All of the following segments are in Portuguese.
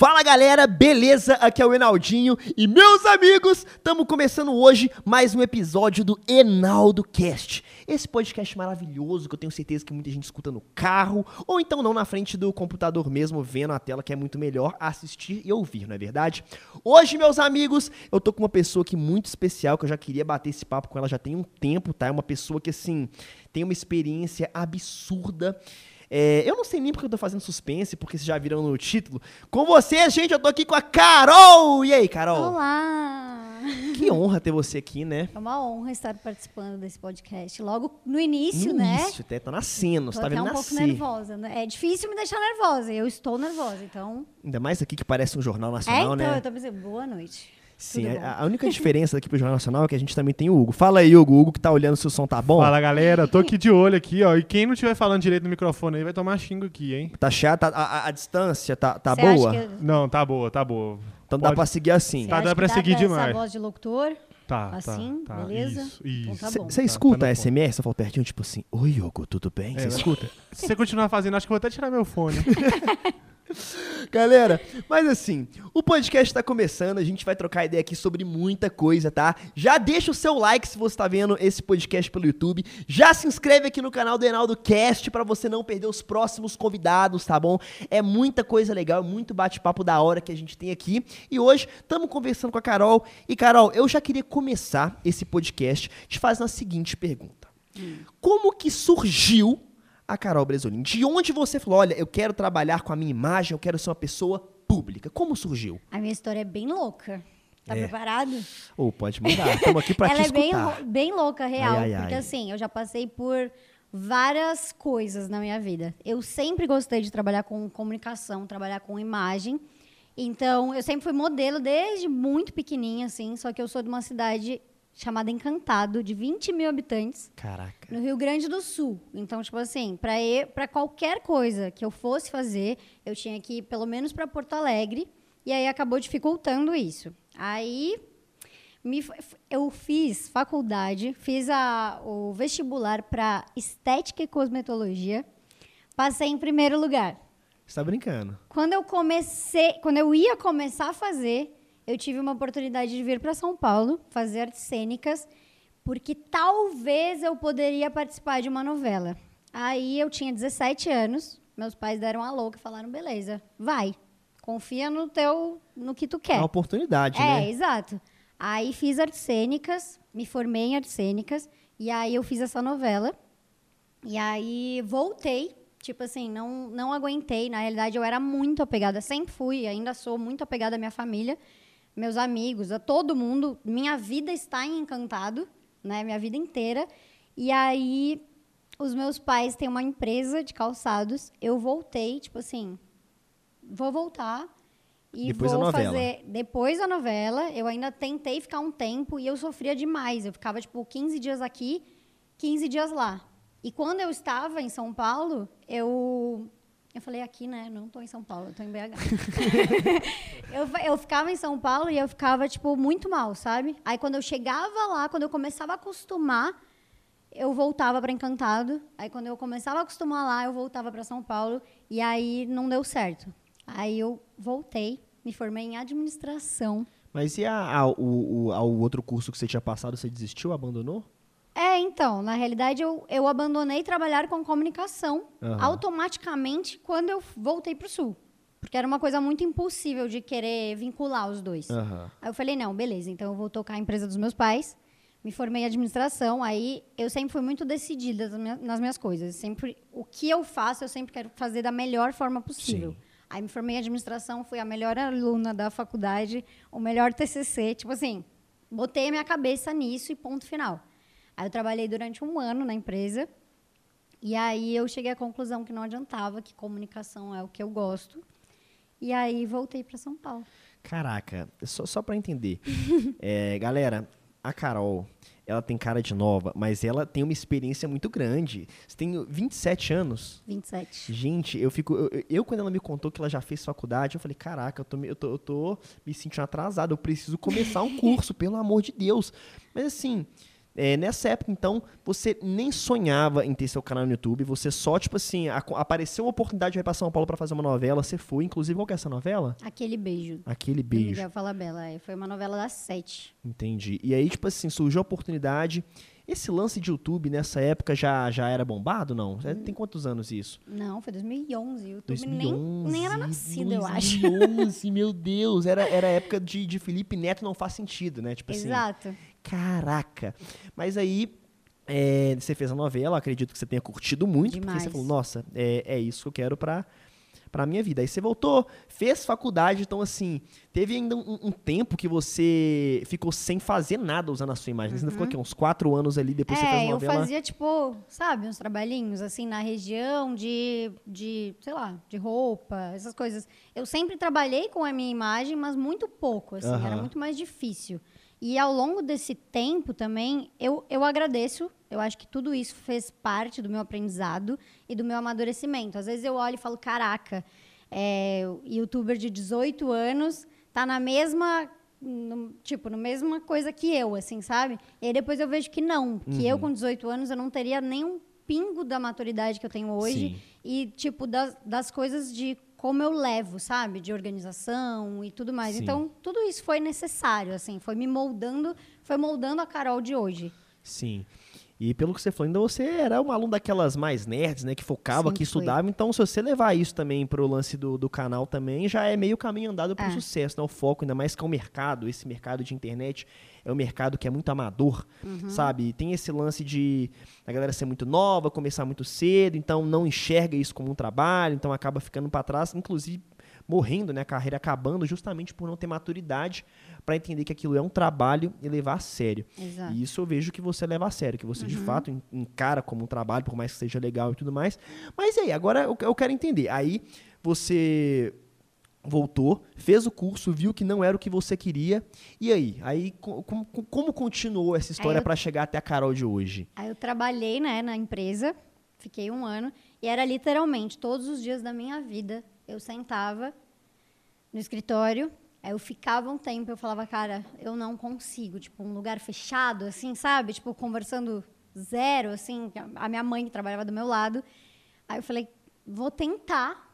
Fala galera, beleza? Aqui é o Enaldinho e meus amigos, estamos começando hoje mais um episódio do Enaldo Cast. Esse podcast maravilhoso que eu tenho certeza que muita gente escuta no carro ou então não na frente do computador mesmo, vendo a tela que é muito melhor assistir e ouvir, não é verdade? Hoje, meus amigos, eu tô com uma pessoa aqui muito especial que eu já queria bater esse papo com ela já tem um tempo, tá? É uma pessoa que assim tem uma experiência absurda é, eu não sei nem porque eu tô fazendo suspense, porque vocês já viram no título. Com vocês, gente, eu tô aqui com a Carol! E aí, Carol? Olá! Que honra ter você aqui, né? É uma honra estar participando desse podcast. Logo no início, no né? No início, até tá nascendo, você tá vendo um nascer. pouco nervosa. Né? É difícil me deixar nervosa. Eu estou nervosa, então... Ainda mais aqui que parece um jornal É, nacional, então, né? eu tô pensando, boa noite. Sim, bom? a, a única diferença daqui pro Jornal Nacional é que a gente também tem o Hugo. Fala aí, Hugo. O Hugo que tá olhando se o som tá bom. Fala galera, tô aqui de olho aqui, ó. E quem não estiver falando direito no microfone aí vai tomar xingo aqui, hein? Tá chato? A, a- a distância tá, tá Você boa? eu- Não, tá boa, tá boa. Então dá Pode- pra seguir assim. você Tá, dá pra seguir essa demais. voz de locutor? Tá, Assim, tá, tá. beleza? Isso, Então isso. tá. Você Tá, escuta tá a SMS? Você fala pertinho, tipo assim, Oi, Hugo, tudo bem? Você É, escuta? Se você continuar fazendo, acho que eu vou até tirar meu fone. Galera, mas assim, o podcast tá começando, a gente vai trocar ideia aqui sobre muita coisa, tá? Já deixa o seu like se você tá vendo esse podcast pelo YouTube. Já se inscreve aqui no canal do Enaldo Cast pra você não perder os próximos convidados, tá bom? É muita coisa legal, muito bate-papo da hora que a gente tem aqui. E hoje estamos conversando com a Carol. E Carol, eu já queria começar esse podcast te fazendo a seguinte pergunta. Como que surgiu a Carol Bresolim? De onde você falou, olha, eu quero trabalhar com a minha imagem, eu quero ser uma pessoa pública? Como surgiu? A minha história é bem louca. Tá É. preparado? Ou pode mandar, estamos aqui pra Ela te é bem, escutar. lou- bem louca, real. Ai, ai, porque ai. assim, eu já passei por várias coisas na minha vida. Eu sempre gostei de trabalhar com comunicação, trabalhar com imagem. Então, eu sempre fui modelo desde muito pequenininha, assim. Só que eu sou de uma cidade chamada Encantado, de 20 mil habitantes, Caraca. no Rio Grande do Sul. Então, tipo assim, para ir para qualquer coisa que eu fosse fazer, eu tinha que ir pelo menos para Porto Alegre. E aí acabou dificultando isso. Aí me eu fiz faculdade, fiz a, o vestibular para estética e cosmetologia. Passei em primeiro lugar. Você tá brincando. Quando eu comecei, quando eu ia começar a fazer, eu tive uma oportunidade de vir para São Paulo fazer artes cênicas, porque talvez eu poderia participar de uma novela. Aí eu tinha 17 anos, meus pais deram a louca e falaram: "Beleza, vai. Confia no teu no que tu É quer". uma oportunidade, É, né? exato. Aí fiz artes cênicas, me formei em artes cênicas, e aí eu fiz essa novela. E aí voltei, tipo assim, não, não aguentei. Na realidade, eu era muito apegada, sempre fui, ainda sou muito apegada à minha família, meus amigos, a todo mundo. Minha vida está em encantado, né? Minha vida inteira. E aí, os meus pais têm uma empresa de calçados. Eu voltei, tipo assim, vou voltar. E Depois vou fazer depois da novela, eu ainda tentei ficar um tempo e eu sofria demais. Eu ficava, tipo, 15 dias aqui, 15 dias lá. E quando eu estava em São Paulo, eu. Eu falei aqui, né? Não estou em São Paulo, eu estou em BH. eu, eu ficava em São Paulo e eu ficava, tipo, muito mal, sabe? Aí quando eu chegava lá, quando eu começava a acostumar, eu voltava para Encantado. Aí quando eu começava a acostumar lá, eu voltava para São Paulo. E aí não deu certo. Aí eu voltei, me formei em administração. Mas e a, a- o, o, a- o outro curso que você tinha passado, você desistiu, abandonou? É, então, na realidade eu, eu abandonei trabalhar com comunicação Aham. automaticamente quando eu voltei para o Sul. Porque era uma coisa muito impossível de querer vincular os dois. Aham. Aí eu falei, não, beleza, então eu vou tocar a empresa dos meus pais. Me formei em administração, aí eu sempre fui muito decidida nas minhas coisas. Sempre, o que eu faço, eu sempre quero fazer da melhor forma possível. Sim. Aí me formei em administração, fui a melhor aluna da faculdade, o melhor TCC, tipo assim, botei a minha cabeça nisso e ponto final. Aí eu trabalhei durante um ano na empresa, e aí eu cheguei à conclusão que não adiantava, que comunicação é o que eu gosto. E aí voltei para São Paulo. Caraca, só, só pra entender. É, galera, a Carol, ela tem cara de nova, mas ela tem uma experiência muito grande. Você tem 27 anos. 27. Gente, eu fico. Eu, eu- quando ela me contou que ela já fez faculdade, eu falei, caraca, eu tô, me- eu tô, eu tô me sentindo atrasado, eu preciso começar um curso, pelo amor de Deus. Mas assim, É, nessa época, então, você nem sonhava em ter seu canal no YouTube, você só, tipo assim, a- apareceu uma oportunidade de ir pra São Paulo pra fazer uma novela, você foi. Inclusive, qual que é essa novela? Aquele beijo. Aquele do beijo. Miguel Falabella. é, Foi uma novela das sete. Entendi. E aí, tipo assim, surgiu a oportunidade. Esse lance de YouTube nessa época já, já era bombado, não? É, Tem quantos anos isso? Não, foi 2011. O YouTube 2011, nem, nem era nascido, eu acho. 2011, meu Deus. Era, era a época de, de Felipe Neto não faz sentido, né? Tipo assim, Exato. Caraca. Mas aí, é, você fez a novela, acredito que você tenha curtido muito, porque Demais. você falou, nossa, é, é isso que eu quero pra, pra minha vida. Aí você voltou, fez faculdade, então assim, teve ainda um, um tempo que você ficou sem fazer nada usando a sua imagem. Você ainda ficou aqui uns quatro anos ali, depois você fez Uhum. É, a eu novela. fazia, tipo, sabe, uns trabalhinhos, assim, na região de, de, sei lá, de roupa, essas coisas. Eu sempre trabalhei com a minha imagem, mas muito pouco, assim, era Aham. muito mais difícil. E ao longo desse tempo também, eu, eu agradeço, eu acho que tudo isso fez parte do meu aprendizado e do meu amadurecimento. Às vezes eu olho e falo, caraca, é, youtuber de 18 anos tá na mesma no- tipo, na mesma coisa que eu, assim, sabe? E aí depois eu vejo que não, que eu com 18 anos eu não teria nem um pingo da maturidade que eu tenho hoje Sim. e, tipo, das, das coisas de como eu levo, sabe? De organização e tudo mais. Sim. Então, tudo isso foi necessário, assim, foi me moldando, foi moldando a Carol de hoje. Sim. E pelo que você falou, ainda você era um aluno daquelas mais nerds, né? Que focava, Sempre que estudava. Então, se você levar isso também pro lance do, do canal também, já é meio caminho andado pro É. sucesso, né? O foco, ainda mais que é o mercado, esse mercado de internet é um mercado que é muito amador, Uhum. sabe? Tem esse lance de a galera ser muito nova, começar muito cedo, então não enxerga isso como um trabalho, então acaba ficando para trás, inclusive morrendo, né? A carreira acabando justamente por não ter maturidade para entender que aquilo é um trabalho e levar a sério. Exato. E isso eu vejo que você leva a sério, que você de fato en- encara como um trabalho, por mais que seja legal e tudo mais. Mas e aí, agora eu, eu quero entender. Aí você voltou, fez o curso, viu que não era o que você queria. E aí? Aí co- como, como continuou essa história para chegar até a Carol de hoje? Aí eu trabalhei, né, na empresa, fiquei um ano, e era literalmente todos os dias da minha vida. Eu sentava no escritório, aí eu ficava um tempo, eu falava, cara, eu não consigo, tipo, um lugar fechado, assim, sabe? Tipo, conversando zero, assim, a minha mãe que trabalhava do meu lado. Aí eu falei, vou tentar.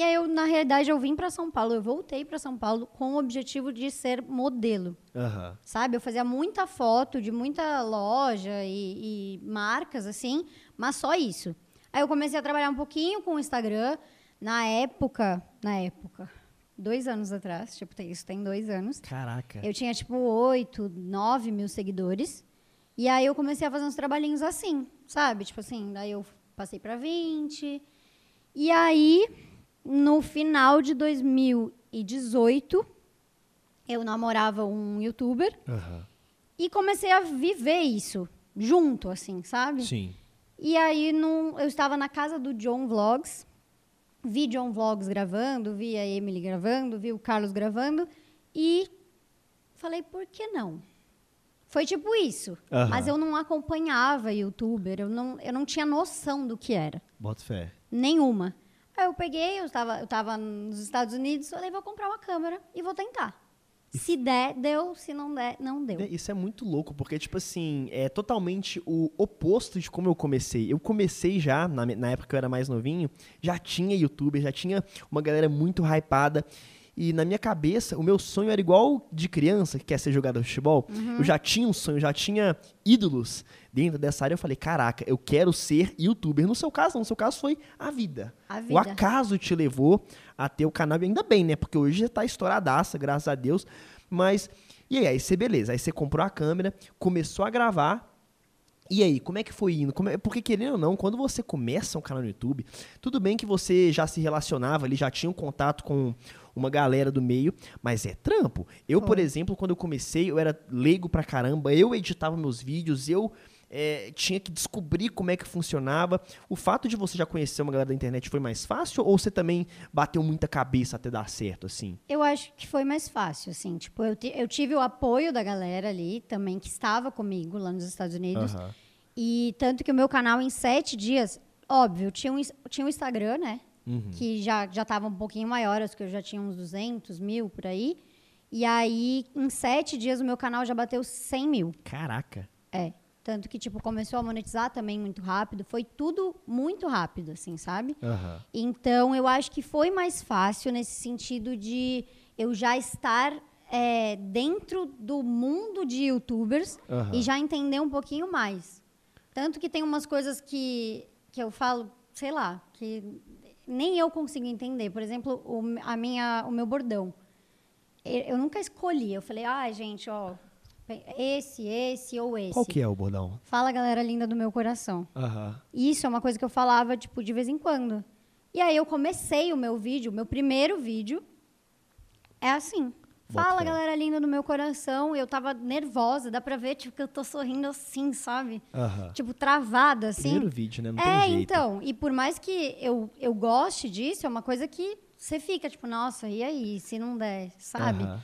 E aí eu, na realidade, eu vim para São Paulo, eu voltei para São Paulo com o objetivo de ser modelo Aham. sabe? Eu fazia muita foto de muita loja e, e marcas, assim, mas só isso. Aí eu comecei a trabalhar um pouquinho com o Instagram. Na época, na época, dois anos atrás, tipo, tem- isso tem dois anos, Caraca. eu tinha, tipo, oito, nove mil seguidores. E aí eu comecei a fazer uns trabalhinhos assim, sabe? Tipo assim, daí eu passei para 20. E aí, no final de 2018, eu namorava um youtuber Aham. e comecei a viver isso junto, assim, sabe? Sim. E aí num- eu estava na casa do John Vlogs, vi John Vlogs gravando, vi a Emily gravando, vi o Carlos gravando e falei, por que não? Foi tipo isso. Mas eu não acompanhava youtuber, eu não, eu não tinha noção do que era. Bota fé. Nenhuma. Aí eu peguei, eu estava eu tava nos Estados Unidos, falei, vou comprar uma câmera e vou tentar. Se der, deu. Se não der, não deu. É, Isso é muito louco, porque, tipo assim, é totalmente o oposto de como eu comecei. Eu comecei já, na, na época que eu era mais novinho, já tinha youtuber, já tinha uma galera muito hypada. E na minha cabeça, o meu sonho era igual de criança que quer ser jogador de futebol. Uhum. Eu já tinha um sonho, já tinha ídolos dentro dessa área. Eu falei, caraca, eu quero ser youtuber. No seu caso, não. No seu caso foi a vida. A O vida. acaso te levou a ter o canal, e ainda bem, né? Porque hoje já tá estouradaça, graças a Deus. Mas, e aí, aí você, beleza, aí você comprou a câmera, começou a gravar. E aí, como é que foi indo? Como é- porque, querendo ou não, quando você começa um canal no YouTube, tudo bem que você já se relacionava ali, já tinha um contato com uma galera do meio, mas é trampo. Eu, por Foi. exemplo, quando eu comecei, eu era leigo pra caramba, eu editava meus vídeos, eu é, tinha que descobrir como é que funcionava. O fato de você já conhecer uma galera da internet foi mais fácil ou você também bateu muita cabeça até dar certo, assim? Eu acho que foi mais fácil, assim. Tipo, eu, eu tive o apoio da galera ali também, que estava comigo lá nos Estados Unidos. Aham. E tanto que o meu canal, em sete dias, óbvio, tinha um, tinha um Instagram, né? Uhum. Que já, já tava um pouquinho maior, acho que eu já tinha uns 200 mil por aí. E aí, em sete dias, o meu canal já bateu 100 mil. Caraca. É. Tanto que, tipo, começou a monetizar também muito rápido. Foi tudo muito rápido, assim, sabe? Aham. Então, eu acho que foi mais fácil nesse sentido de eu já estar é, dentro do mundo de youtubers Aham. e já entender um pouquinho mais. Tanto que tem umas coisas que, que eu falo, sei lá, que nem eu consigo entender. Por exemplo, o, a minha, o meu bordão. Eu nunca escolhi. Eu falei, ah, gente, ó, esse, esse ou esse. Qual que é o bordão? Fala, galera linda do meu coração. Aham. Isso é uma coisa que eu falava, tipo, de vez em quando. E aí eu comecei o meu vídeo, o meu primeiro vídeo é assim. Bota Fala, galera linda do meu coração. Eu tava nervosa, dá pra ver, tipo, que eu tô sorrindo assim, sabe? Aham. Tipo, travada, assim. Primeiro vídeo, né? Não é, então. E por mais que eu, eu goste disso, é uma coisa que você fica, tipo, nossa, e aí, se não der, sabe? Aham.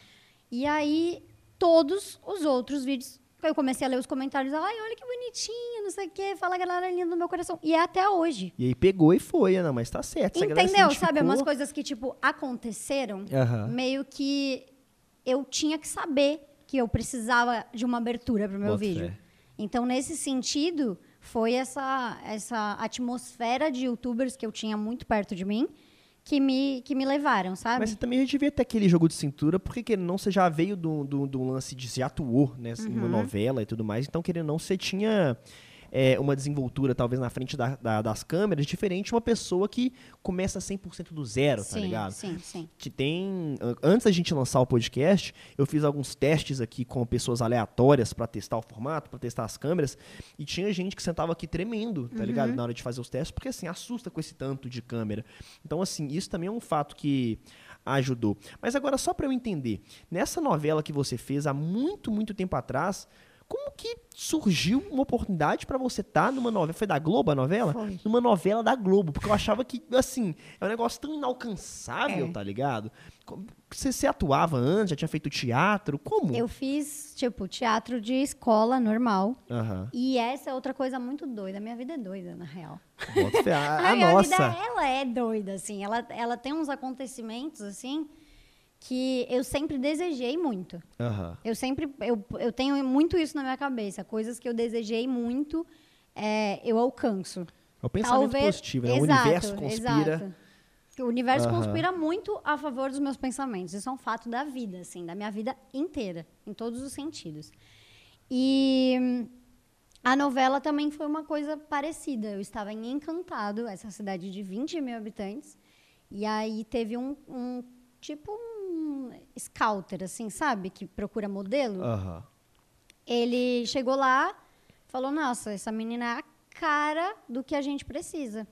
E aí, todos os outros vídeos, eu comecei a ler os comentários, ai, olha que bonitinho, não sei o quê, fala galera linda do meu coração. E é até hoje. E aí pegou e foi, Ana, mas tá certo. Entendeu? Sabe? identificou- Umas coisas que, tipo, aconteceram, Aham. meio que eu tinha que saber que eu precisava de uma abertura pro meu Boto vídeo. fé. Então, nesse sentido, foi essa, essa atmosfera de youtubers que eu tinha muito perto de mim que me, que me levaram, sabe? Mas você também devia ter aquele jogo de cintura, porque querendo ou não, você já veio do, do, do lance de se atuou, né? Em Uhum. uma novela e tudo mais. Então, querendo ou não, você tinha é, uma desenvoltura, talvez, na frente da- da- das câmeras, diferente de uma pessoa que começa 100% do zero, tá sim, ligado? sim, sim. que tem. an- Antes da gente lançar o podcast, eu fiz alguns testes aqui com pessoas aleatórias pra testar o formato, pra testar as câmeras, e tinha gente que sentava aqui tremendo, tá ligado? Na hora de fazer os testes, porque assim, assusta com esse tanto de câmera. Então, assim, isso também é um fato que ajudou. Mas agora, só pra eu entender, nessa novela que você fez há muito, muito tempo atrás. Como que surgiu uma oportunidade pra você estar numa novela? Foi da Globo a novela? Foi. Numa novela da Globo. Porque eu achava que, assim, é um negócio tão inalcançável, É. tá ligado? Você, você atuava antes, já tinha feito teatro? Como? Eu fiz, tipo, teatro de escola normal. Aham. E essa é outra coisa muito doida. Minha vida é doida, na real. Bota fé. A, a minha nossa. vida, ela é doida, assim. Ela, ela tem uns acontecimentos, assim, que eu sempre desejei muito. Aham. Eu sempre, eu, eu tenho muito isso na minha cabeça. Coisas que eu desejei muito, é, eu alcanço. É o pensamento positivo, né? o Exato, universo conspira. exato. O universo Aham. conspira muito a favor dos meus pensamentos. Isso é um fato da vida, assim, da minha vida inteira, em todos os sentidos. E a novela também foi uma coisa parecida. Eu estava em Encantado, essa cidade de 20 mil habitantes, e aí teve um, um tipo um scouter, assim, sabe? Que procura modelo. Aham. Ele chegou lá, falou: Nossa, essa menina é a cara do que a gente precisa.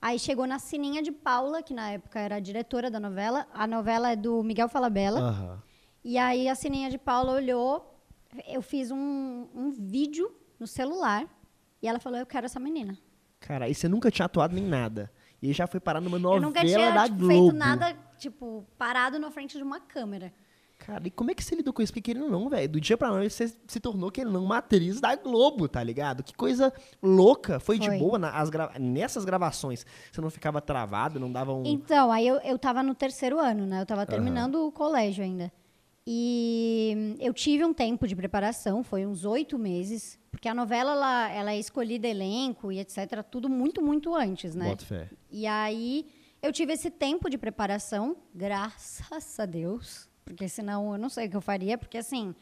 Aí chegou na Sininha de Paula, que na época era a diretora da novela. A novela é do Miguel Falabella. Aham. E aí a Sininha de Paula olhou, eu fiz um, um vídeo no celular e ela falou: Eu quero essa menina. Cara, e você nunca tinha atuado nem nada. E já foi parar numa eu novela nunca tinha da tipo, Globo. feito nada, tipo, parado na frente de uma câmera. Cara, e como é que você lidou com isso? Porque querendo ou não, velho, do dia pra noite você se tornou, querendo não, uma atriz da Globo, tá ligado? Que coisa louca. Foi, de Foi. boa na- as gra- nessas gravações. Você não ficava travado, não dava um... Então, aí eu, eu tava no terceiro ano, né? Eu tava terminando o colégio ainda. E hum, eu tive um tempo de preparação, foi uns oito meses, porque a novela ela, ela é escolhida elenco e etc. Tudo muito, muito antes, né? Bota fé. E aí eu tive esse tempo de preparação, graças a Deus, porque senão eu não sei o que eu faria, porque assim,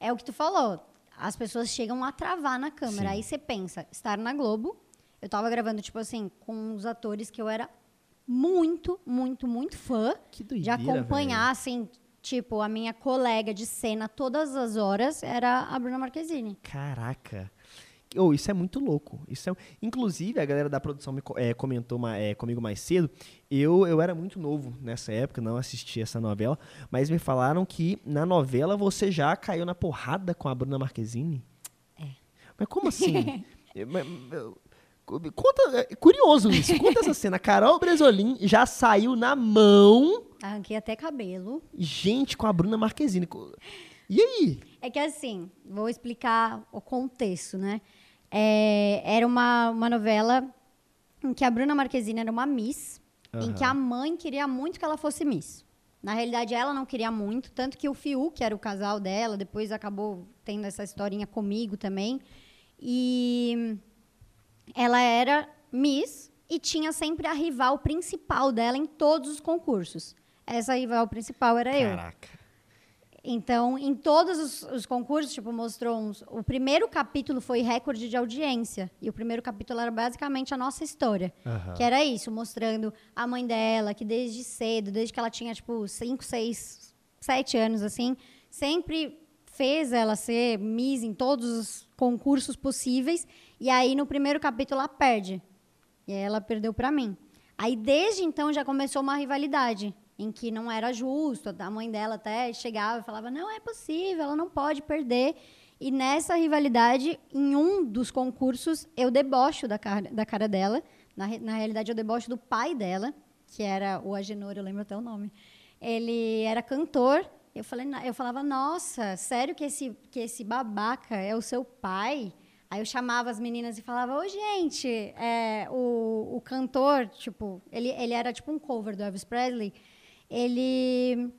é o que tu falou, as pessoas chegam a travar na câmera. Sim. Aí você pensa, estar na Globo, eu tava gravando, tipo assim, com os atores que eu era muito, muito, muito fã Que de doideira, acompanhar, assim, tipo, a minha colega de cena todas as horas era a Bruna Marquezine. Caraca. Oh, isso é muito louco. Isso é... Inclusive, a galera da produção me eh, comentou ma- eh, comigo mais cedo. Eu, eu era muito novo nessa época, não assisti essa novela, mas me falaram que na novela você já caiu na porrada com a Bruna Marquezine. É. Mas como assim? Conta, é curioso isso. Conta essa cena. Carol Bresolim já saiu na mão, Arranquei até cabelo. gente, com a Bruna Marquezine. E aí? É que assim, vou explicar o contexto, né? É, era uma, uma novela em que a Bruna Marquezine era uma Miss, em que a mãe queria muito que ela fosse Miss. Na realidade, ela não queria muito, tanto que o Fiuk, que era o casal dela, depois acabou tendo essa historinha comigo também. E ela era Miss e tinha sempre a rival principal dela em todos os concursos. Essa rival principal era eu. Caraca. Então, em todos os, os concursos, tipo, mostrou uns. O primeiro capítulo foi recorde de audiência. E o primeiro capítulo era basicamente a nossa história. Aham. Que era isso, mostrando a mãe dela, que desde cedo, desde que ela tinha, tipo, 5, 6, 7 anos, assim, sempre fez ela ser Miss em todos os concursos possíveis. E aí, no primeiro capítulo, ela perde. E aí ela perdeu pra mim. Aí, desde então, já começou uma rivalidade, em que não era justo. A mãe dela até chegava e falava: não é possível, ela não pode perder. E nessa rivalidade, em um dos concursos, eu debocho da cara, da cara dela. Na, na realidade, eu debocho do pai dela, que era o Agenor, eu lembro até o nome. Ele era cantor. Eu, falei, eu falava, nossa, sério que esse, que esse babaca é o seu pai? Aí eu chamava as meninas e falava, ô, gente, é, o, o cantor, tipo, ele, ele era tipo um cover do Elvis Presley. Ele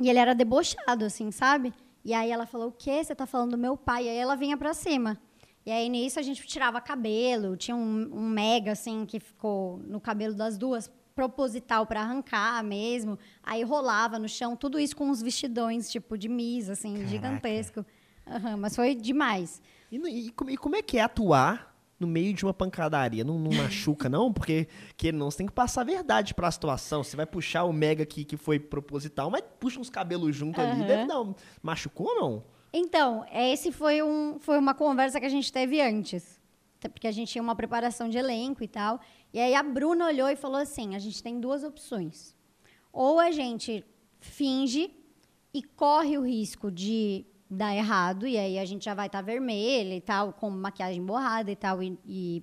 e ele era debochado, assim, sabe? E aí ela falou, o quê? Você tá falando do meu pai? E aí ela vinha pra cima. E aí nisso a gente tirava cabelo, tinha um, um mega, assim, que ficou no cabelo das duas, proposital pra arrancar mesmo. Aí rolava no chão, tudo isso com uns vestidões, tipo, de misa, assim, Caraca. gigantesco. Aham, mas foi demais. E, e e como é que é atuar no meio de uma pancadaria? Não, não machuca, não? Porque que não, você tem que passar a verdade pra situação. Você vai puxar o mega aqui que foi proposital, mas puxa uns cabelos junto ali. Aham. Deve dar. Machucou ou não? Então, esse foi, um, foi uma conversa que a gente teve antes. Porque a gente tinha uma preparação de elenco e tal. E aí a Bruna olhou e falou assim: a gente tem duas opções. Ou a gente finge e corre o risco de dar errado, e aí a gente já vai estar vermelha e tal, com maquiagem borrada e tal, e, e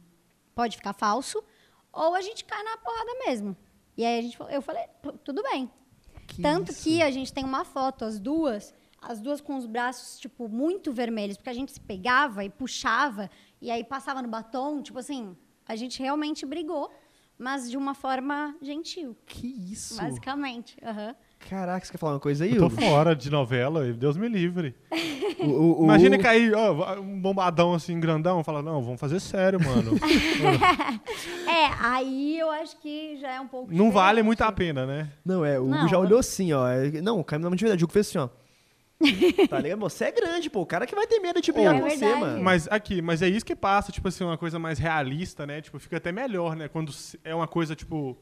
pode ficar falso. Ou a gente cai na porrada mesmo. E aí a gente, falou- eu falei, "Tu- tudo bem. Que Tanto isso? que a gente tem uma foto, as duas, as duas com os braços, tipo, muito vermelhos, porque a gente se pegava e puxava, e aí passava no batom, tipo assim, a gente realmente brigou, mas de uma forma gentil, Que isso? basicamente. aham. Caraca, você quer falar uma coisa aí, Eu tô Hugo? fora de novela, e Deus me livre. O- o- o- Imagina cair ó, um bombadão assim, grandão, fala, não, vamos fazer sério, mano. É, aí eu acho que já é um pouco não vale muito a pena, né? Não, é, o Hugo Não. já olhou assim, ó. É- Não, caiu na mão de verdade. O Hugo fez assim, ó. tá ligado? Você é grande, pô. O cara que vai ter medo de brigar É com você, verdade. mano. Mas aqui, mas é isso que passa, tipo assim, uma coisa mais realista, né? Tipo, fica até melhor, né? Quando se- é uma coisa, tipo,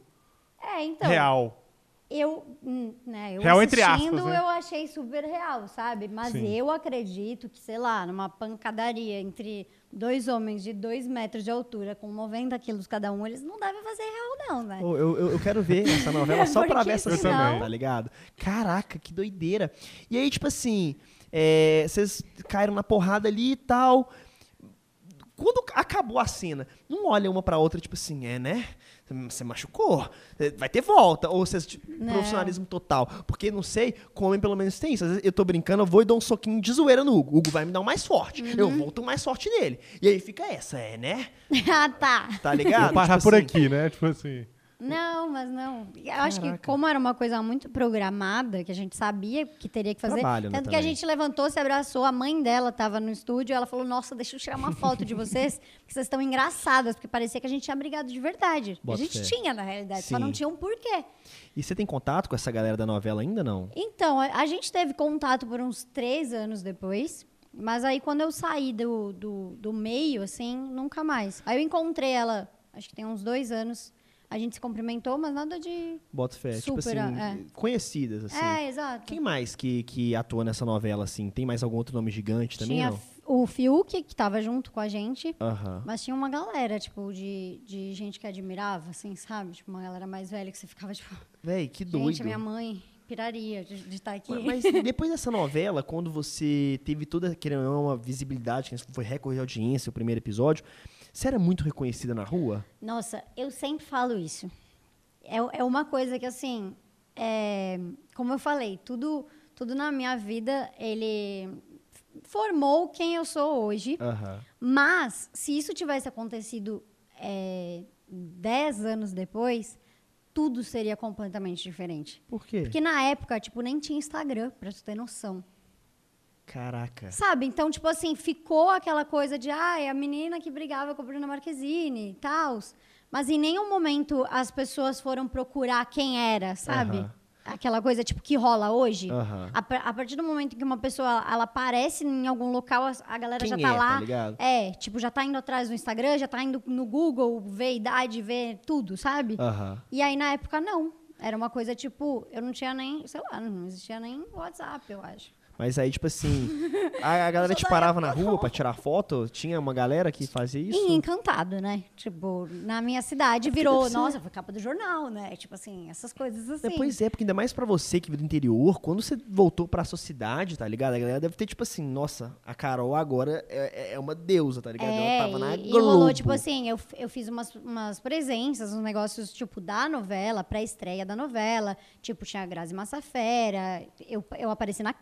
É, então. real. Eu, hum, né, eu Real entre assistindo, aspas, né? eu achei super real, sabe? Mas Sim. eu acredito que, sei lá, numa pancadaria entre dois homens de dois metros de altura, com 90 quilos cada um, eles não devem fazer real, não, né? Pô, eu, eu, eu quero ver essa novela só pra ver essa cena, tá ligado? Caraca, que doideira. E aí, tipo assim, é, vocês caíram na porrada ali e tal. Quando acabou a cena, não olha uma pra outra, tipo assim, é, né? Você machucou, é, vai ter volta. Ou vocês, tipo, Não. profissionalismo total. Porque, não sei, com homem pelo menos tem isso. Às vezes eu tô brincando, eu vou e dou um soquinho de zoeira no Hugo. O Hugo vai me dar um mais forte. Uhum. Eu volto mais forte nele. E aí fica essa, é, né? ah, tá. Tá ligado? Vou parar Tipo por assim, aqui, né? Tipo assim. Não, mas não. Eu acho que Caraca. como era uma coisa muito programada, que a gente sabia que teria que fazer, Trabalho, né, tanto que a também. gente levantou, se abraçou, a mãe dela estava no estúdio, ela falou: "Nossa, deixa eu tirar uma foto de vocês, porque vocês estão engraçadas", porque parecia que a gente tinha brigado de verdade. Bota a gente fé. tinha na realidade, só Sim. não tinha um porquê. E você tem contato com essa galera da novela ainda, não? Então, a, a gente teve contato por uns três anos depois. Mas aí, quando eu saí do, do, do meio, assim, nunca mais. Aí eu encontrei ela, acho que tem uns dois anos. A gente se cumprimentou, mas nada de. Bota fé. tipo Super, assim, é. conhecidas, assim. É, exato. Quem mais que, que atua nessa novela, assim? Tem mais algum outro nome gigante também, tinha não? O Fiuk, que tava junto com a gente. Mas tinha uma galera, tipo, de, de gente que admirava, assim, sabe? Tipo, uma galera mais velha que você ficava, tipo, Véi, que doido. gente, a minha mãe piraria de estar aqui. Mas depois dessa novela, quando você teve toda, querendo ou não, uma visibilidade, que foi recorde de audiência, o primeiro episódio, você era muito reconhecida na rua? Nossa, eu sempre falo isso. É, é uma coisa que, assim, é, como eu falei, tudo, tudo na minha vida, ele formou quem eu sou hoje. Mas, se isso tivesse acontecido é, 10 anos depois, tudo seria completamente diferente. Por quê? Porque na época, tipo, nem tinha Instagram, pra tu ter noção. Caraca. Sabe? Então, tipo assim, ficou aquela coisa de, ai, a menina que brigava com a Bruna Marquezine e tal. Mas em nenhum momento as pessoas foram procurar quem era, sabe? Aham. Aquela coisa, tipo, que rola hoje. Aham. A, a partir do momento que uma pessoa, ela aparece em algum local, a, a galera Quem já é, tá tá lá. ligado? é, tipo, já tá indo atrás do Instagram, já tá indo no Google, ver idade, ver tudo, sabe? Aham. E aí, na época, não. Era uma coisa, tipo, eu não tinha nem, sei lá, não existia nem WhatsApp, eu acho. Mas aí, tipo assim, a, a galera te parava na rua pra tirar foto? Tinha uma galera que fazia isso? E encantado, né? Tipo, na minha cidade porque virou, nossa, foi capa do jornal, né? Tipo assim, essas coisas assim. É, pois é, porque ainda mais pra você que vive do interior, quando você voltou pra sua cidade, tá ligado? A galera deve ter, tipo assim, nossa, a Carol agora é, é uma deusa, tá ligado? É, Ela tava na e, e Globo. rolou, tipo assim, eu, eu fiz umas, umas presenças, uns negócios, tipo, da novela, pré-estreia da novela. Tipo, tinha a Grazi Massafera, eu, eu apareci na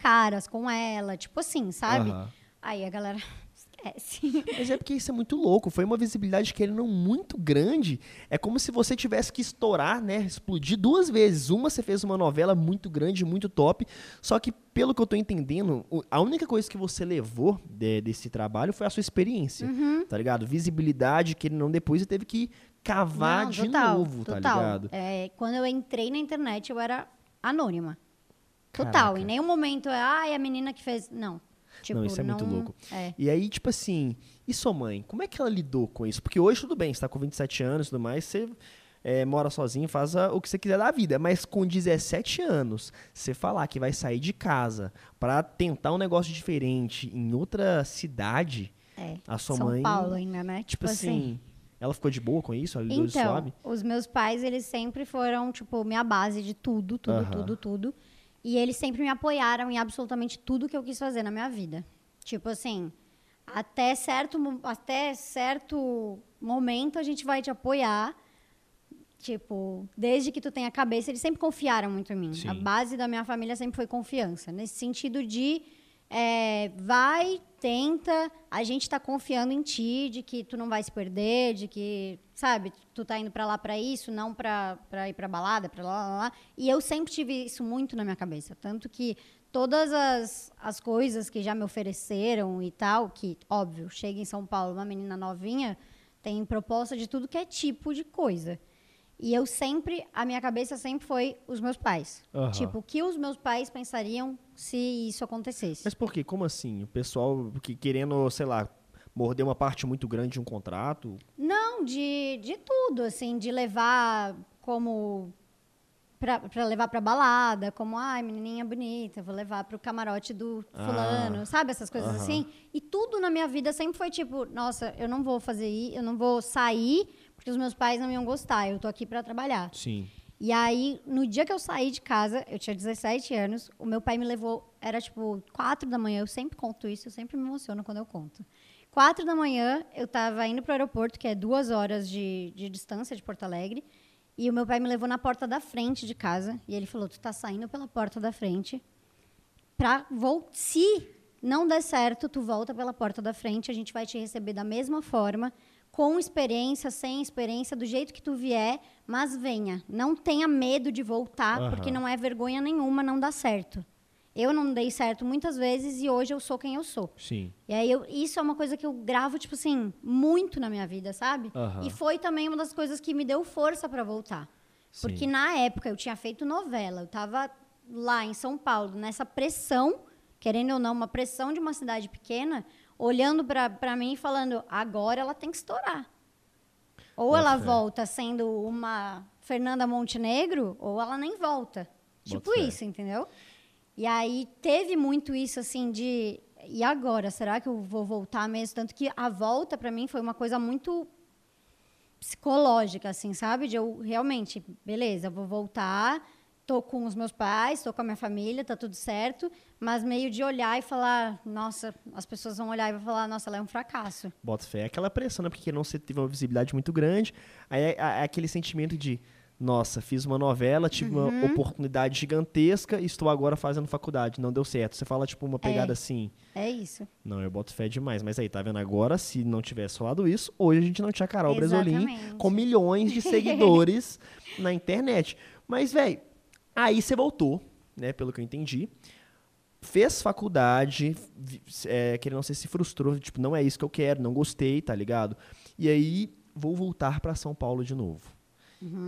Caras com ela, tipo assim, sabe? Aham. Aí a galera esquece. Mas é porque isso é muito louco. Foi uma visibilidade que ele não muito grande. É como se você tivesse que estourar, né? Explodir duas vezes. Uma, você fez uma novela muito grande, muito top. Só que, pelo que eu tô entendendo, a única coisa que você levou de- desse trabalho foi a sua experiência. Uhum. Tá ligado? Visibilidade que ele não depois ele teve que cavar Não, de total, novo, tá total. ligado? É, quando eu entrei na internet, eu era anônima. Total. Caraca. Em nenhum momento é, ai, a menina que fez. Não. Tipo, não, isso é muito louco. É. E aí, tipo assim, e sua mãe? Como é que ela lidou com isso? Porque hoje tudo bem, você tá com 27 anos e tudo mais, você é, mora sozinho, faz o que você quiser da vida. Mas com 17 anos, você falar que vai sair de casa pra tentar um negócio diferente em outra cidade, É. a sua São mãe. Paulo ainda, né? Tipo assim, ela ficou de boa com isso? Ela Então, suave? os meus pais, eles sempre foram, tipo, minha base de tudo, tudo, Aham. tudo, tudo. E eles sempre me apoiaram em absolutamente tudo que eu quis fazer na minha vida. Tipo assim, até certo, até certo momento a gente vai te apoiar. Tipo, desde que tu tenha cabeça, eles sempre confiaram muito em mim. Sim. A base da minha família sempre foi confiança. Nesse sentido de é, vai, tenta, a gente tá confiando em ti, de que tu não vai se perder, de que, sabe, tu tá indo pra lá pra isso, não pra ir pra balada, pra lá, lá, lá. E eu sempre tive isso muito na minha cabeça. Tanto que todas as, as coisas que já me ofereceram e tal, que, óbvio, chega em São Paulo, uma menina novinha, tem proposta de tudo que é tipo de coisa. E eu sempre, a minha cabeça sempre foi os meus pais. Aham. Tipo, o que os meus pais pensariam se isso acontecesse? Mas por quê? Como assim? O pessoal que querendo, sei lá, morder uma parte muito grande de um contrato? Não, de, de tudo, assim, de levar como. Pra, pra levar pra balada, como, ai, menininha bonita, vou levar pro camarote do Ah, fulano, sabe? Essas coisas assim. E tudo na minha vida sempre foi tipo, nossa, eu não vou fazer isso, eu não vou sair porque os meus pais não iam gostar, eu tô aqui pra trabalhar. Sim. E aí, no dia que eu saí de casa, eu tinha 17 anos, o meu pai me levou, era tipo 4 da manhã, eu sempre conto isso, eu sempre me emociono quando eu conto. 4 da manhã, eu tava indo pro aeroporto, que é duas horas de, de distância de Porto Alegre, e o meu pai me levou na porta da frente de casa, e ele falou, tu tá saindo pela porta da frente, pra vol se não der certo, tu volta pela porta da frente, a gente vai te receber da mesma forma, com experiência, sem experiência, do jeito que tu vier, mas venha. Não tenha medo de voltar, Aham. porque não é vergonha nenhuma não dar certo. Eu não dei certo muitas vezes e hoje eu sou quem eu sou. Sim. E aí, eu- isso é uma coisa que eu gravo, tipo assim, muito na minha vida, sabe? Aham. E foi também uma das coisas que me deu força para voltar. Sim. Porque na época eu tinha feito novela, eu tava lá em São Paulo, nessa pressão, querendo ou não, uma pressão de uma cidade pequena, olhando para mim e falando, agora ela tem que estourar. Ou ela fé. volta sendo uma Fernanda Montenegro, ou ela nem volta. Tipo fé. isso, entendeu? E aí teve muito isso assim de e agora, será que eu vou voltar mesmo? Tanto que a volta para mim foi uma coisa muito psicológica assim, sabe? De eu realmente, beleza, vou voltar, tô com os meus pais, tô com a minha família, tá tudo certo, mas meio de olhar e falar, nossa, as pessoas vão olhar e vão falar, nossa, ela é um fracasso. Bota fé. É aquela pressão, né? Porque não você teve uma visibilidade muito grande. Aí é, é aquele sentimento de, nossa, fiz uma novela, tive Uhum. uma oportunidade gigantesca e estou agora fazendo faculdade. Não deu certo. Você fala, tipo, uma pegada assim. É isso. Não, eu boto fé demais. Mas aí, tá vendo? Agora, se não tivesse falado isso, hoje a gente não tinha Carol Bresolim Exatamente. com milhões de seguidores na internet. Mas, velho, aí você voltou, né? Pelo que eu entendi. fez faculdade, é, que ele não sei se frustrou, tipo, não é isso que eu quero, não gostei, tá ligado? E aí vou voltar pra São Paulo de novo.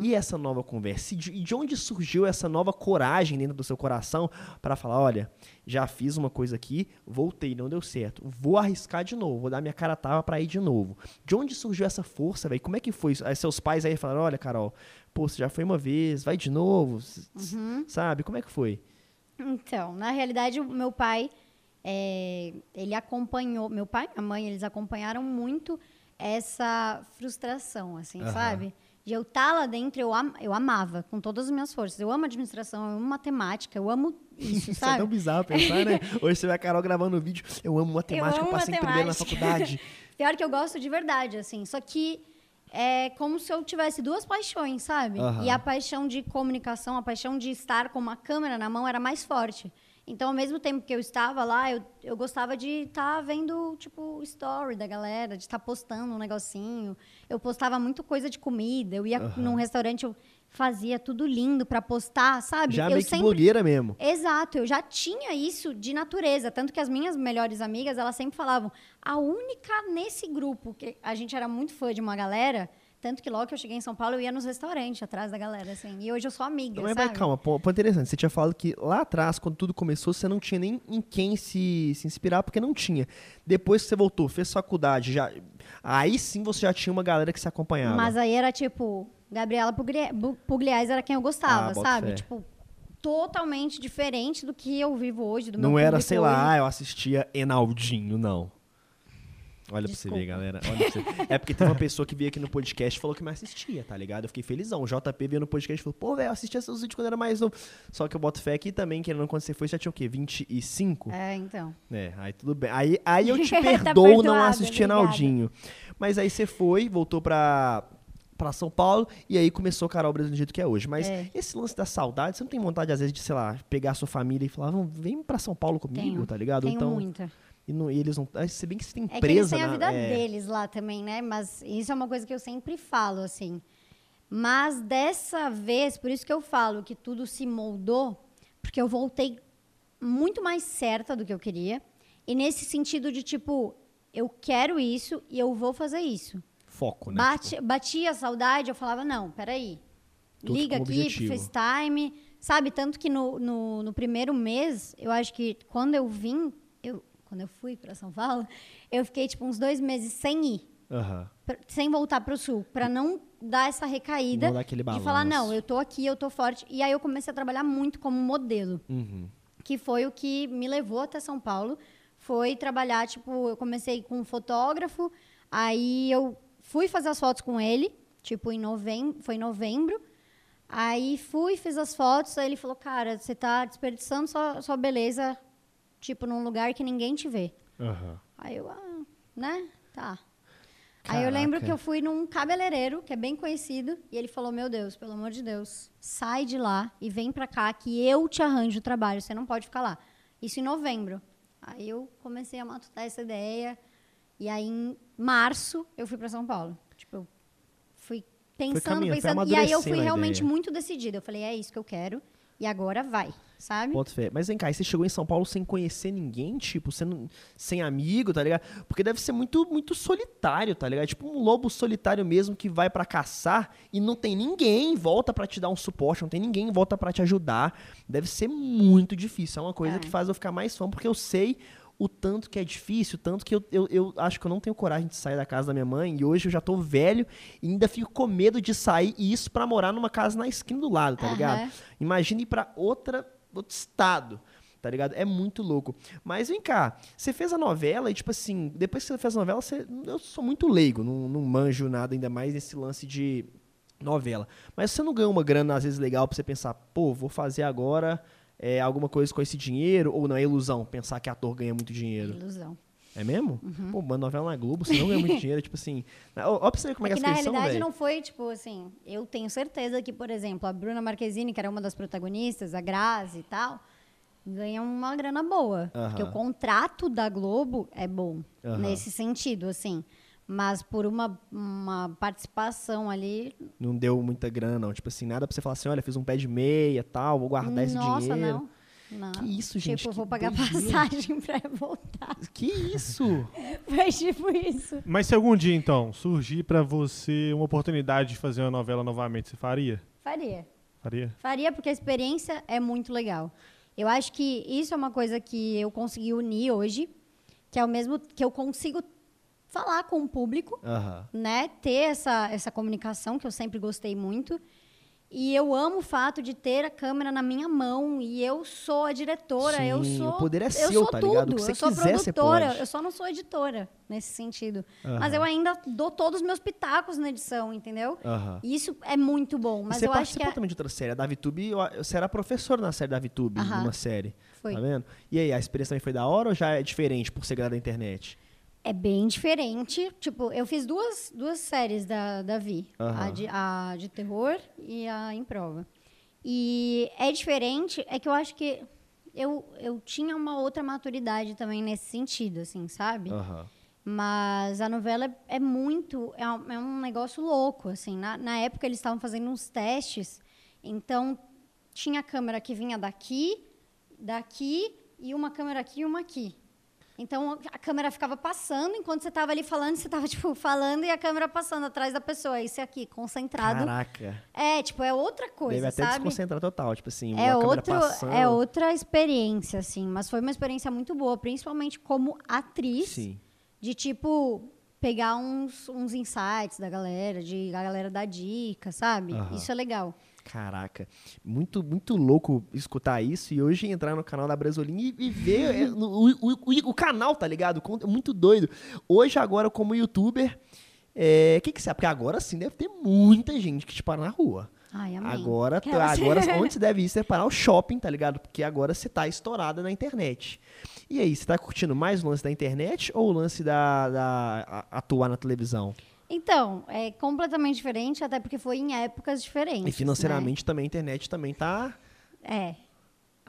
E essa nova conversa? E de, de onde surgiu essa nova coragem dentro do seu coração para falar, olha, já fiz uma coisa aqui, voltei, não deu certo, vou arriscar de novo, vou dar minha cara a tapa para ir de novo. De onde surgiu essa força, velho? Como é que foi? Aí seus pais aí falaram, olha, Carol, pô, você já foi uma vez, vai de novo, s- sabe? Como é que foi? Então, na realidade, o meu pai, é, ele acompanhou, meu pai e minha mãe, eles acompanharam muito essa frustração, assim, Aham. sabe? De eu estar lá dentro, eu, am- eu amava com todas as minhas forças. Eu amo administração, eu amo matemática, eu amo isso, Isso é tão bizarro pensar, né? Hoje você vê a Carol gravando o vídeo, eu amo matemática, eu, amo passei em primeiro na matemática. faculdade. Pior que eu gosto de verdade, assim. Só que é como se eu tivesse duas paixões, sabe? Aham. E a paixão de comunicação, a paixão de estar com uma câmera na mão era mais forte. Então, ao mesmo tempo que eu estava lá, eu, eu gostava de estar vendo, tipo, story da galera, de estar postando um negocinho. Eu postava muito coisa de comida. Eu ia Aham. num restaurante, eu fazia tudo lindo pra postar, sabe? Já eu meio que blogueira mesmo. Exato, eu já tinha isso de natureza, tanto que as minhas melhores amigas, elas sempre falavam, a única nesse grupo, que a gente era muito fã de uma galera, tanto que logo que eu cheguei em São Paulo, eu ia nos restaurantes atrás da galera, assim, e hoje eu sou amiga, Mas, sabe? mas calma, pô, pô, interessante. Você tinha falado que lá atrás, quando tudo começou, você não tinha nem em quem se, se inspirar, porque não tinha. Depois que você voltou, fez faculdade, já, aí sim você já tinha uma galera que se acompanhava. Mas aí era tipo, Gabriela Pugliese era quem eu gostava, Ah, sabe? Tipo, totalmente diferente do que eu vivo hoje, do não era, sei hoje. lá, ah, eu assistia Enaldinho, não. Olha pra você Desculpa. ver, galera. Você. É porque teve uma pessoa que veio aqui no podcast e falou que me assistia, tá ligado? Eu fiquei felizão. O JP veio no podcast e falou, pô, velho, eu assistia seus vídeos quando era mais novo. Só que eu boto fé aqui também, que quando você foi, você já tinha o quê? 25? É, então. É, aí tudo bem. Aí, aí eu te Tá perdoo não perdoado, assistir. Naldinho. Mas aí você foi, voltou pra, pra São Paulo e aí começou Carol Brasil do jeito que é hoje. Mas É. esse lance da saudade, você não tem vontade, às vezes, de, sei lá, pegar a sua família e falar, "Vamos, vem pra São Paulo comigo, Tenho, tá ligado? Tenho então, muita. E, não- e eles não. ah, Se bem que você tem É que eles empresa têm a vida é, deles lá também, né? Mas isso é uma coisa que eu sempre falo, assim. Mas dessa vez, por isso que eu falo que tudo se moldou, porque eu voltei muito mais certa do que eu queria. E nesse sentido de, tipo, eu quero isso e eu vou fazer isso. Foco, né? Bate, Batia a saudade, eu falava, não, peraí. Tudo Liga aqui objetivo. FaceTime. Sabe, tanto que no, no, no primeiro mês, eu acho que quando eu vim, eu, quando eu fui para São Paulo, eu fiquei tipo uns dois meses sem ir, Aham. pra- sem voltar pro sul, para não dar essa recaída dar de falar, não, eu tô aqui, eu tô forte. E aí eu comecei a trabalhar muito como modelo Uhum. que foi o que me levou até São Paulo. Foi trabalhar, tipo, eu comecei com um fotógrafo, aí eu fui fazer as fotos com ele, tipo, em novembro, foi em novembro. Aí fui, fiz as fotos, aí ele falou, cara, você tá desperdiçando sua, sua beleza, tipo, num lugar que ninguém te vê. Aham. Aí eu, ah, né? Tá. Aí eu lembro Caraca. que eu fui num cabeleireiro, que é bem conhecido, e ele falou: Meu Deus, pelo amor de Deus, sai de lá e vem pra cá que eu te arranjo o trabalho, você não pode ficar lá. Isso em novembro. Aí eu comecei a matutar essa ideia, e aí em março eu fui pra São Paulo. Tipo, eu fui pensando, pensando, e aí eu fui realmente ideia. muito decidida. Eu falei: É isso que eu quero, e agora vai, sabe? Boto fé. Mas vem cá, você chegou em São Paulo sem conhecer ninguém, tipo, não- sem amigo, tá ligado? Porque deve ser muito, muito solitário, tá ligado? Tipo um lobo solitário mesmo que vai pra caçar e não tem ninguém em volta pra te dar um suporte, não tem ninguém em volta pra te ajudar. Deve ser muito difícil. É uma coisa É. que faz eu ficar mais fã, porque eu sei o tanto que é difícil, o tanto que eu, eu, eu acho que eu não tenho coragem de sair da casa da minha mãe e hoje eu já tô velho e ainda fico com medo de sair e isso pra morar numa casa na esquina do lado, tá Aham. ligado? Imagine ir pra outra, outro estado, tá ligado? É muito louco. Mas vem cá, você fez a novela e, tipo assim, depois que você fez a novela, você, eu sou muito leigo, não, não manjo nada ainda mais nesse lance de novela. Mas você não ganhou uma grana, às vezes, legal pra você pensar, pô, vou fazer agora é, alguma coisa com esse dinheiro, ou não é ilusão pensar que ator ganha muito dinheiro? Ilusão. É mesmo? Uhum. Pô, uma novela na Globo, você não ganha muito dinheiro, tipo assim. Ó, pra você ver como é, É que que as na coisas são, realidade velho. não foi, tipo, assim, eu tenho certeza que, por exemplo, a Bruna Marquezine, que era uma das protagonistas, a Grazi e tal, ganha uma grana boa. Porque Aham. o contrato da Globo é bom, Aham. nesse sentido, assim. Mas por uma, uma participação ali, Não deu muita grana, não. Tipo assim, nada pra você falar assim, olha, fiz um pé de meia tal, vou guardar esse nossa, dinheiro. não. Não. Que isso, gente, Tipo, eu que vou pagar doideira. passagem pra voltar. Que isso? Foi tipo isso. Mas se algum dia, então, surgir pra você uma oportunidade de fazer uma novela novamente, você faria? Faria. Faria? Faria porque a experiência é muito legal. Eu acho que isso é uma coisa que eu consegui unir hoje, que é o mesmo que eu consigo falar com o público, Aham. né? Ter essa, essa comunicação que eu sempre gostei muito. E eu amo o fato de ter a câmera na minha mão e eu sou a diretora, eu Sim, sou o poder é eu seu, sou tá tudo, ligado? O que você eu sou quiser, produtora, eu só não sou editora nesse sentido. Mas eu ainda dou todos os meus pitacos na edição, entendeu? E isso é muito bom, E mas você eu acho que é- também de outra série, a da VTube, eu- você era professor na série da VTube, Aham. numa série. Foi. Tá vendo? E aí, a experiência também foi da hora ou já é diferente por ser da internet? É bem diferente. Tipo, eu fiz duas, duas séries da, da Vi. A Aham. de, a de terror e a em prova. E é diferente, é que eu acho que eu, eu tinha uma outra maturidade também nesse sentido, assim, sabe? Aham. Mas a novela é, é muito. É um, é um negócio louco, assim. Na, na época eles estavam fazendo uns testes, então tinha câmera que vinha daqui, daqui, e uma câmera aqui e uma aqui. Então a câmera ficava passando enquanto você estava ali falando, você estava tipo falando e a câmera passando atrás da pessoa. Isso aqui, concentrado. Caraca. É, tipo, é outra coisa, Deve até sabe? desconcentrar total, tipo assim, É, outro, passando. é outra experiência, assim. Mas foi uma experiência muito boa, principalmente como atriz Sim. de tipo pegar uns, uns insights da galera, de a galera dar dica, sabe? Aham. Isso é legal. Caraca, muito, muito louco escutar isso e hoje entrar no canal da Brasolim e, e ver é, no- o, o, o, canal, tá ligado? É muito doido. Hoje, agora, como youtuber, o que que você... Porque agora sim deve ter muita gente que te para na rua. Ai. Agora, tá- Aquelas- agora onde você deve ir, você é parar o shopping, tá ligado? Porque agora você tá estourada na internet. E aí, você tá curtindo mais o lance da internet ou o lance da, da a- atuar na televisão? Então, é completamente diferente, até porque foi em épocas diferentes. E financeiramente também a internet também tá... né? É.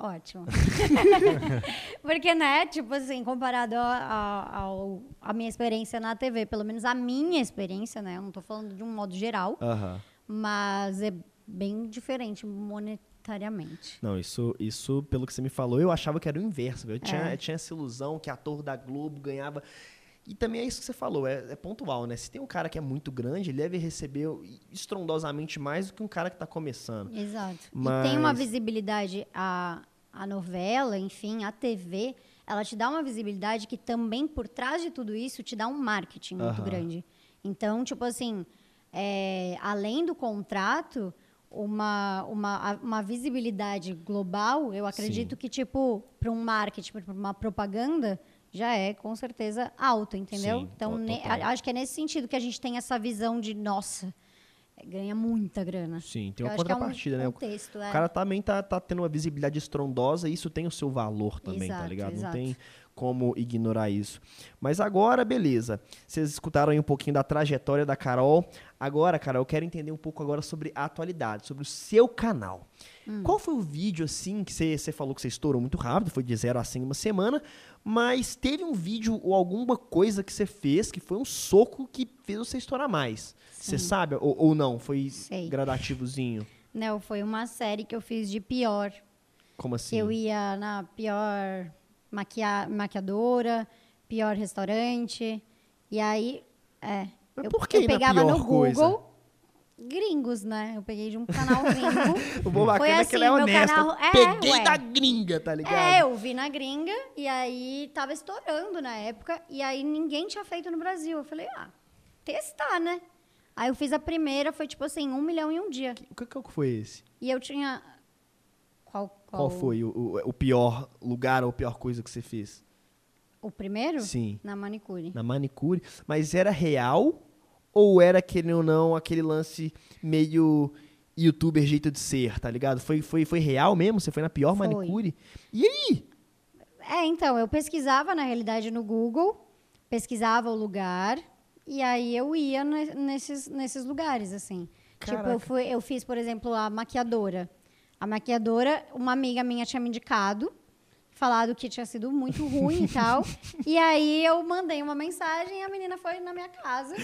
Ótimo. Porque, né, tipo assim, comparado a minha experiência na TV, pelo menos a minha experiência, né? Eu não tô falando de um modo geral, Aham. mas é bem diferente monetariamente. Não, isso, isso, pelo que você me falou, eu achava que era o inverso. Eu tinha, É. eu tinha essa ilusão que ator da Globo ganhava. E também é isso que você falou, é, é pontual, né? Se tem um cara que é muito grande, ele deve receber estrondosamente mais do que um cara que tá começando. Exato. E tem uma Mas- visibilidade, a, a novela, enfim, a TV, ela te dá uma visibilidade que também, por trás de tudo isso, te dá um marketing muito Aham. grande. Então, tipo assim, é, além do contrato, uma, uma, uma visibilidade global, eu acredito Sim. que, tipo, para um marketing, para uma propaganda, já é com certeza alto, entendeu? Sim, então, ne- acho que é nesse sentido que a gente tem essa visão de, nossa, é, ganha muita grana. Sim, tem uma que é um contrapartida, né? O contexto, é. O cara também tá, tá tendo uma visibilidade estrondosa e isso tem o seu valor também, tá Exato, ligado? Não exato. tem como ignorar isso. Mas agora, beleza. Vocês escutaram aí um pouquinho da trajetória da Carol. Agora, Carol, eu quero entender um pouco agora sobre a atualidade, sobre o seu canal. Hum. Qual foi o vídeo, assim, que você falou que você estourou muito rápido, foi de 0 a 100 em uma semana, mas teve um vídeo ou alguma coisa que você fez que foi um soco que fez você estourar mais? Você sabe? Ou, ou não? Foi Sei. gradativozinho? Não, foi uma série que eu fiz de pior. Como assim? Eu ia na pior maquia maquiadora, pior restaurante. E aí, é. Mas eu, por que eu pegava no coisa? Google gringos, né? Eu peguei de um canal gringo. O bom bacana Foi é que ele é assim, honesto. canal- é, Peguei ué. da gringa, tá ligado? É, eu vi na gringa e aí tava estourando na época e aí ninguém tinha feito no Brasil. Eu falei, ah, testar, né? Aí eu fiz a primeira, foi tipo assim, um milhão em um dia. O que, que foi esse? E eu tinha. Qual, Qual, foi o, o, o pior lugar ou a pior coisa que você fez? O primeiro? Sim. Na manicure. Na manicure. Mas era real ou era aquele ou não, aquele lance meio youtuber jeito de ser, tá ligado? Foi, foi, foi real mesmo? Você foi na pior Foi. manicure? E aí? É, então, eu pesquisava na realidade no Google, pesquisava o lugar e aí eu ia ne- nesses, nesses lugares, assim. Tipo, Caraca. eu, fui, eu fiz, por exemplo, a maquiadora. A maquiadora, uma amiga minha tinha me indicado, falado que tinha sido muito ruim e tal. E aí eu mandei uma mensagem e a menina foi na minha casa.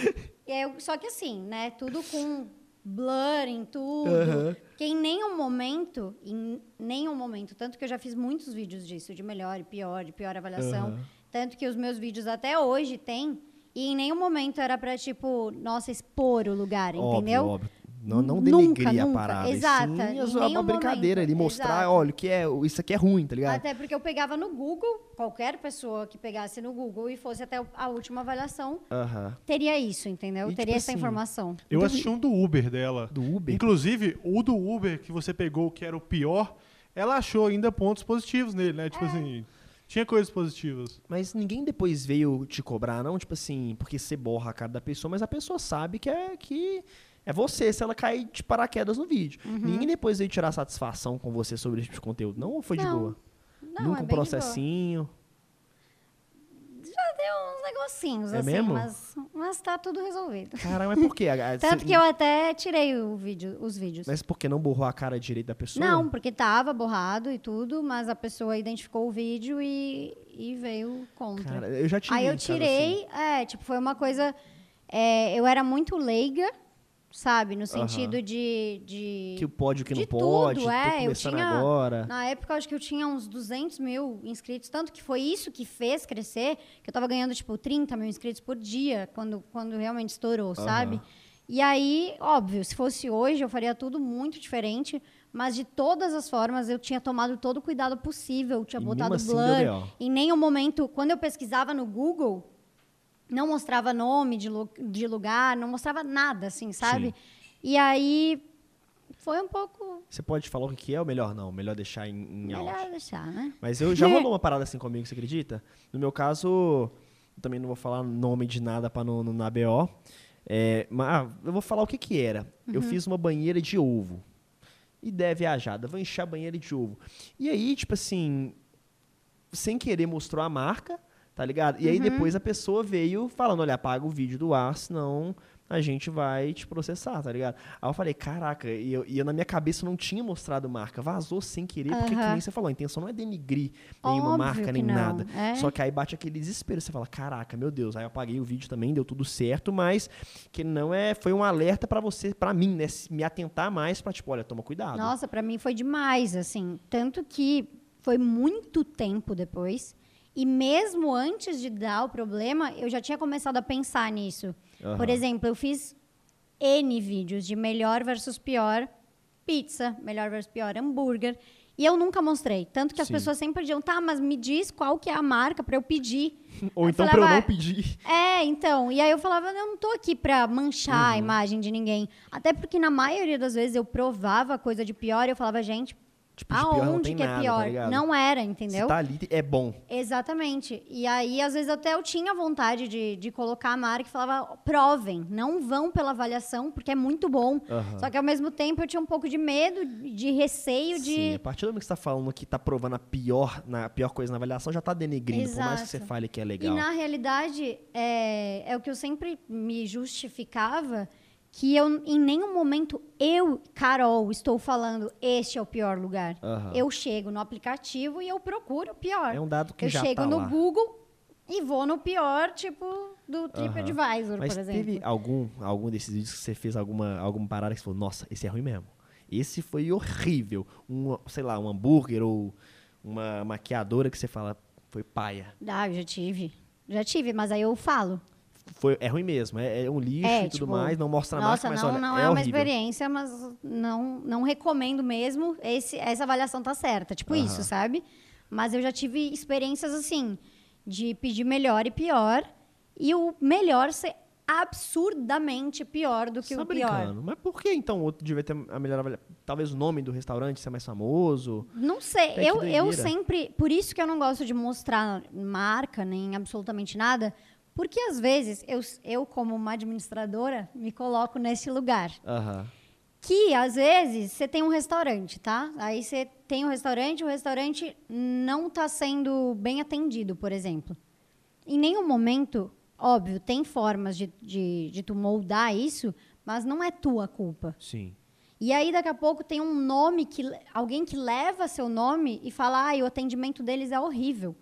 E aí eu- só que assim, né, tudo com blur em tudo. Aham. Porque em nenhum momento, em nenhum momento, tanto que eu já fiz muitos vídeos disso, de melhor e pior, de pior avaliação, Aham. tanto que os meus vídeos até hoje têm, e em nenhum momento era pra, tipo, nossa, expor o lugar, entendeu? Óbvio, óbvio. Não, não Nunca, denegrir a parada. e Exata, Sim, é uma brincadeira momento. ali, mostrar, Exato. olha, o que é, isso aqui é ruim, tá ligado? Até porque eu pegava no Google, qualquer pessoa que pegasse no Google e fosse até a última avaliação, Aham. teria isso, entendeu? E, teria tipo essa assim, informação. Eu assisti um do Uber dela. Do Uber? Inclusive, o do Uber que você pegou, que era o pior, ela achou ainda pontos positivos nele, né? É. Tipo assim, tinha coisas positivas. Mas ninguém depois veio te cobrar, não? Tipo assim, porque você borra a cara da pessoa, mas a pessoa sabe que é que é você se ela cair de paraquedas no vídeo. Uhum. Ninguém depois veio tirar satisfação com você sobre esse tipo de conteúdo, não? Ou foi de Não. boa? Não, Nunca é um de processinho. Já deu uns negocinhos, É assim, mesmo? mas, mas tá tudo resolvido. Caramba, mas por quê? Tanto cê- que eu até tirei o vídeo, os vídeos. Mas por que não borrou a cara direita da pessoa? Não, porque tava borrado e tudo, mas a pessoa identificou o vídeo e, e veio contra. Cara, eu já tive Aí eu caso assim. tirei, é, tipo, foi uma coisa. é, eu era muito leiga, sabe? No sentido de, de. Que pode, o que não de pode, tudo, é, eu tinha- agora. Na época, acho que eu tinha uns 200 mil inscritos, tanto que foi isso que fez crescer, que eu tava ganhando, tipo, 30 mil inscritos por dia, quando, quando realmente estourou, sabe? E aí, óbvio, se fosse hoje, eu faria tudo muito diferente, mas de todas as formas, eu tinha tomado todo o cuidado possível, tinha E botado assim blur. B.O. Em nenhum momento, quando eu pesquisava no Google, não mostrava nome de, de lugar, não mostrava nada, assim, sabe? Sim. E aí, foi um pouco Você pode falar o que é ou melhor não? Melhor deixar em, em melhor áudio. deixar, né? Mas eu já rolou uma parada assim comigo, você acredita? No meu caso, eu também não vou falar nome de nada pra não, não na BO. É, mas ah, eu vou falar o que que era. Eu Uhum. fiz uma banheira de ovo. Ideia viajada, vou encher a banheira de ovo. E aí, tipo assim, sem querer mostrou a marca, tá ligado? E aí Uhum. depois a pessoa veio falando, olha, apaga o vídeo do ar, senão a gente vai te processar, tá ligado? Aí eu falei, caraca, e eu, e eu na minha cabeça não tinha mostrado marca, vazou sem querer, porque que nem você falou, a intenção não é denigrir nenhuma Óbvio marca, nem não, nada. é. Só que aí bate aquele desespero, você fala, caraca, meu Deus, aí eu apaguei o vídeo também, deu tudo certo, mas que não é, foi um alerta pra você, pra mim, né, me atentar mais pra, tipo, olha, toma cuidado. Nossa, pra mim foi demais, assim. Tanto que foi muito tempo depois. E mesmo antes de dar o problema, eu já tinha começado a pensar nisso. Aham. Por exemplo, eu fiz N vídeos de melhor versus pior pizza, melhor versus pior hambúrguer. E eu nunca mostrei. Tanto que as Sim. pessoas sempre pediam, tá, mas me diz qual que é a marca pra eu pedir. Ou Eu então eu não "Ah, pedir. É, então. E aí eu falava, eu não tô aqui pra manchar Uhum. a imagem de ninguém. Até porque na maioria das vezes eu provava coisa de pior e eu falava, gente, Tipo, aonde que é nada, tá pior? ligado? não era, Se entendeu? tá ali, é bom. Exatamente. E aí, às vezes, até eu tinha vontade de, de colocar a marca e falava, provem, não vão pela avaliação, porque é muito bom. Só que ao mesmo tempo eu tinha um pouco de medo, de receio de. Sim, a partir do momento que você tá falando que tá provando a pior, na, a pior coisa na avaliação, já tá denegrindo, por mais que você Exato. fale que é E legal. na realidade, é, é o que eu sempre me justificava, que eu, em nenhum momento, eu, Carol, estou falando, este é o pior lugar. Aham. Eu chego no aplicativo e eu procuro o pior. É um dado que eu já chego tá no lá. Google e vou no pior, tipo, do TripAdvisor, Mas por exemplo. teve algum, algum desses vídeos que você fez alguma, alguma parada que você falou, nossa, esse é ruim mesmo. Esse foi horrível. Um, sei lá, um hambúrguer ou uma maquiadora que você fala, foi paia. Ah, eu já tive. Já tive, mas aí eu falo. Foi, é ruim mesmo, é, é um lixo É, e tudo tipo, mais, não mostra Nossa, marca, mas não, olha, não é, é, uma horrível. experiência, mas não, não recomendo mesmo. Esse, essa avaliação tá certa, tipo Aham. isso, sabe? Mas eu já tive experiências assim, de pedir melhor e pior, e o melhor ser absurdamente pior do que Você tá o pior. brincando. Mas por que então o outro devia ter a melhor avaliação? Talvez o nome do restaurante ser mais famoso? Não sei, eu, eu sempre. Por isso que eu não gosto de mostrar marca, nem absolutamente nada. Porque às vezes eu, eu como uma administradora, me coloco nesse lugar. Aham. Que às vezes você tem um restaurante, tá? Aí você tem um restaurante, o restaurante não está sendo bem atendido, por exemplo. Em nenhum momento, óbvio, tem formas de, de, de tu moldar isso, mas não é tua culpa. Sim. E aí, daqui a pouco, tem um nome que alguém que leva seu nome e fala, ah, o atendimento deles é horrível.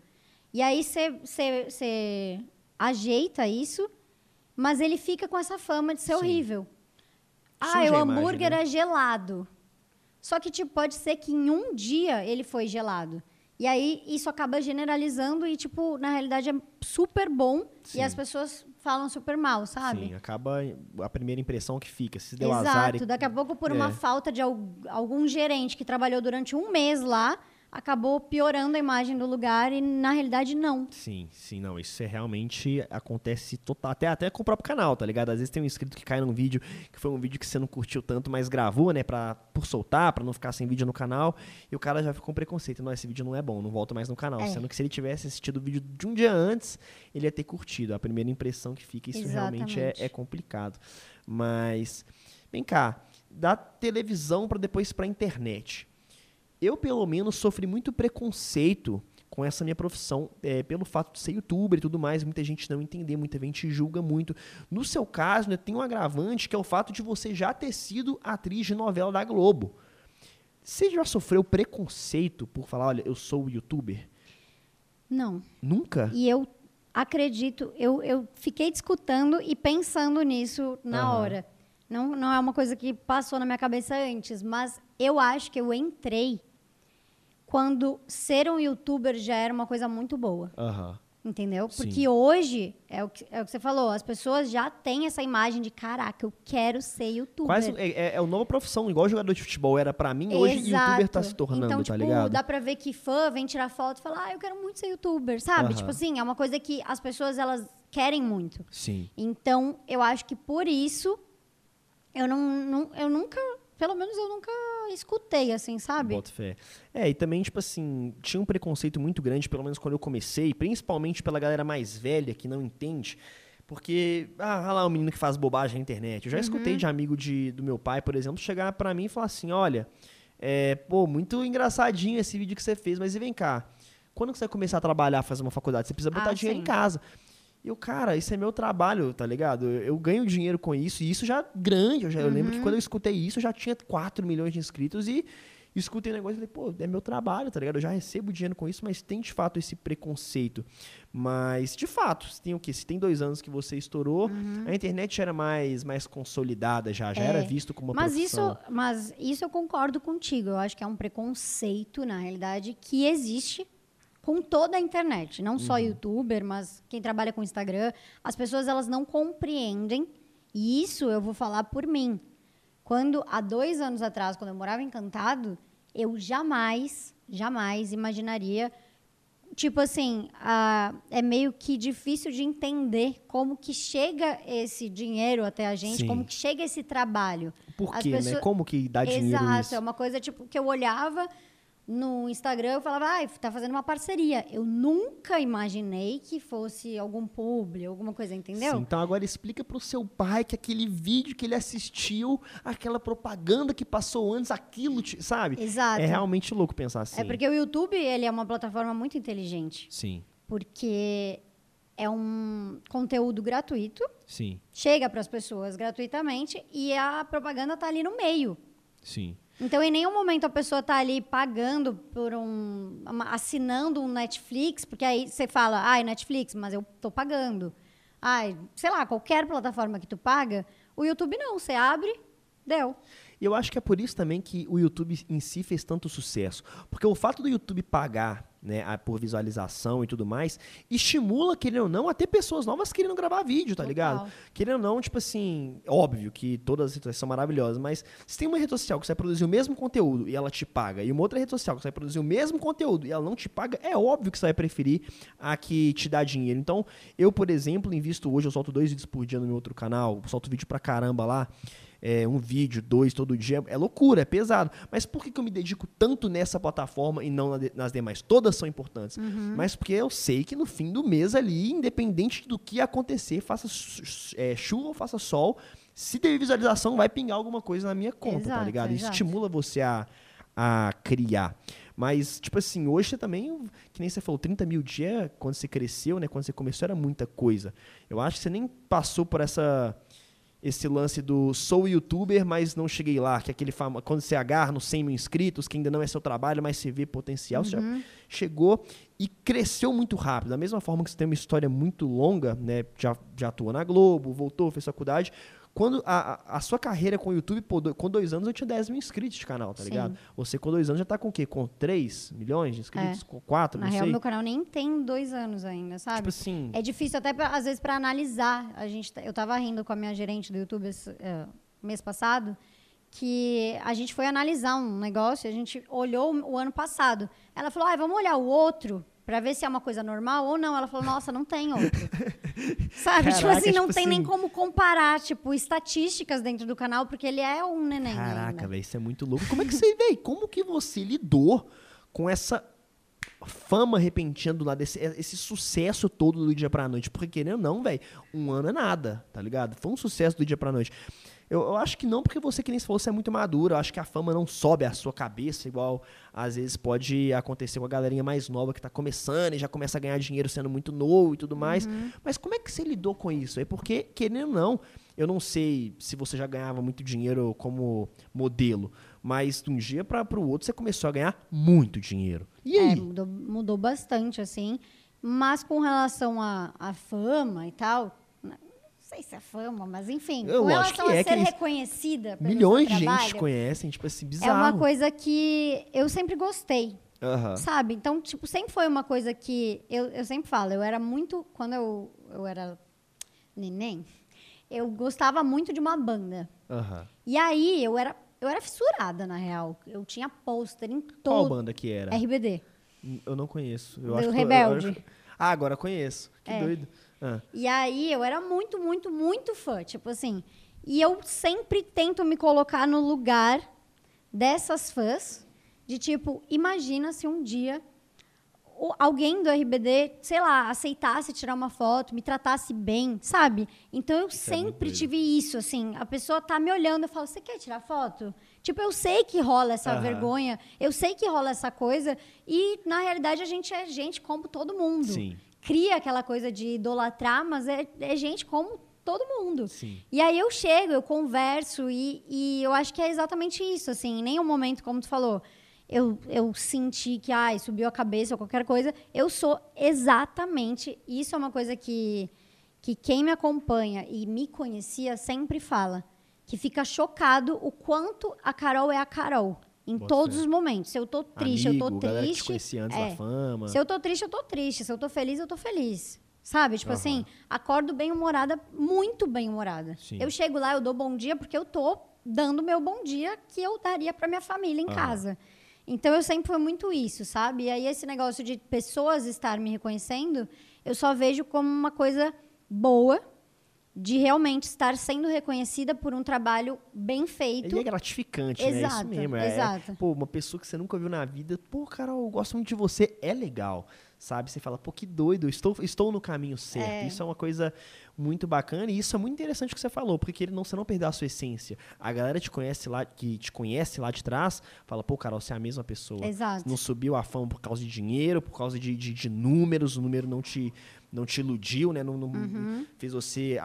E aí você ajeita isso, mas ele fica com essa fama de ser Sim. horrível. Ah, o a imagem, hambúrguer né? é gelado. Só que, tipo, pode ser que em um dia ele foi gelado. E aí isso acaba generalizando e, tipo, na realidade é super bom Sim. e as pessoas falam super mal, sabe? Sim, acaba a primeira impressão que fica. Se deu Exato. azar. e- Daqui a pouco, por uma É. falta de al- algum gerente que trabalhou durante um mês lá, acabou piorando a imagem do lugar e, na realidade, não. Sim, sim, não. Isso é realmente acontece total. Até, até com o próprio canal, tá ligado? Às vezes tem um inscrito que cai num vídeo que foi um vídeo que você não curtiu tanto, mas gravou, né? Pra, por soltar, pra não ficar sem vídeo no canal. E o cara já ficou com preconceito. Não, esse vídeo não é bom, não volta mais no canal. É. Sendo que se ele tivesse assistido o vídeo de um dia antes, ele ia ter curtido. A primeira impressão que fica, isso realmente é, Exatamente. é complicado. Mas, vem cá, da televisão pra depois pra internet. Eu, pelo menos, sofri muito preconceito com essa minha profissão, é, pelo fato de ser youtuber e tudo mais, muita gente não entender, muita gente julga muito. No seu caso, né, tem um agravante que é o fato de você já ter sido atriz de novela da Globo. Você já sofreu preconceito por falar, olha, eu sou youtuber? Não. Nunca? E eu acredito, eu, eu fiquei discutando e pensando nisso na Aham. hora. Não, não é uma coisa que passou na minha cabeça antes, mas eu acho que eu entrei quando ser um youtuber já era uma coisa muito boa. Aham. Entendeu? Sim. Porque hoje, é o, que, é o que você falou, as pessoas já têm essa imagem de caraca, eu quero ser youtuber. Quase é, é, é uma nova profissão, igual jogador de futebol era pra mim, hoje Exato. youtuber tá se tornando, então, tá tipo, ligado? dá pra ver que fã vem tirar foto e falar, ah, eu quero muito ser youtuber, sabe? Aham. Tipo assim, é uma coisa que as pessoas, elas querem muito. Sim. Então, eu acho que por isso, eu não, não- eu nunca, pelo menos eu nunca escutei, assim, sabe? Boto fé. É, e também, tipo assim, tinha um preconceito muito grande, pelo menos quando eu comecei, principalmente pela galera mais velha que não entende. Porque, ah, lá o menino que faz bobagem na internet. Eu já Uhum. escutei de amigo de, do meu pai, por exemplo, chegar pra mim e falar assim: olha, é, pô, muito engraçadinho esse vídeo que você fez, mas e vem cá, quando você vai começar a trabalhar, fazer uma faculdade? Você precisa botar Ah, dinheiro sim. em casa. E eu, cara, isso é meu trabalho, tá ligado? Eu, eu ganho dinheiro com isso, e isso já grande. Eu, já, eu lembro Uhum. que quando eu escutei isso, eu já tinha 4 milhões de inscritos e escutei o negócio e falei, pô, é meu trabalho, tá ligado? Eu já recebo dinheiro com isso, mas tem de fato esse preconceito. Mas, de fato, se tem o quê? Se tem dois anos que você estourou, a internet era mais, mais consolidada já, já Uhum. É. era visto como uma Mas profissão. isso, mas isso eu concordo contigo. Eu acho que é um preconceito, na realidade, que existe com toda a internet. Não Uhum. só youtuber, mas quem trabalha com Instagram. As pessoas, elas não compreendem. E isso eu vou falar por mim. Quando, há dois anos atrás, quando eu morava em Encantado, eu jamais, jamais imaginaria... Tipo assim, ah, é meio que difícil de entender como que chega esse dinheiro até a gente, Sim. como que chega esse trabalho. Por as quê, né? pessoas- Como que dá dinheiro Exato, isso? é uma coisa tipo que eu olhava no Instagram, eu falava, ai, tá fazendo uma parceria. Eu nunca imaginei que fosse algum publi, alguma coisa, entendeu? Sim, então agora explica pro seu pai que aquele vídeo que ele assistiu, aquela propaganda que passou antes, aquilo, sabe? Exato. É realmente louco pensar assim. É porque o YouTube, ele é uma plataforma muito inteligente, Sim, porque é um conteúdo gratuito, sim, chega para as pessoas gratuitamente e a propaganda tá ali no meio. sim. Então, em nenhum momento a pessoa está ali pagando por um. assinando um Netflix, porque aí você fala, ai, Netflix, mas eu tô pagando. Ai, sei lá, qualquer plataforma que tu paga, o YouTube não. Você abre, deu. E eu acho que é por isso também que o YouTube em si fez tanto sucesso. Porque o fato do YouTube pagar né, por visualização e tudo mais, estimula, querendo ou não, até pessoas novas querendo gravar vídeo, tá Total. ligado? Querendo ou não, tipo assim, óbvio que todas as redes são maravilhosas, mas se tem uma rede social que você vai produzir o mesmo conteúdo e ela te paga, e uma outra rede social que você vai produzir o mesmo conteúdo e ela não te paga, é óbvio que você vai preferir a que te dá dinheiro. Então, eu, por exemplo, invisto hoje, eu solto dois vídeos por dia no meu outro canal, solto vídeo pra caramba lá é, um vídeo, dois todo dia, é loucura, é pesado. Mas por que, que eu me dedico tanto nessa plataforma e não na de- nas demais? Todas são importantes. Mas porque eu sei que no fim do mês ali, independente do que acontecer, faça é, chuva ou faça sol, se ter visualização, vai pingar alguma coisa na minha conta, tá Exato, ligado? Isso exato. estimula você a, a criar. Mas, tipo assim, hoje você também, que nem você falou, 30 mil dias, quando você cresceu, né? Quando você começou, era muita coisa. Eu acho que você nem passou por essa esse lance do sou youtuber, mas não cheguei lá, que é aquele fama, quando você agarra nos 100 mil inscritos, que ainda não é seu trabalho, mas você vê potencial, você já chegou e cresceu muito rápido. Da mesma forma que você tem uma história muito longa, né, já, já atua na Globo, voltou, fez faculdade, Quando a, a- sua carreira com o YouTube, pô, com dois anos eu tinha 10 mil inscritos de canal, tá Sim. ligado? Você com dois anos já tá com o quê? Com 3 milhões de inscritos? Com 4? Na não real, sei. meu canal nem tem dois anos ainda, sabe? Tipo assim. É difícil até, pra- às vezes, para analisar. A gente, tá- eu tava rindo com a minha gerente do YouTube esse, eh, mês passado, que a gente foi analisar um negócio, a gente olhou o ano passado. Ela falou, ah, vamos olhar o outro para ver se é uma coisa normal ou não. Ela falou, nossa, não tem outro. Sabe? tipo Caraca, assim, não tipo tem nem assim- como comparar, tipo, estatísticas dentro do canal, porque ele é um neném Caraca, velho, isso é muito louco. Como é que você, velho, como que você lidou com essa fama repentina do lado, esse, esse sucesso todo do dia pra noite? Porque querendo ou não, velho, um ano é nada, tá ligado? Foi um sucesso do dia pra noite. Eu, eu acho que não, porque você, que nem se falou, você é muito maduro. Eu acho que a fama não sobe à sua cabeça, igual às vezes pode acontecer com a galerinha mais nova que tá começando e já começa a ganhar dinheiro sendo muito novo e tudo mais. Mas como é que você lidou com isso? É porque, querendo ou não, eu não sei se você já ganhava muito dinheiro como modelo, mas de um dia para o outro você começou a ganhar muito dinheiro. E É, aí? mudou, mudou bastante, assim. Mas com relação à fama e tal, sei se é fama, mas enfim, Eu com relação que a é, ser que eles- reconhecida pelo Milhões de gente conhecem, tipo assim, É bizarro. uma coisa que eu sempre gostei, Aham. sabe? Então, tipo, sempre foi uma coisa que eu, eu sempre falo, eu era muito quando eu, eu era neném, eu gostava muito de uma banda. Aham. E aí eu era eu era fissurada na real. Eu tinha pôster em Qual todo banda que era? RBD. Eu não conheço. Eu Do acho que eu- eu Rebelde. acho- Ah, agora conheço. Que É. doido. Ah. E aí eu era muito, muito, muito fã, tipo assim. E eu sempre tento me colocar no lugar dessas fãs, de tipo, imagina se um dia alguém do RBD, sei lá, aceitasse tirar uma foto, me tratasse bem, sabe? Então eu Isso é sempre doido. tive isso, assim, a pessoa tá me olhando, eu falo, você quer tirar foto? Tipo, eu sei que rola essa Aham. vergonha, eu sei que rola essa coisa, e na realidade a gente é gente como todo mundo Sim, cria aquela coisa de idolatrar, mas é, é gente como todo mundo. sim. E aí eu chego, eu converso e, e eu acho que é exatamente isso, assim, em nenhum momento, como tu falou, eu, eu senti que, ai, subiu a cabeça ou qualquer coisa, eu sou exatamente, isso é uma coisa que, que quem me acompanha e me conhecia sempre fala, que fica chocado o quanto a Carol é a Carol, em Bota todos fé. os momentos. Se eu tô triste, Amigo, eu tô galera que te triste. antes é. da fama. Se eu tô triste, eu tô triste. Se eu tô feliz, eu tô feliz. Sabe? Tipo Aham. assim, acordo bem-humorada, muito bem-humorada. Eu chego lá, eu dou bom dia porque eu tô dando meu bom dia que eu daria pra minha família em Aham. casa. Então eu sempre fui muito isso, sabe? E aí esse negócio de pessoas estar me reconhecendo, eu só vejo como uma coisa boa de realmente estar sendo reconhecida por um trabalho bem feito. E é gratificante, né? Isso Exato, mesmo. É, exato. Pô, uma pessoa que você nunca viu na vida, pô, Carol, eu gosto muito de você, é legal, sabe? Você fala, pô, que doido, eu estou, estou no caminho certo. É. Isso é uma coisa muito bacana e isso é muito interessante que você falou, porque ele não, você não perdeu a sua essência. A galera te conhece lá, que te conhece lá de trás, fala, pô, Carol, você é a mesma pessoa. Exato. Não subiu a fama por causa de dinheiro, por causa de, de, de números, o número não te, não te iludiu, né? Não, não Uhum. fez você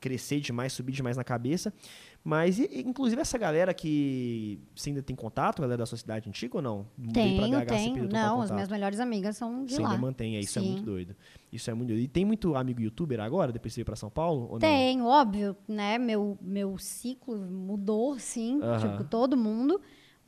crescer demais, subir demais na cabeça. Mas, e- inclusive, essa galera que você ainda tem contato, galera da sua cidade antiga ou não? Você perdeu total Não, as minhas melhores amigas são de Você lá. ainda mantém, é, isso é Sim. muito doido. Isso é muito doido. E tem muito amigo youtuber agora, depois de você veio pra São Paulo? Ou não? Tenho, óbvio, né? Meu, meu ciclo mudou, sim, Aham. tipo, todo mundo.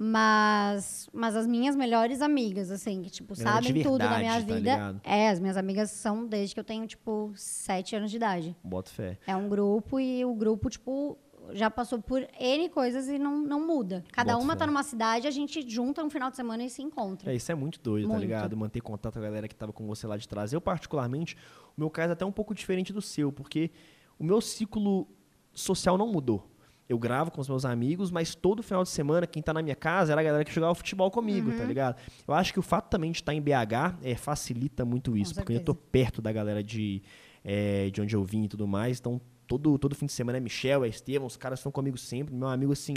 Mas, mas as minhas melhores amigas, assim, que, tipo, de sabem tudo da verdade, minha tá vida. ligado? é, as minhas amigas são desde que eu tenho, tipo, sete anos de idade. Boto fé. É um grupo e o grupo, tipo, já passou por N coisas e não, não muda. Cada Boto uma fé. tá numa cidade, a gente junta no final de semana e se encontra. É, isso é muito doido, tá Muito. ligado? Manter contato com a galera que tava com você lá de trás. Eu, particularmente, o meu caso é até um pouco diferente do seu, porque o meu ciclo social não mudou. Eu gravo com os meus amigos, mas todo final de semana, quem tá na minha casa era a galera que jogava futebol comigo, Uhum. tá ligado? Eu acho que o fato também de estar em BH é, facilita muito isso, porque eu tô perto da galera de, é, de onde eu vim e tudo mais, então todo, todo fim de semana é Michel, é Estevam, os caras estão comigo sempre, meu amigo assim,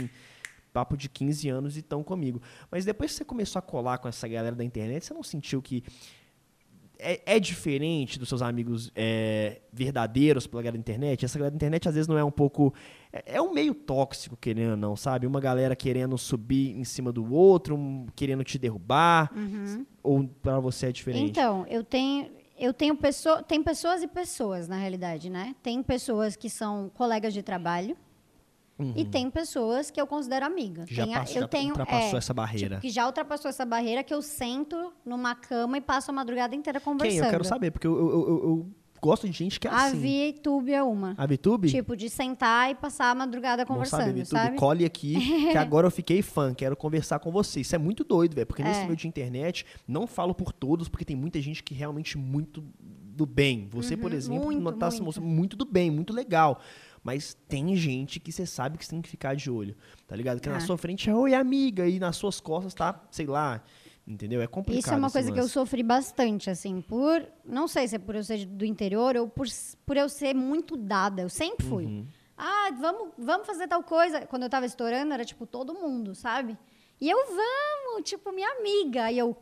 papo de 15 anos e estão comigo. Mas depois que você começou a colar com essa galera da internet, você não sentiu que é, é diferente dos seus amigos é, verdadeiros pela galera da internet? Essa galera da internet às vezes não é um pouco. É, é um meio tóxico, querendo ou não, sabe? Uma galera querendo subir em cima do outro, um querendo te derrubar. Ou pra você é diferente? Então, eu tenho. eu tenho pessoa, tem pessoas e pessoas, na realidade, né? Tem pessoas que são colegas de trabalho e tem pessoas que eu considero amiga. Uhum. Já Tem a- passa- eu já tenho, ultrapassou é, essa barreira. tipo, que já ultrapassou essa barreira que eu sento numa cama e passo a madrugada inteira conversando. Quem? Eu quero saber, porque eu, eu, eu- eu gosto de gente que é A assim. VTube é uma. A VTube? Tipo, de sentar e passar a madrugada Bom conversando, saber, VTube, sabe? cole aqui, que agora eu fiquei fã, quero conversar com você. Isso é muito doido, velho, porque nesse É. meio de internet, não falo por todos, porque tem muita gente que realmente muito do bem. Você, por exemplo, Uhum, muito, tá se muito. mostrando muito do bem, muito legal. Mas tem gente que você sabe que você tem que ficar de olho, tá ligado? Que na É. sua frente é oi amiga e nas suas costas tá, sei lá, entendeu? É complicado Isso é uma coisa que eu lance. sofri bastante, assim, por. Não sei se é por eu ser do interior ou por, por eu ser muito dada. Eu sempre fui. Uhum. Ah, vamos, vamos fazer tal coisa. Quando eu tava estourando, era tipo todo mundo, sabe? E eu, vamos, tipo, minha amiga. E eu,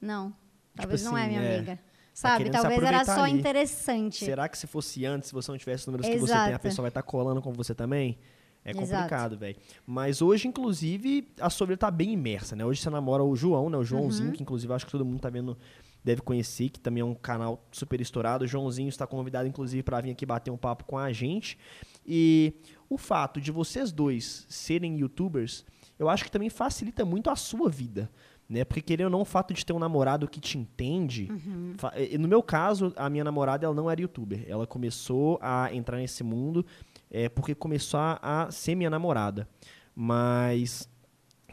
não, talvez não é assim, minha é. amiga. Sabe? querendo se Talvez era só ali. interessante. Será que se fosse antes, se você não tivesse os números que você tem, a Exato. pessoa vai estar colando com você também? É Exato. complicado, velho. Mas hoje, inclusive, a sua vida tá bem imersa, né? Hoje você namora o João, né? O Joãozinho, Uhum. que inclusive eu acho que todo mundo tá vendo, deve conhecer, que também é um canal super estourado. O Joãozinho está convidado, inclusive, para vir aqui bater um papo com a gente. E o fato de vocês dois serem youtubers, eu acho que também facilita muito a sua vida. Né? Porque, querendo ou não, o fato de ter um namorado que te entende. fa- e- No meu caso, a minha namorada ela não era youtuber. Ela começou a entrar nesse mundo é, porque começou a, a ser minha namorada. Mas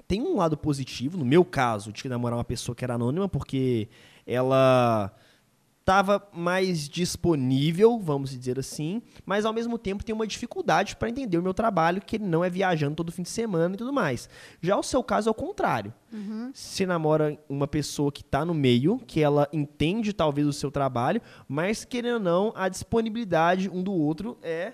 tem um lado positivo, no meu caso, de namorar uma pessoa que era anônima, porque ela estava mais disponível, vamos dizer assim, mas ao mesmo tempo tem uma dificuldade para entender o meu trabalho, que ele não é viajando todo fim de semana e tudo mais. Já o seu caso é o contrário. Você namora uma pessoa que está no meio, que ela entende talvez o seu trabalho, mas querendo ou não, a disponibilidade um do outro é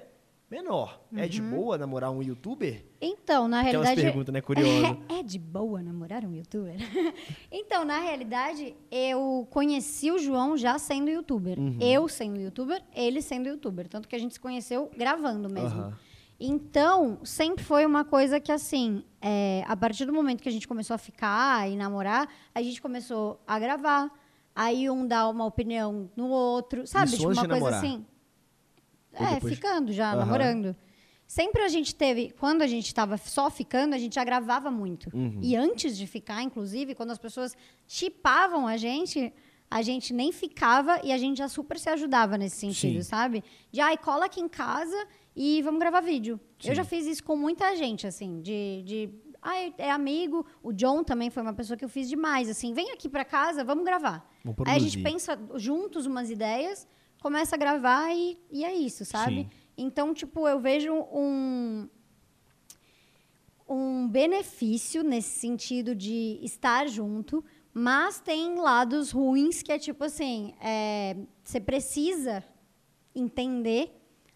menor. É de boa namorar um youtuber? Então, na Aquelas realidade. perguntas, né, curiosas. É, de boa namorar um youtuber? então, na realidade, eu conheci o João já sendo youtuber. Uhum. Eu sendo youtuber, ele sendo youtuber. Tanto que a gente se conheceu gravando mesmo. Aham. Então, sempre foi uma coisa que, assim, é, a partir do momento que a gente começou a ficar e namorar, a gente começou a gravar. Aí um dá uma opinião no outro, sabe? Isso tipo, uma coisa namorar? assim. Ou É, depois de- ficando já, Aham. namorando. Sempre a gente teve, quando a gente estava só ficando, a gente já gravava muito. Uhum. E antes de ficar, inclusive, quando as pessoas chipavam a gente, a gente nem ficava e a gente já super se ajudava nesse sentido, Sim. sabe? De, ai, cola aqui em casa e vamos gravar vídeo. Sim. Eu já fiz isso com muita gente, assim, de... de Ai, é amigo. O John também foi uma pessoa que eu fiz demais, assim. Vem aqui pra casa, vamos gravar. Vamos Aí a gente pensa juntos umas ideias, começa a gravar e, e é isso, sabe? Sim. Então, tipo, eu vejo um, um benefício nesse sentido de estar junto, mas tem lados ruins que é tipo assim, é, você precisa entender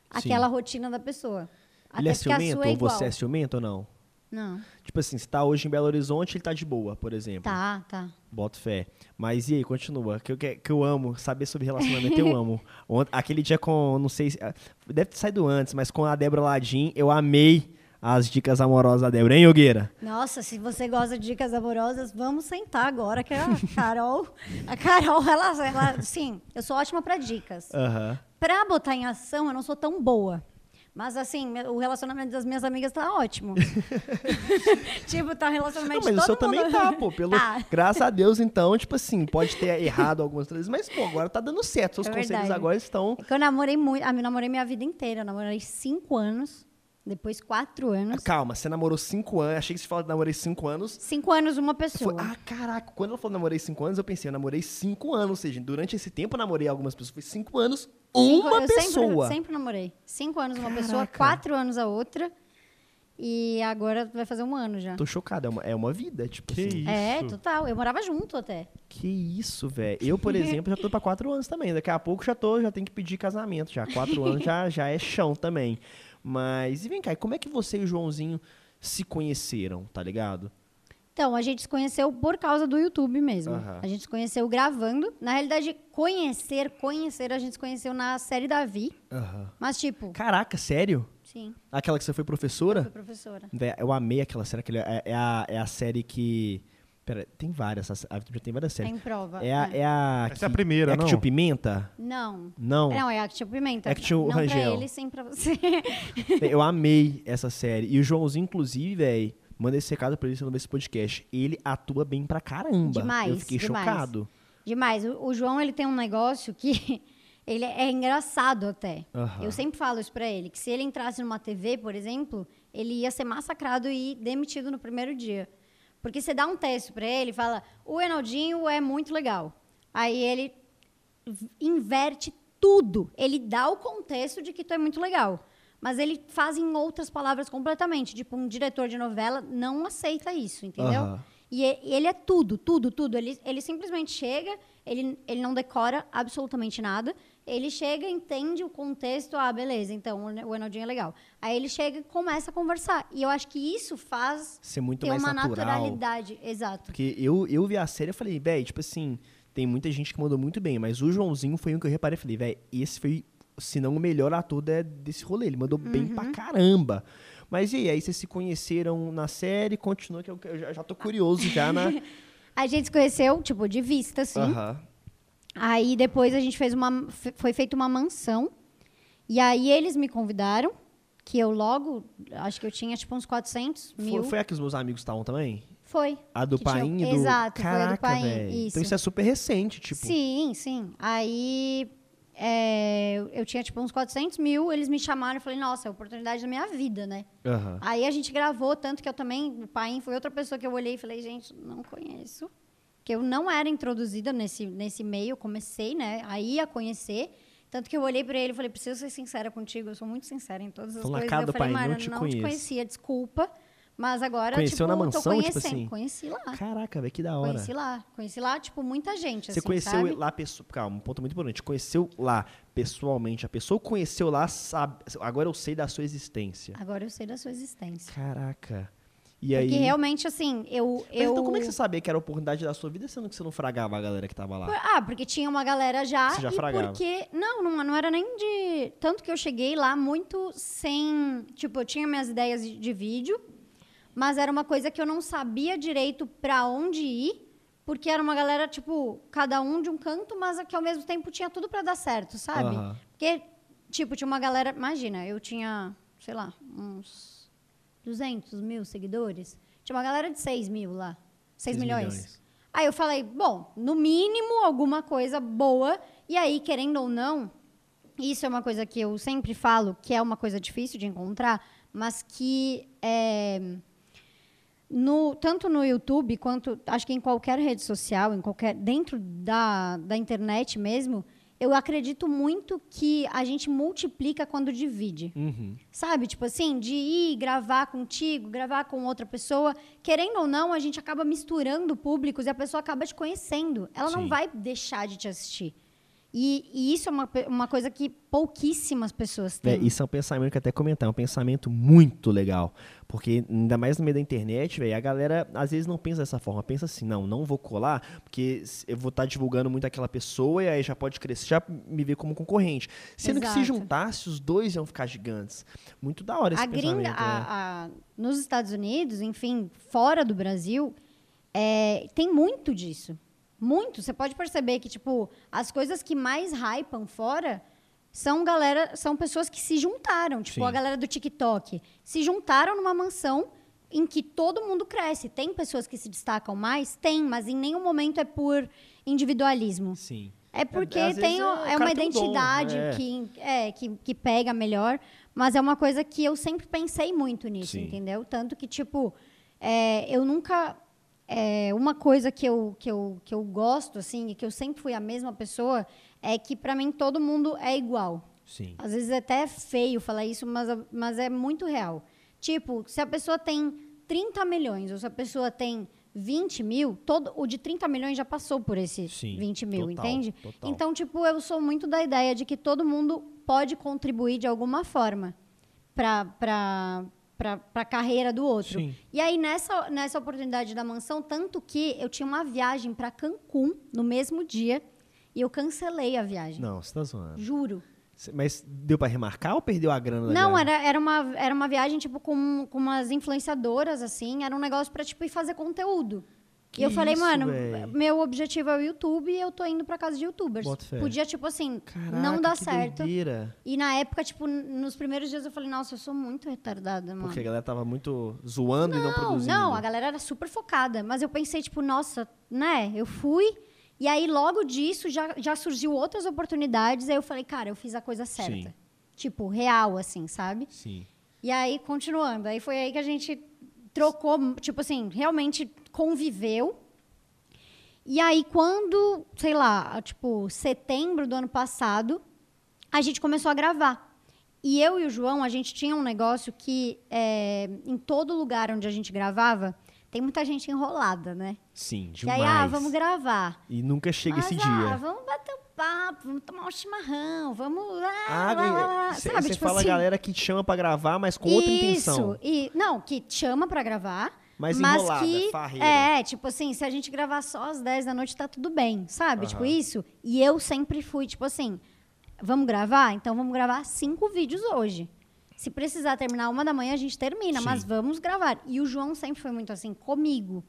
aquela rotina da pessoa. Ele é Até a ciumento sua é ou você é ciumento ou não? Não. Tipo assim, você tá hoje em Belo Horizonte, ele tá de boa, por exemplo. Tá, tá. Boto fé. Mas e aí, continua. Que eu, que, eu amo, saber sobre relacionamento eu amo. Ont- aquele dia com, não sei se. ah, Deve ter saído antes, mas com a Débora Ladim, eu amei as dicas amorosas da Débora, hein, Yogueira? Nossa, se você gosta de dicas amorosas, vamos sentar agora, que a Carol. A Carol, ela, ela sim, eu sou ótima pra dicas. Aham. Pra botar em ação, eu não sou tão boa. Mas assim, o relacionamento das minhas amigas tá ótimo. tipo, tá um relacionamento Não, mas o seu todo também mundo. tá, pô. Pelo, Tá. Graças a Deus, então, tipo assim, pode ter errado algumas vezes, mas, pô, agora tá dando certo. Seus É conselhos agora estão. É eu namorei muito. Ah, eu namorei minha vida inteira. Eu namorei cinco anos, depois quatro anos. Calma, você namorou cinco anos. Achei que você falou que namorei cinco anos. Cinco anos, uma Foi- pessoa. ah, caraca, quando ela falou namorei cinco anos, eu pensei, eu namorei cinco anos. Ou seja, durante esse tempo eu namorei algumas pessoas. Foi cinco anos, Cinco- uma eu pessoa. Sempre, sempre namorei. Cinco anos uma pessoa, Caraca. quatro anos a outra. E agora vai fazer um ano já. Tô chocado, é uma, é uma vida, tipo Que assim. isso? É, total. Eu morava junto até. Que isso, velho. Eu, por exemplo, já tô pra quatro anos também. Daqui a pouco já tô, já tenho que pedir casamento já. Quatro anos já, já é chão também. Mas, e vem cá, e como é que você e o Joãozinho se conheceram, tá ligado? Então, a gente se conheceu por causa do YouTube mesmo. Aham. A gente se conheceu gravando. Na realidade, conhecer, conhecer, a gente se conheceu na série Davi. Mas, tipo, Caraca, sério? sim, Aquela que você foi eu professora? fui professora. Eu amei aquela série. é, é a, é a série que Pera, tem várias. A Vitube tem várias séries. Tem prova. É a, É. é a. Essa é a que- primeira, é a que não? tinha o Pimenta? Não. Não. Não, é a que tinha o Pimenta. É que tinha o não Rangel. pra ele, sim pra você. Eu amei essa série. E o Joãozinho, inclusive, velho, manda esse recado pra ele se não ver esse podcast. Ele atua bem pra caramba. Demais, Eu fiquei demais. chocado. Demais. O, o João, ele tem um negócio que ele é engraçado até. Aham. Eu sempre falo isso pra ele, que se ele entrasse numa TV, por exemplo, ele ia ser massacrado e demitido no primeiro dia. Porque você dá um teste pra ele e fala, o Enaldinho é muito legal. Aí ele inverte tudo. Ele dá o contexto de que tu é muito legal. Mas ele faz em outras palavras completamente. Tipo, um diretor de novela não aceita isso, entendeu? E e- e ele é tudo, tudo, tudo. Ele, ele simplesmente chega, ele, ele não decora absolutamente nada. Ele chega, entende o contexto, ah, beleza, então o Enaldinho é legal. Aí ele chega e começa a conversar. E eu acho que isso faz Ser muito ter mais uma natural. naturalidade. Exato. Porque eu, eu vi a série e falei, velho, tipo assim, tem muita gente que mandou muito bem, mas o Joãozinho foi um que eu reparei e falei, velho, esse foi, se não o melhor ator de- desse rolê. Ele mandou bem Uhum. pra caramba. Mas e aí, aí vocês se conheceram na série, continua, que eu, eu já, já tô curioso já na. A gente se conheceu, tipo, de vista, assim. Aham. Aí depois a gente fez uma. Foi feita uma mansão. E aí eles me convidaram, que eu logo. Acho que eu tinha tipo uns 400 mil. Foi, foi a que os meus amigos estavam também? Foi. A do tinha- Paim e do. Exato, foi a do Caraca, Paim, velho. isso. Então isso é super recente, tipo. Sim, sim. Aí é, eu- tinha tipo uns 400 mil, eles me chamaram e falei, nossa, é a oportunidade da minha vida, né? Aham. Aí a gente gravou, tanto que eu também, o Paim foi outra pessoa que eu olhei e falei, gente, não conheço. Que eu não era introduzida nesse, nesse meio, comecei, né, aí a conhecer. Tanto que eu olhei pra ele e falei, preciso ser sincera contigo, eu sou muito sincera em todas as coisas. cara eu falei, Paim, não te não conheço." te conhecia, desculpa. Mas agora, Conheceu tipo, na tô mansão, tipo conhecendo. assim? Conheci lá. Caraca, velho, que da hora. Conheci lá. Conheci lá, tipo, muita gente, Você assim, conheceu sabe? lá, pessoa, calma, um ponto muito importante. Conheceu lá pessoalmente, a pessoa conheceu lá, sabe, agora eu sei da sua existência. Agora eu sei da sua existência. Caraca. E Porque aí. realmente, assim, eu... Mas eu... então como é que você sabia que era a oportunidade da sua vida, sendo que você não fragava a galera que tava lá? Por- Ah, porque tinha uma galera já. Você já e fragava. porque. Não, não, não era nem de. Tanto que eu cheguei lá muito sem. Tipo, eu tinha minhas ideias de, de vídeo, mas era uma coisa que eu não sabia direito pra onde ir, porque era uma galera, tipo, cada um de um canto, mas que ao mesmo tempo tinha tudo pra dar certo, sabe? Aham. Porque, tipo, tinha uma galera. Imagina, eu tinha, sei lá, uns 200 mil seguidores. Tinha uma galera de 6 mil lá. 6 Seis milhões. milhões. Aí eu falei, bom, no mínimo alguma coisa boa. E aí, querendo ou não, isso é uma coisa que eu sempre falo, que é uma coisa difícil de encontrar, mas que é, no, tanto no YouTube quanto acho que em qualquer rede social, em qualquer dentro da, da internet mesmo, eu acredito muito que a gente multiplica quando divide. Uhum. Sabe? Tipo assim, de ir gravar contigo, gravar com outra pessoa. Querendo ou não, a gente acaba misturando públicos e a pessoa acaba te conhecendo. Ela Sim. não vai deixar de te assistir. E, e isso é uma, uma coisa que pouquíssimas pessoas É, têm. isso é um pensamento que eu até comentar, é um pensamento muito legal. Porque, ainda mais no meio da internet, velho, a galera às vezes não pensa dessa forma. Pensa assim, não, não vou colar, porque eu vou estar divulgando muito aquela pessoa e aí já pode crescer, já me ver como concorrente. Sendo que se Exato. juntasse, os dois iam ficar gigantes. Muito da hora esse a gringa, pensamento. né? a- a- nos Estados Unidos, enfim, fora do Brasil, é, tem muito disso. Muito. Você pode perceber que, tipo, as coisas que mais hypam fora são galera, são pessoas que se juntaram. Tipo, Sim. a galera do TikTok. Se juntaram numa mansão em que todo mundo cresce. Tem pessoas que se destacam mais? Tem, mas em nenhum momento é por individualismo. Sim. É porque vezes tem, é- é, uma um dom, identidade é. que, é, que, que pega melhor, mas é uma coisa que eu sempre pensei muito nisso, Sim. entendeu? Tanto que, tipo, é, eu nunca. É, uma coisa que eu, que, eu, que eu gosto, assim, e que eu sempre fui a mesma pessoa, é que, pra mim, todo mundo é igual. Sim. Às vezes é até feio falar isso, mas, mas é muito real. Tipo, se a pessoa tem 30 milhões ou se a pessoa tem 20 mil, todo, o de 30 milhões já passou por esse Sim, 20 mil, total, entende? total. Então, tipo, eu sou muito da ideia de que todo mundo pode contribuir de alguma forma para a carreira do outro. Sim. E aí, nessa, nessa oportunidade da mansão, tanto que eu tinha uma viagem para Cancún no mesmo dia e eu cancelei a viagem. Não, você tá zoando. Juro. Mas deu pra remarcar ou perdeu a grana da Não, viagem? era, era, uma, era uma viagem, tipo, com, com umas influenciadoras, assim. Era um negócio pra, tipo, ir fazer conteúdo. E eu falei, isso, mano, véi? meu objetivo é o YouTube e eu tô indo pra casa de youtubers. Podia, tipo assim, Caraca, não dar que certo. doideira. E na época, tipo, nos primeiros dias eu falei, nossa, eu sou muito retardada, mano. Porque a galera tava muito zoando e não Não, produzindo. não, a galera era super focada. Mas eu pensei, tipo, nossa, né? Eu fui. E aí, logo disso, já, já surgiu outras oportunidades. Aí eu falei, cara, eu fiz a coisa certa. Sim. Tipo, real, assim, sabe? Sim. E aí, continuando. Aí foi aí que a gente trocou, tipo assim, realmente conviveu. E aí, quando, sei lá, tipo, setembro do ano passado, a gente começou a gravar. E eu e o João, a gente tinha um negócio que é, em todo lugar onde a gente gravava, tem muita gente enrolada, né? Sim, Que demais. aí, ah, vamos gravar. E nunca chega Mas, esse ah, dia. vamos bater um papo, vamos tomar um chimarrão, vamos. Ah, Ah, lá, lá, lá, você sabe? tipo fala assim. a galera que te chama pra gravar, mas com outra intenção. Isso, e não, que te chama pra gravar. Mais mas enrolada, que farreira. é, tipo assim, se a gente gravar só às 10 da noite tá tudo bem, sabe? Tipo Aham. isso. E eu sempre fui tipo assim, vamos gravar? Então vamos gravar cinco vídeos hoje. Se precisar terminar uma da manhã, a gente termina, Sim. mas vamos gravar. E o João sempre foi muito assim comigo.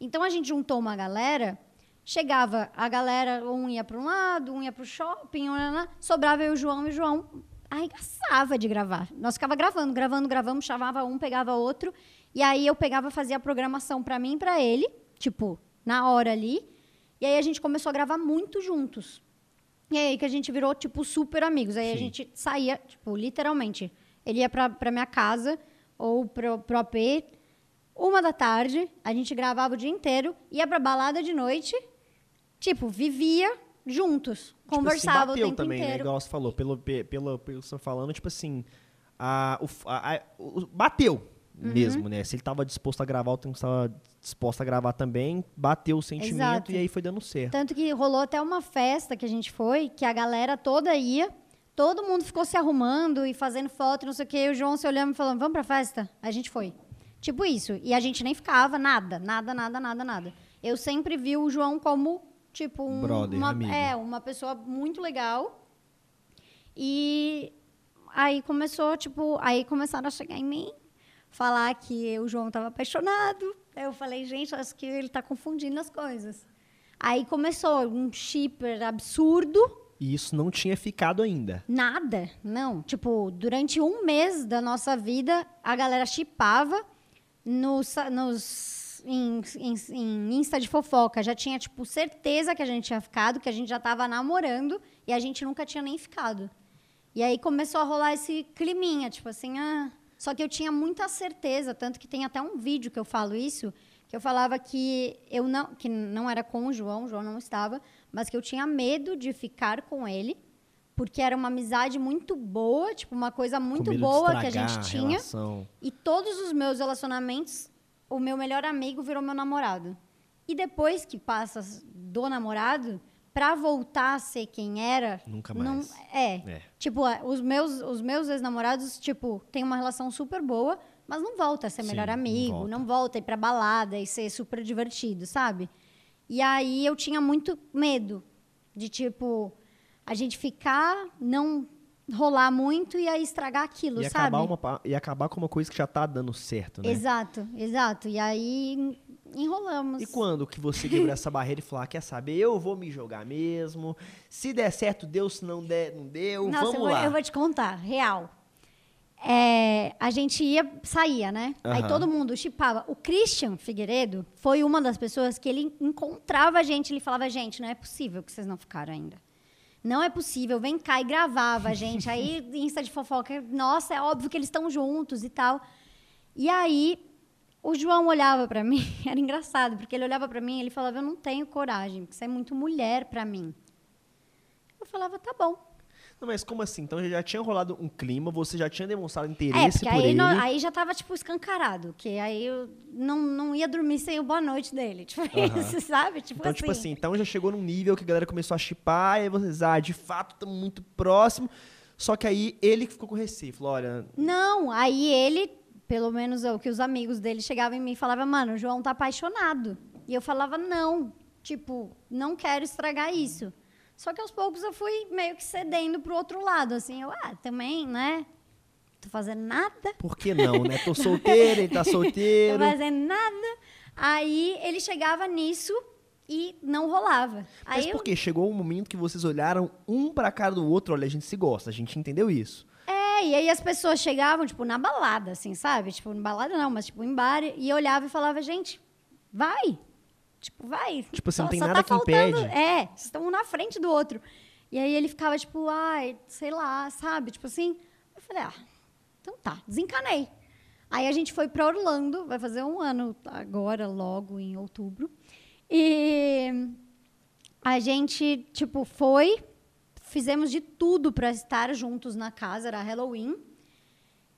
Então a gente juntou uma galera, chegava a galera, um ia para um lado, um ia para o shopping, ia lá, sobrava eu e o João, e o João arregaçava de gravar. Nós ficava gravando, gravando, gravando, chamava um, pegava outro, e aí eu pegava, fazia a programação para mim e para ele, tipo, na hora ali. E aí a gente começou a gravar muito juntos. E aí que a gente virou, tipo, super amigos. Aí a Sim. gente saía, tipo, literalmente. Ele ia pra, pra minha casa ou pro, pro AP, uma da tarde, a gente gravava o dia inteiro, ia pra balada de noite, tipo, vivia juntos, Tipo conversava assim, bateu o tempo também, né? inteiro. Igual você falou, pelo, pe- pelo, pelo que você tá falando, tipo assim, a, o, a- o- bateu Uhum. mesmo, né? Se ele tava disposto a gravar, o tempo estava disposto a gravar também, bateu o sentimento Exato. e aí foi dando certo. Tanto que rolou até uma festa que a gente foi, que a galera toda ia, todo mundo ficou se arrumando e fazendo foto, não sei o quê, e o João se olhando e falando, vamos pra festa? A gente foi. Tipo isso. E a gente nem ficava, nada, nada, nada, nada, nada. Eu sempre vi o João como, tipo, um, Brother, uma, amigo. é, uma pessoa muito legal. E aí começou, tipo, aí começaram a chegar em mim, falar que o João estava apaixonado. Eu falei, gente, acho que ele está confundindo as coisas. Aí começou um shipper absurdo. E isso não tinha ficado ainda. Nada, não. Tipo, durante um mês da nossa vida, a galera chipava nos, nos em, em, em Insta de fofoca. Já tinha, tipo, certeza que a gente tinha ficado, que a gente já tava namorando e a gente nunca tinha nem ficado. E aí começou a rolar esse climinha, tipo assim, ah. Só que eu tinha muita certeza, tanto que tem até um vídeo que eu falo isso, que eu falava que eu não, que não era com o João, o João não estava, mas que eu tinha medo de ficar com ele, porque era uma amizade muito boa, tipo uma coisa muito boa que a gente tinha. relação. E todos os meus relacionamentos, o meu melhor amigo virou meu namorado. E depois que passa do namorado, pra voltar a ser quem era, Nunca não mais. é. É. Tipo, os meus os meus ex-namorados, tipo, têm uma relação super boa, mas não volta a ser Sim, melhor não amigo, volta. não volta a ir pra balada e ser super divertido, sabe? E aí eu tinha muito medo de tipo a gente ficar, não rolar muito e aí estragar aquilo, E sabe? acabar, uma, e acabar com uma coisa que já tá dando certo, né? Exato, exato. E aí enrolamos. E quando que você quebrou essa barreira e falou, ah, quer saber, eu vou me jogar mesmo, se der certo deu, se não der, não deu, Nossa, vamos eu, vou, lá. eu vou te contar, real. É, a gente ia, saía, né? Aí Aham. todo mundo chipava. O Christian Figueiredo foi uma das pessoas que ele encontrava a gente, ele falava, gente, não é possível que vocês não ficaram ainda. Não é possível, vem cá e gravava a gente. Aí, Insta de fofoca, nossa, é óbvio que eles estão juntos e tal. E aí, o João olhava pra mim, era engraçado, porque ele olhava pra mim e ele falava, eu não tenho coragem, porque você é muito mulher pra mim. Eu falava, tá bom. Não, mas como assim? Então já tinha rolado um clima, você já tinha demonstrado É, interesse porque por aí, ele. aí já tava, tipo, escancarado. Que aí eu não, não ia dormir sem o boa noite dele. Tipo isso, sabe? Tipo Então, assim. tipo assim, então já chegou num nível que a galera começou a chipar, e aí vocês, ah, de fato, estamos muito próximo. Só que aí ele que ficou com receio, falou, olha, Não, aí ele, pelo menos o que os amigos dele chegavam em mim e falavam, mano, o João tá apaixonado. E eu falava, não. Tipo, não quero estragar isso. Só que aos poucos eu fui meio que cedendo pro outro lado, assim. Eu, ah, também, né? Tô fazendo nada. por que não, né? Tô solteiro, ele tá Tô solteiro. fazendo nada. Aí ele chegava nisso e não rolava. Mas Aí eu- por quê? Chegou um momento que vocês olharam um pra cara do outro, olha, a gente se gosta, a gente entendeu isso. É, e aí as pessoas chegavam, tipo, na balada, assim, sabe? Tipo, na balada não, mas tipo, em bar, e eu olhava e falava, gente, vai. Tipo, vai. Tipo assim, não tem só nada tá que faltando- impede. É, vocês estão um na frente do outro. E aí ele ficava, tipo, ai, sei lá, sabe? Tipo assim. Eu falei, ah, então tá, desencanei. Aí a gente foi pra Orlando, vai fazer um ano agora, logo em outubro. E a gente, tipo, foi, fizemos de tudo para estar juntos na casa, era Halloween.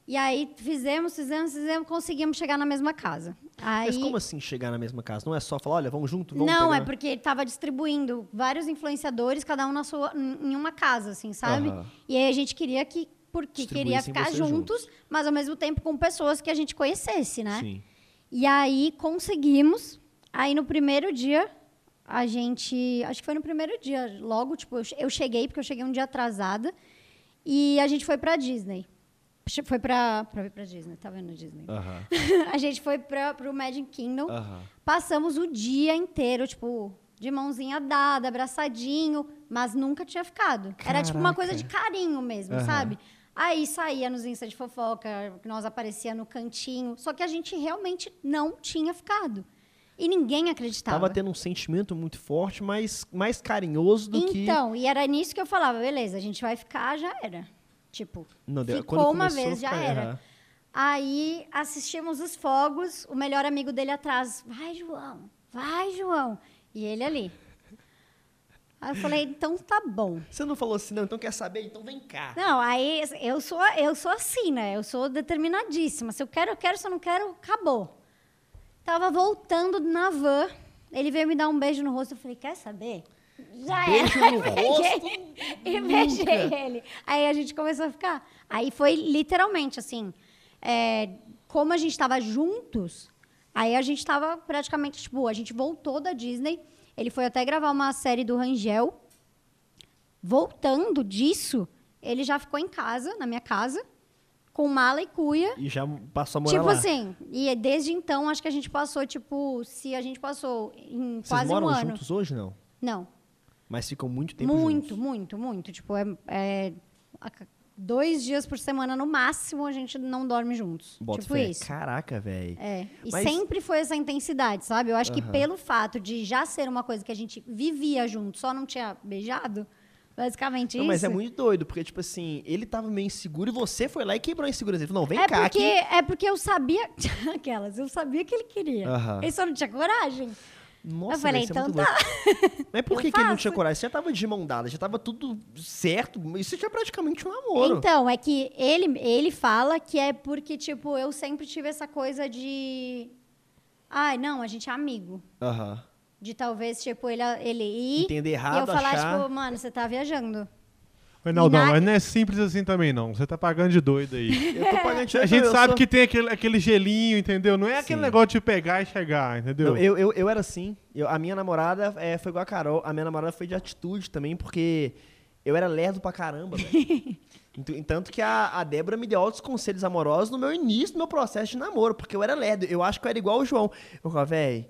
E aí fizemos, fizemos, fizemos, conseguimos chegar na mesma casa. Aí, Mas como assim chegar na mesma casa? Não é só falar, olha, vamos junto, vamos não, pegar... é porque ele estava distribuindo vários influenciadores, cada um na sua, em uma casa, assim, sabe? Aham. E aí a gente queria que, porque queria ficar vocês juntos, mas ao mesmo tempo com pessoas que a gente conhecesse, né? Sim. E aí conseguimos. Aí no primeiro dia, a gente. Acho que foi no primeiro dia, logo, tipo, eu cheguei, porque eu cheguei um dia atrasada. E a gente foi pra Disney. Foi pra, pra vir pra Disney, tá vendo Disney? A gente foi pra, pro Magic Kingdom. Passamos o dia inteiro, tipo, de mãozinha dada, abraçadinho, mas nunca tinha ficado. Era tipo uma coisa de carinho mesmo, sabe? Aí saía nos Insta de fofoca, nós aparecia no cantinho, só que a gente realmente não tinha ficado. E ninguém acreditava. Tava tendo um sentimento muito forte, mas mais carinhoso do que... Então, e era nisso que eu falava, beleza, a gente vai ficar, já era. Tipo, Não, deu- ficou quando uma vez, já era. aham. Aí assistimos os fogos, o melhor amigo dele atrás, vai, João, vai, João. E ele ali. Aí eu falei, então tá bom. Você não falou assim, não, então quer saber? Então vem cá. Não, aí eu sou, eu sou assim, né? Eu sou determinadíssima. Se eu quero, eu quero. Se eu não quero, acabou. Tava voltando na van. Ele veio me dar um beijo no rosto. Eu falei, quer saber? Já Beijo era. no rosto? E beijei ele. Aí a gente começou a ficar. Aí foi literalmente assim. é, como a gente estava juntos, aí a gente estava praticamente, tipo, a gente voltou da Disney. Ele foi até gravar uma série do Rangel. Voltando disso, ele já ficou em casa, na minha casa, com mala e cuia. E já passou a morar Tipo lá. assim, e desde então acho que a gente passou, tipo, se a gente passou em Vocês quase moram um ano. juntos hoje, não? Não, Mas ficam muito tempo muito, juntos. muito, muito. Tipo, é, é dois dias por semana no máximo a gente não dorme juntos. Bota tipo fé. isso. Caraca, velho. É. E Mas- sempre foi essa intensidade, sabe? Eu acho que Aham. pelo fato de já ser uma coisa que a gente vivia junto, só não tinha beijado, basicamente Não, isso. mas é muito doido, porque, tipo assim, ele tava meio inseguro e você foi lá e quebrou a insegurança. Ele falou, não, vem é cá porque, aqui. é porque eu sabia. Aquelas, eu sabia que ele queria. Ele só não tinha coragem. Nossa, eu falei, é então muito tá. louco. Mas por que, que ele não tinha coragem? Você já tava de mão dada, já tava tudo certo. Isso já é praticamente um namoro. Então, é que ele, ele fala que é porque, tipo, eu sempre tive essa coisa de. Ai, não, a gente é amigo. Aham. De talvez, tipo, ele, ele ir. Entender e errado, eu falar, achar... tipo, mano, você tá viajando. Reinaldão, na- mas não é simples assim também, não. Você tá pagando de doido aí. Eu tô pagando A gente eu sabe sou- que tem aquele, aquele gelinho, entendeu? Não é aquele Sim. negócio de pegar e chegar, entendeu? Não, eu, eu, eu era assim. Eu- a minha namorada é, foi igual a Carol. A minha namorada foi de atitude também, porque eu era lerdo pra caramba, velho. Tanto que a, a Débora me deu altos conselhos amorosos no meu início do meu processo de namoro, porque eu era lerdo. Eu acho que eu era igual o João. Eu falava, velho,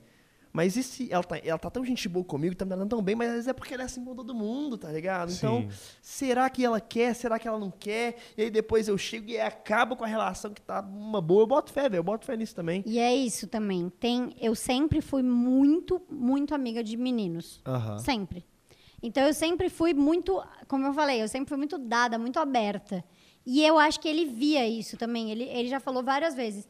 mas e se ela tá, ela tá tão gente boa comigo, tá me dando tão bem, mas às vezes é porque ela é assim com todo mundo, tá ligado? Então, Sim. será que ela quer? Será que ela não quer? E aí depois eu chego e acabo com a relação que tá uma boa. Eu boto fé, velho. Eu boto fé nisso também. E é isso também. Tem, eu sempre fui muito, muito amiga de meninos. Sempre. Então eu sempre fui muito, como eu falei, eu sempre fui muito dada, muito aberta. E eu acho que ele via isso também. Ele, ele já falou várias vezes.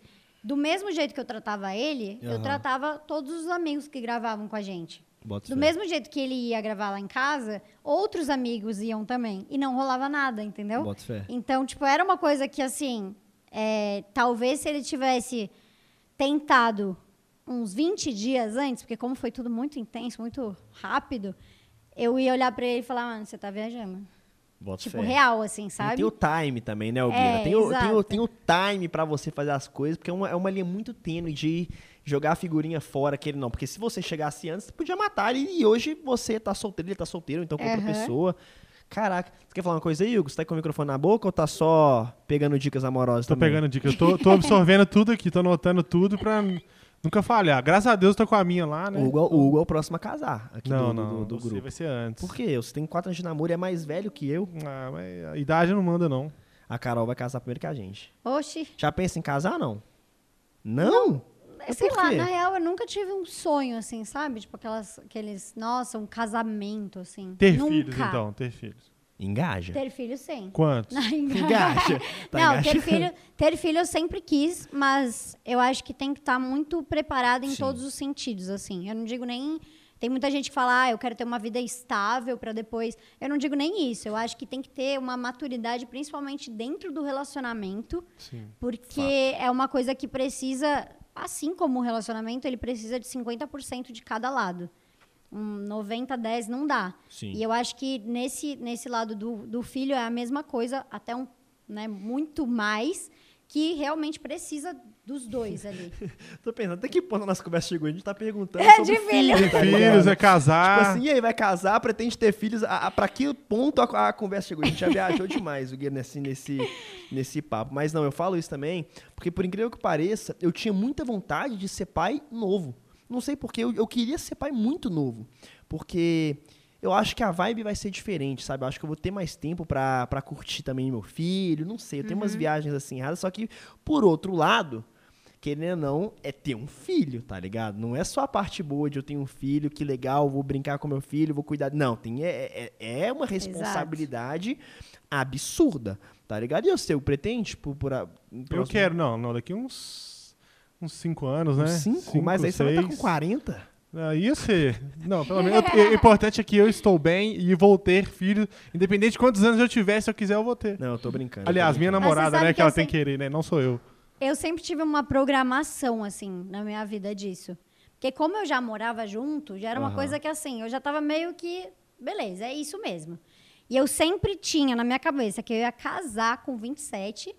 Do mesmo jeito que eu tratava ele, eu Aham. tratava todos os amigos que gravavam com a gente. Boto Do fé. mesmo jeito que ele ia gravar lá em casa, outros amigos iam também. E não rolava nada, entendeu? Boto fé. Então, tipo, era uma coisa que, assim, é, talvez se ele tivesse tentado uns 20 dias antes, porque como foi tudo muito intenso, muito rápido, eu ia olhar pra ele e falar, mano, você tá viajando. Boto tipo, fé. real, assim, E sabe? tem o time também, né, Albina? É, tem, o, tem, o, tem o time pra você fazer as coisas, porque é uma, é uma linha muito tênue de jogar a figurinha fora, que ele não. Porque se você chegasse antes, você podia matar ele e hoje você tá solteiro, ele tá solteiro, então com outra Aham. pessoa. Caraca, você quer falar uma coisa aí, Hugo? Você tá com o microfone na boca ou tá só pegando dicas amorosas Tô também? pegando dicas. Eu tô, tô absorvendo tudo aqui, tô anotando tudo pra Nunca falhar. Graças a Deus eu tô com a minha lá, né? O Hugo, o Hugo é o próximo a casar aqui não, do, não, do, do você grupo. vai ser antes. Por quê? Você tem quatro anos de namoro e é mais velho que eu. Ah, mas a idade não manda, não. A Carol vai casar primeiro que a gente. Oxi. Já pensa em casar, não? Não? Mas Sei lá, na real, eu nunca tive um sonho, assim, sabe? Tipo, aquelas, aqueles, nossa, um casamento, assim. Ter nunca. filhos, então, ter filhos. Engaja. Ter filho, sim. Quantos? Engaja. Tá não, ter filho, ter filho eu sempre quis, mas eu acho que tem que estar muito preparado em Sim. todos os sentidos, assim. Eu não digo nem. Tem muita gente que fala, ah, eu quero ter uma vida estável para depois. Eu não digo nem isso. Eu acho que tem que ter uma maturidade, principalmente dentro do relacionamento, Sim. porque é uma coisa que precisa, assim como o relacionamento, ele precisa de 50% de cada lado. Um 90, 10 não dá. Sim. E eu acho que nesse, nesse lado do, do filho é a mesma coisa, até um, né, muito mais, que realmente precisa dos dois ali. Tô pensando, até que ponto a nossa conversa chegou? A gente tá perguntando É, sobre de filho. filho, tá Filhos, ligado? é casar. Tipo assim, e aí, vai casar, pretende ter filhos. A, a, pra que ponto a, a conversa chegou? A gente já viajou demais, o Gui, nesse, nesse, nesse papo. Mas não, eu falo isso também, porque por incrível que pareça, eu tinha muita vontade de ser pai novo. Não sei porquê, eu, eu queria ser pai muito novo. Porque eu acho que a vibe vai ser diferente, sabe? Eu acho que eu vou ter mais tempo pra, pra curtir também meu filho, não sei. Eu tenho umas viagens assim erradas, só que, por outro lado, querendo ou não, é ter um filho, tá ligado? Não é só a parte boa de eu ter um filho, que legal, vou brincar com meu filho, vou cuidar. Não, tem, é, é, é uma responsabilidade absurda, tá ligado? E eu sei, eu pretendo, tipo, por a, Eu quero, não, não, daqui uns, uns cinco anos, né? Cinco, mas aí você vai estar com seis. 40. Ah, ia ser. Não, pelo menos. O importante é que eu estou bem e vou ter filho. Independente de quantos anos eu tiver, se eu quiser, eu vou ter. Não, eu tô brincando. tô Aliás, minha brincando. Você namorada, né, que que ela eu tem que querer, né? Não sou eu. Eu sempre tive uma programação, assim, na minha vida disso. Porque como eu já morava junto, já era uma Aham. coisa que, assim, eu já tava meio que, beleza, é isso mesmo. E eu sempre tinha na minha cabeça que eu ia casar com 27,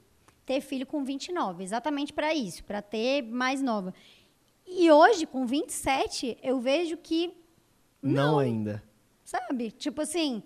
ter filho com 29, exatamente para isso, para ter mais nova. E hoje, com 27, eu vejo que Não ainda. Sabe? Tipo assim,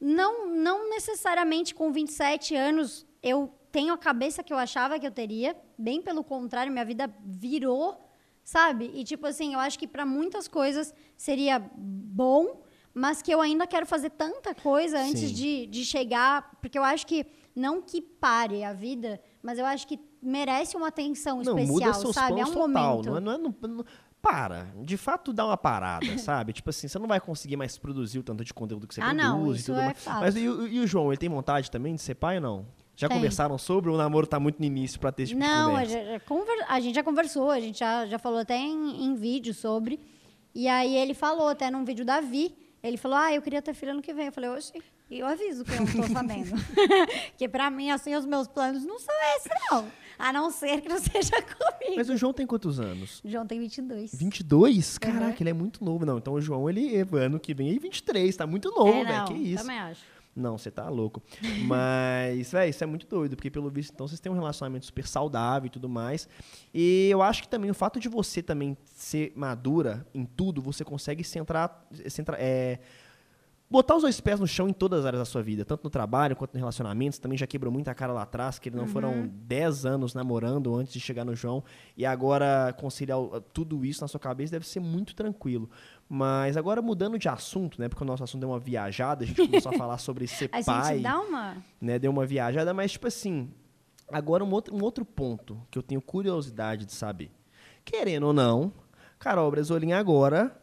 não, não necessariamente com 27 anos eu tenho a cabeça que eu achava que eu teria. Bem pelo contrário, minha vida virou, sabe? E tipo assim, eu acho que para muitas coisas seria bom, mas que eu ainda quero fazer tanta coisa antes Sim. de, de chegar. Porque eu acho que, não que pare a vida, mas eu acho que merece uma atenção Não, especial, muda seus sabe? É um total. momento. Não é, não é- não- não- para. De fato, dá uma parada, sabe? Tipo assim, você não vai conseguir mais produzir o tanto de conteúdo que você Ah, produz não, e isso tudo é mais. fato. Mas e, o- e o João, ele tem vontade também de ser pai ou não? Já Tem. conversaram sobre o namoro tá muito no início pra ter esse tipo de Não, a conversa? gente, já conver- a gente já conversou, a gente já, já falou até em, em vídeo sobre. E aí ele falou até num vídeo da Vi, ele falou, ah, eu queria ter filho ano que vem. Eu falei, oxe, e eu aviso que eu não tô sabendo. que pra mim, assim, os meus planos não são esses, não. A não ser que não seja comigo. Mas o João tem quantos anos? O João tem 22. 22? Caraca, Uhum. ele é muito novo. Não, então o João, ele ano que vem é 23, tá muito novo, é, velho. não, Que isso? também acho. Não, você tá louco. Mas, velho, isso é muito doido, porque pelo visto, então, vocês têm um relacionamento super saudável e tudo mais. E eu acho que também o fato de você também ser madura em tudo, você consegue centrar. centrar é, botar os dois pés no chão em todas as áreas da sua vida, tanto no trabalho quanto no relacionamento. Você também já quebrou muita cara lá atrás, que não foram 10 anos namorando antes de chegar no João. E agora conciliar tudo isso na sua cabeça deve ser muito tranquilo. Mas agora mudando de assunto, né? Porque o nosso assunto deu uma viajada, a gente começou a falar sobre ser A pai gente dá uma... né? Deu uma viajada, mas tipo assim, agora um outro, um outro ponto que eu tenho curiosidade de saber. Querendo ou não, Carol Bresolim agora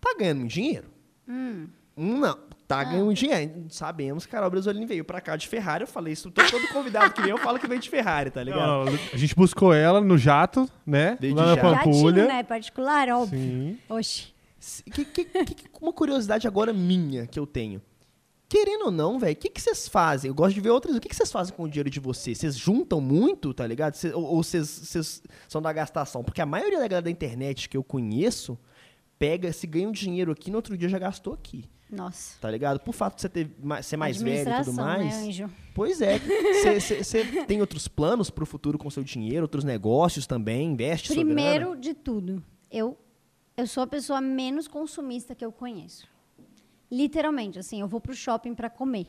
tá ganhando dinheiro. Hum. Não, tá ganhando dinheiro. Sabemos que Carol Bresolim veio pra cá de Ferrari. Eu falei isso, todo, todo convidado que vem eu falo que vem de Ferrari, tá ligado? Não, a gente buscou ela no jato, né? Veio de lá na jato. Pampulha. Jatinho, né? Particular, óbvio. Sim. Oxi. Que, que, que- uma curiosidade agora minha que eu tenho. Querendo ou não, velho, o que, que vocês fazem? Eu gosto de ver outras. O que, que vocês fazem com o dinheiro de vocês? Vocês juntam muito, tá ligado? Cê- ou vocês são da gastação? Porque a maioria da galera da internet que eu conheço pega, se ganha um dinheiro aqui, no outro dia já gastou aqui. Nossa. Tá ligado? Por fato de você ter, ser mais velho e tudo Administração, mais. Né, anjo? Pois é. Você tem outros planos pro futuro com seu dinheiro, outros negócios também? Investe? Primeiro de tudo, eu, eu sou a pessoa menos consumista que eu conheço. Literalmente, assim, eu vou pro shopping para comer.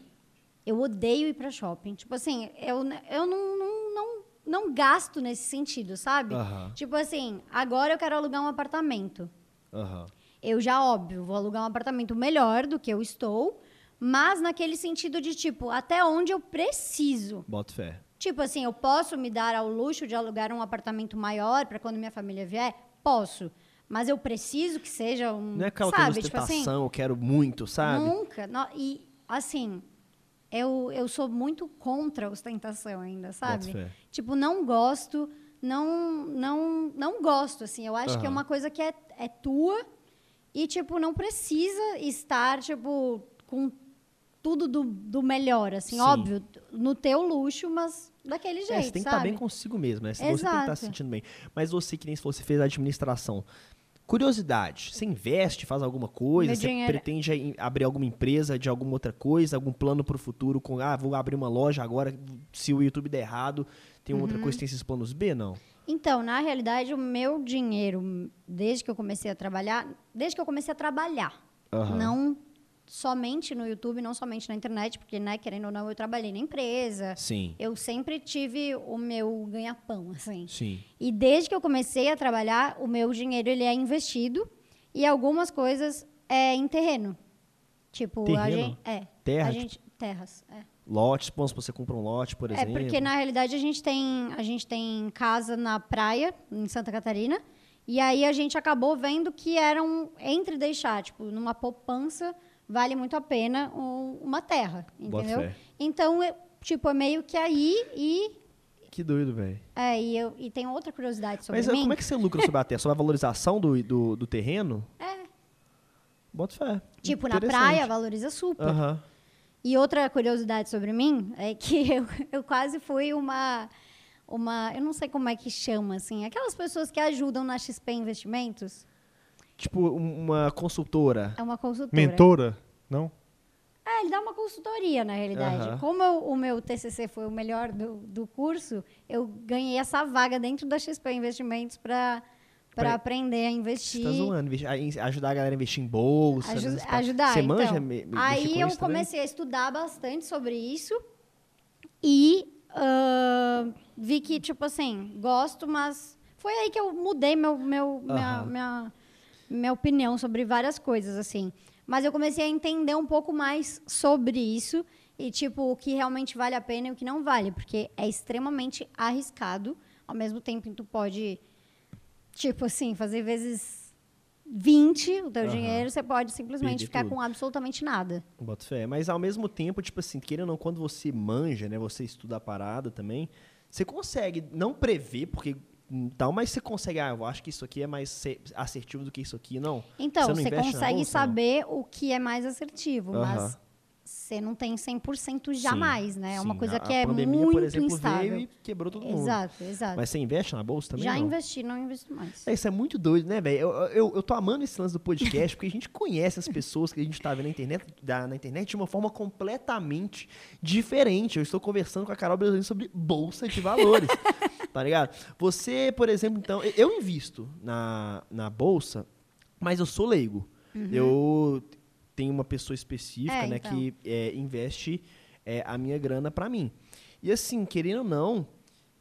Eu odeio ir para shopping. Tipo assim, eu, eu não, não, não não gasto nesse sentido, sabe? Aham. Tipo assim, agora eu quero alugar um apartamento. Aham. Eu já, óbvio, vou alugar um apartamento melhor do que eu estou, mas naquele sentido de tipo, até onde eu preciso. Bota fé. Tipo assim, eu posso me dar ao luxo de alugar um apartamento maior para quando minha família vier? Posso. Mas eu preciso que seja um. Não é aquela sabe? coisa de tipo assim, eu quero muito, sabe? Nunca. E, assim, eu, eu sou muito contra a ostentação ainda, sabe? fé. Tipo, não gosto, não, não, não gosto, assim. Eu acho que é uma coisa que é, é tua e, tipo, não precisa estar, tipo, com tudo do, do melhor, assim. Sim. Óbvio, no teu luxo, mas daquele jeito, É, você tem que estar sabe? bem consigo mesmo, né? Se Você tem que estar Exato. se sentindo bem. Mas você, que nem se você fez administração. Curiosidade, você investe, faz alguma coisa? Meu você dinheiro- pretende abrir alguma empresa de alguma outra coisa? Algum plano para o futuro? Com, ah, vou abrir uma loja agora, se o YouTube der errado, tem outra Uhum. coisa, tem esses planos B? Não. Então, na realidade, o meu dinheiro, desde que eu comecei a trabalhar, desde que eu comecei a trabalhar, Aham. não somente no YouTube, não somente na internet, porque, né, querendo ou não, eu trabalhei na empresa. Sim, Eu sempre tive o meu ganha-pão, assim. sim. E desde que eu comecei a trabalhar, o meu dinheiro ele é investido e algumas coisas é em terreno. Tipo, a Terreno? gente é, Terra, a gente terras, é. Lotes, bom, se você compra um lote, por É exemplo. porque na realidade a gente tem a gente tem casa na praia em Santa Catarina e aí a gente acabou vendo que era um entre deixar tipo numa poupança vale muito a pena um- uma terra, entendeu? Então é, tipo é meio que aí e Que doido, velho. é, e eu e tem outra curiosidade sobre Mas mim. como é que você lucra sobre a terra? Sobre a valorização do, do, do terreno? É. Bota fé. Tipo na praia valoriza super. Aham. E outra curiosidade sobre mim é que eu, eu quase fui uma, uma. Eu não sei como é que chama, assim. Aquelas pessoas que ajudam na XP Investimentos. Tipo, um- uma consultora. É uma consultora. Mentora? Não? É, ele dá uma consultoria, na realidade. Aham. Como eu- o meu TCC foi o melhor do, do curso, eu ganhei essa vaga dentro da XP Investimentos para Pra- aprender a Você investir. tá zoando. Ajudar a galera a investir em bolsa. Aju- paradas. ajudar, Você manja então. me- me- mexer Aí com eu também? comecei a estudar bastante sobre isso e ah, vi que, tipo assim, gosto, mas foi aí que eu mudei meu, meu, minha, minha opinião sobre várias coisas, assim. Mas eu comecei a entender um pouco mais sobre isso e, tipo, o que realmente vale a pena e o que não vale, porque é extremamente arriscado, ao mesmo tempo que tu pode, tipo assim, fazer vezes 20 o teu Aham. dinheiro, você pode simplesmente ficar tudo. com absolutamente nada. Boto fé. Mas ao mesmo tempo, tipo assim, querendo ou não, quando você manja, né? Você estuda a parada também, você consegue não prever, porque tal, mas você consegue, ah, eu acho que isso aqui é mais se- assertivo do que isso aqui, não. Então, Você não você consegue bolsa, não? saber o que é mais assertivo, Aham. mas você não tem 100% jamais, Sim, né? É uma coisa A- que é pandemia, muito por exemplo, instável. veio e quebrou todo mundo. Exato, exato. Mas você investe na bolsa também? Já não? investi, não investo mais. É, isso é muito doido, né, velho? Eu, eu, eu tô amando esse lance do podcast, porque a gente conhece as pessoas que a gente tá vendo na internet, da- na internet de uma forma completamente diferente. Eu estou conversando com a Carol Brasileira sobre bolsa de valores, tá ligado? Você, por exemplo, então, eu- invisto na, na bolsa, mas eu sou leigo. Eu tenho uma pessoa específica, É, né, então. que é, investe é, a minha grana pra mim. E assim, querendo ou não,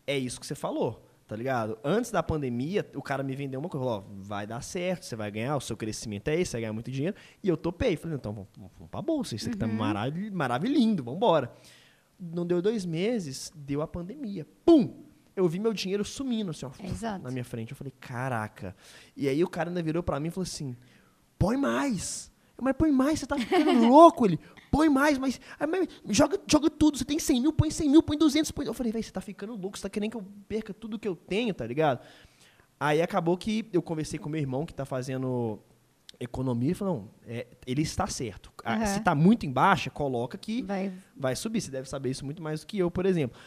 é isso que você falou, tá ligado? Antes da pandemia, o cara me vendeu uma coisa, falou, ó, vai dar certo, você vai ganhar, o seu crescimento é esse, você vai ganhar muito dinheiro. E eu topei, falei, então vamos, vamos pra bolsa, isso aqui tá marav maravilhindo, vambora. Não deu dois meses, deu a pandemia. Pum! Eu vi meu dinheiro sumindo, assim, ó, Exato. na minha frente. Eu falei, caraca. E aí o cara ainda virou pra mim e falou assim, põe mais. Eu, mas põe mais, você tá ficando louco, ele. Põe mais, mas, ah, mas joga, joga tudo. Você tem 100 mil, põe 100 mil, põe 200. Põe... Eu falei, velho, você tá ficando louco, você tá querendo que eu perca tudo que eu tenho, tá ligado? Aí acabou que eu conversei com meu irmão, que tá fazendo economia, e falou, não, é, ele está certo. Aham. Se tá muito em baixa, coloca que Vai. vai subir. Você deve saber isso muito mais do que eu, por exemplo.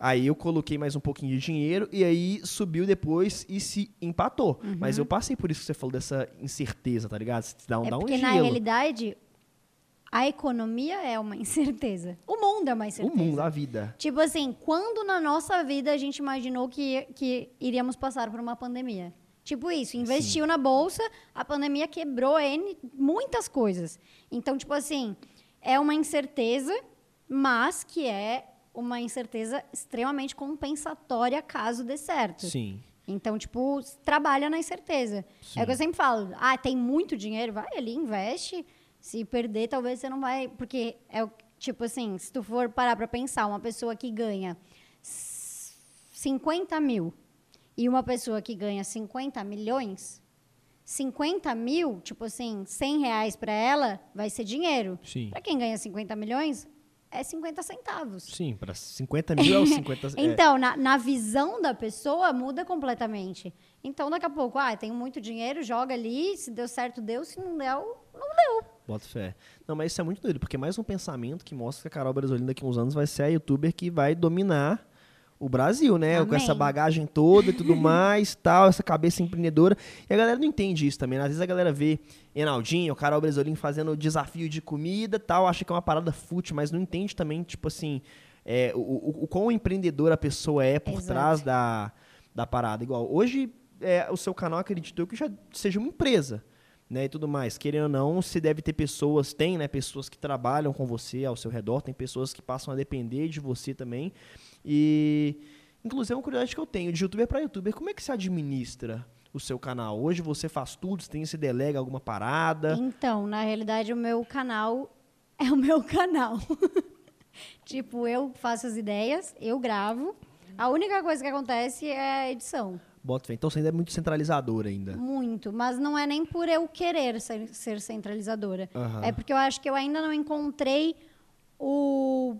Aí eu coloquei mais um pouquinho de dinheiro e aí subiu depois e se empatou. Mas eu passei por isso que você falou dessa incerteza, tá ligado? Você dá um, É dá um porque, na gelo. realidade, a economia é uma incerteza. O mundo é uma o incerteza. mundo, a vida. Tipo assim, quando na nossa vida a gente imaginou que, que iríamos passar por uma pandemia? Tipo isso, investiu na bolsa, a pandemia quebrou N, muitas coisas. Então, tipo assim, é uma incerteza, mas que é uma incerteza extremamente compensatória caso dê certo. Sim. Então, tipo, trabalha na incerteza. Sim. É o que eu sempre falo. Ah, tem muito dinheiro? Vai ali, investe. Se perder, talvez você não vai... Porque é o... Tipo assim, se tu for parar pra pensar, uma pessoa que ganha 50 mil e uma pessoa que ganha 50 milhões, 50 mil, tipo assim, 100 reais pra ela, vai ser dinheiro. Pra quem ganha 50 milhões, é 50 centavos. Sim, para 50 mil é os 50 é. Então, na, na visão da pessoa, muda completamente. Então, daqui a pouco, ah, tenho muito dinheiro, joga ali, se deu certo, deu, se não deu, não deu. Bota fé. Não, mas isso é muito doido, porque é mais um pensamento que mostra que a Carol Brasolina daqui a uns anos vai ser a youtuber que vai dominar o Brasil, né? Com Amém. essa bagagem toda e tudo mais, tal, essa cabeça empreendedora. E a galera não entende isso também. né? Às vezes a galera vê Enaldinho, o Carol Brasolin fazendo desafio de comida tal, acha que é uma parada fútil, mas não entende também, tipo assim, é, o, o, o quão empreendedora a pessoa é por Exato. trás da, da parada. Igual, hoje é, o seu canal, acredito eu, que já seja uma empresa. Né, e tudo mais. Querendo ou não, se deve ter pessoas, tem, né, pessoas que trabalham com você ao seu redor, tem pessoas que passam a depender de você também. E inclusive é uma curiosidade que eu tenho, de youtuber para youtuber, como é que se administra o seu canal? Hoje você faz tudo, você tem se delega alguma parada? Então, na realidade, o meu canal é o meu canal. tipo, eu faço as ideias, eu gravo. A única coisa que acontece é a edição. Bota fé. Então você ainda é muito centralizador ainda. Muito. Mas não é nem por eu querer ser, ser centralizadora. Aham. É porque eu acho que eu ainda não encontrei o.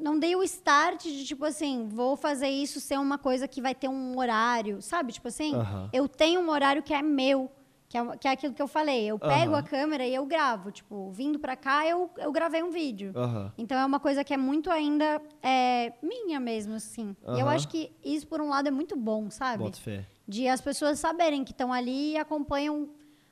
Não dei o start de, tipo assim, vou fazer isso ser uma coisa que vai ter um horário, sabe? Tipo assim, eu tenho um horário que é meu, que é, que é aquilo que eu falei. Eu pego a câmera e eu gravo. Tipo, vindo pra cá, eu, eu gravei um vídeo. Então é uma coisa que é muito ainda é, minha mesmo, assim. E eu acho que isso, por um lado, é muito bom, sabe? Fé. de as pessoas saberem que estão ali e acompanham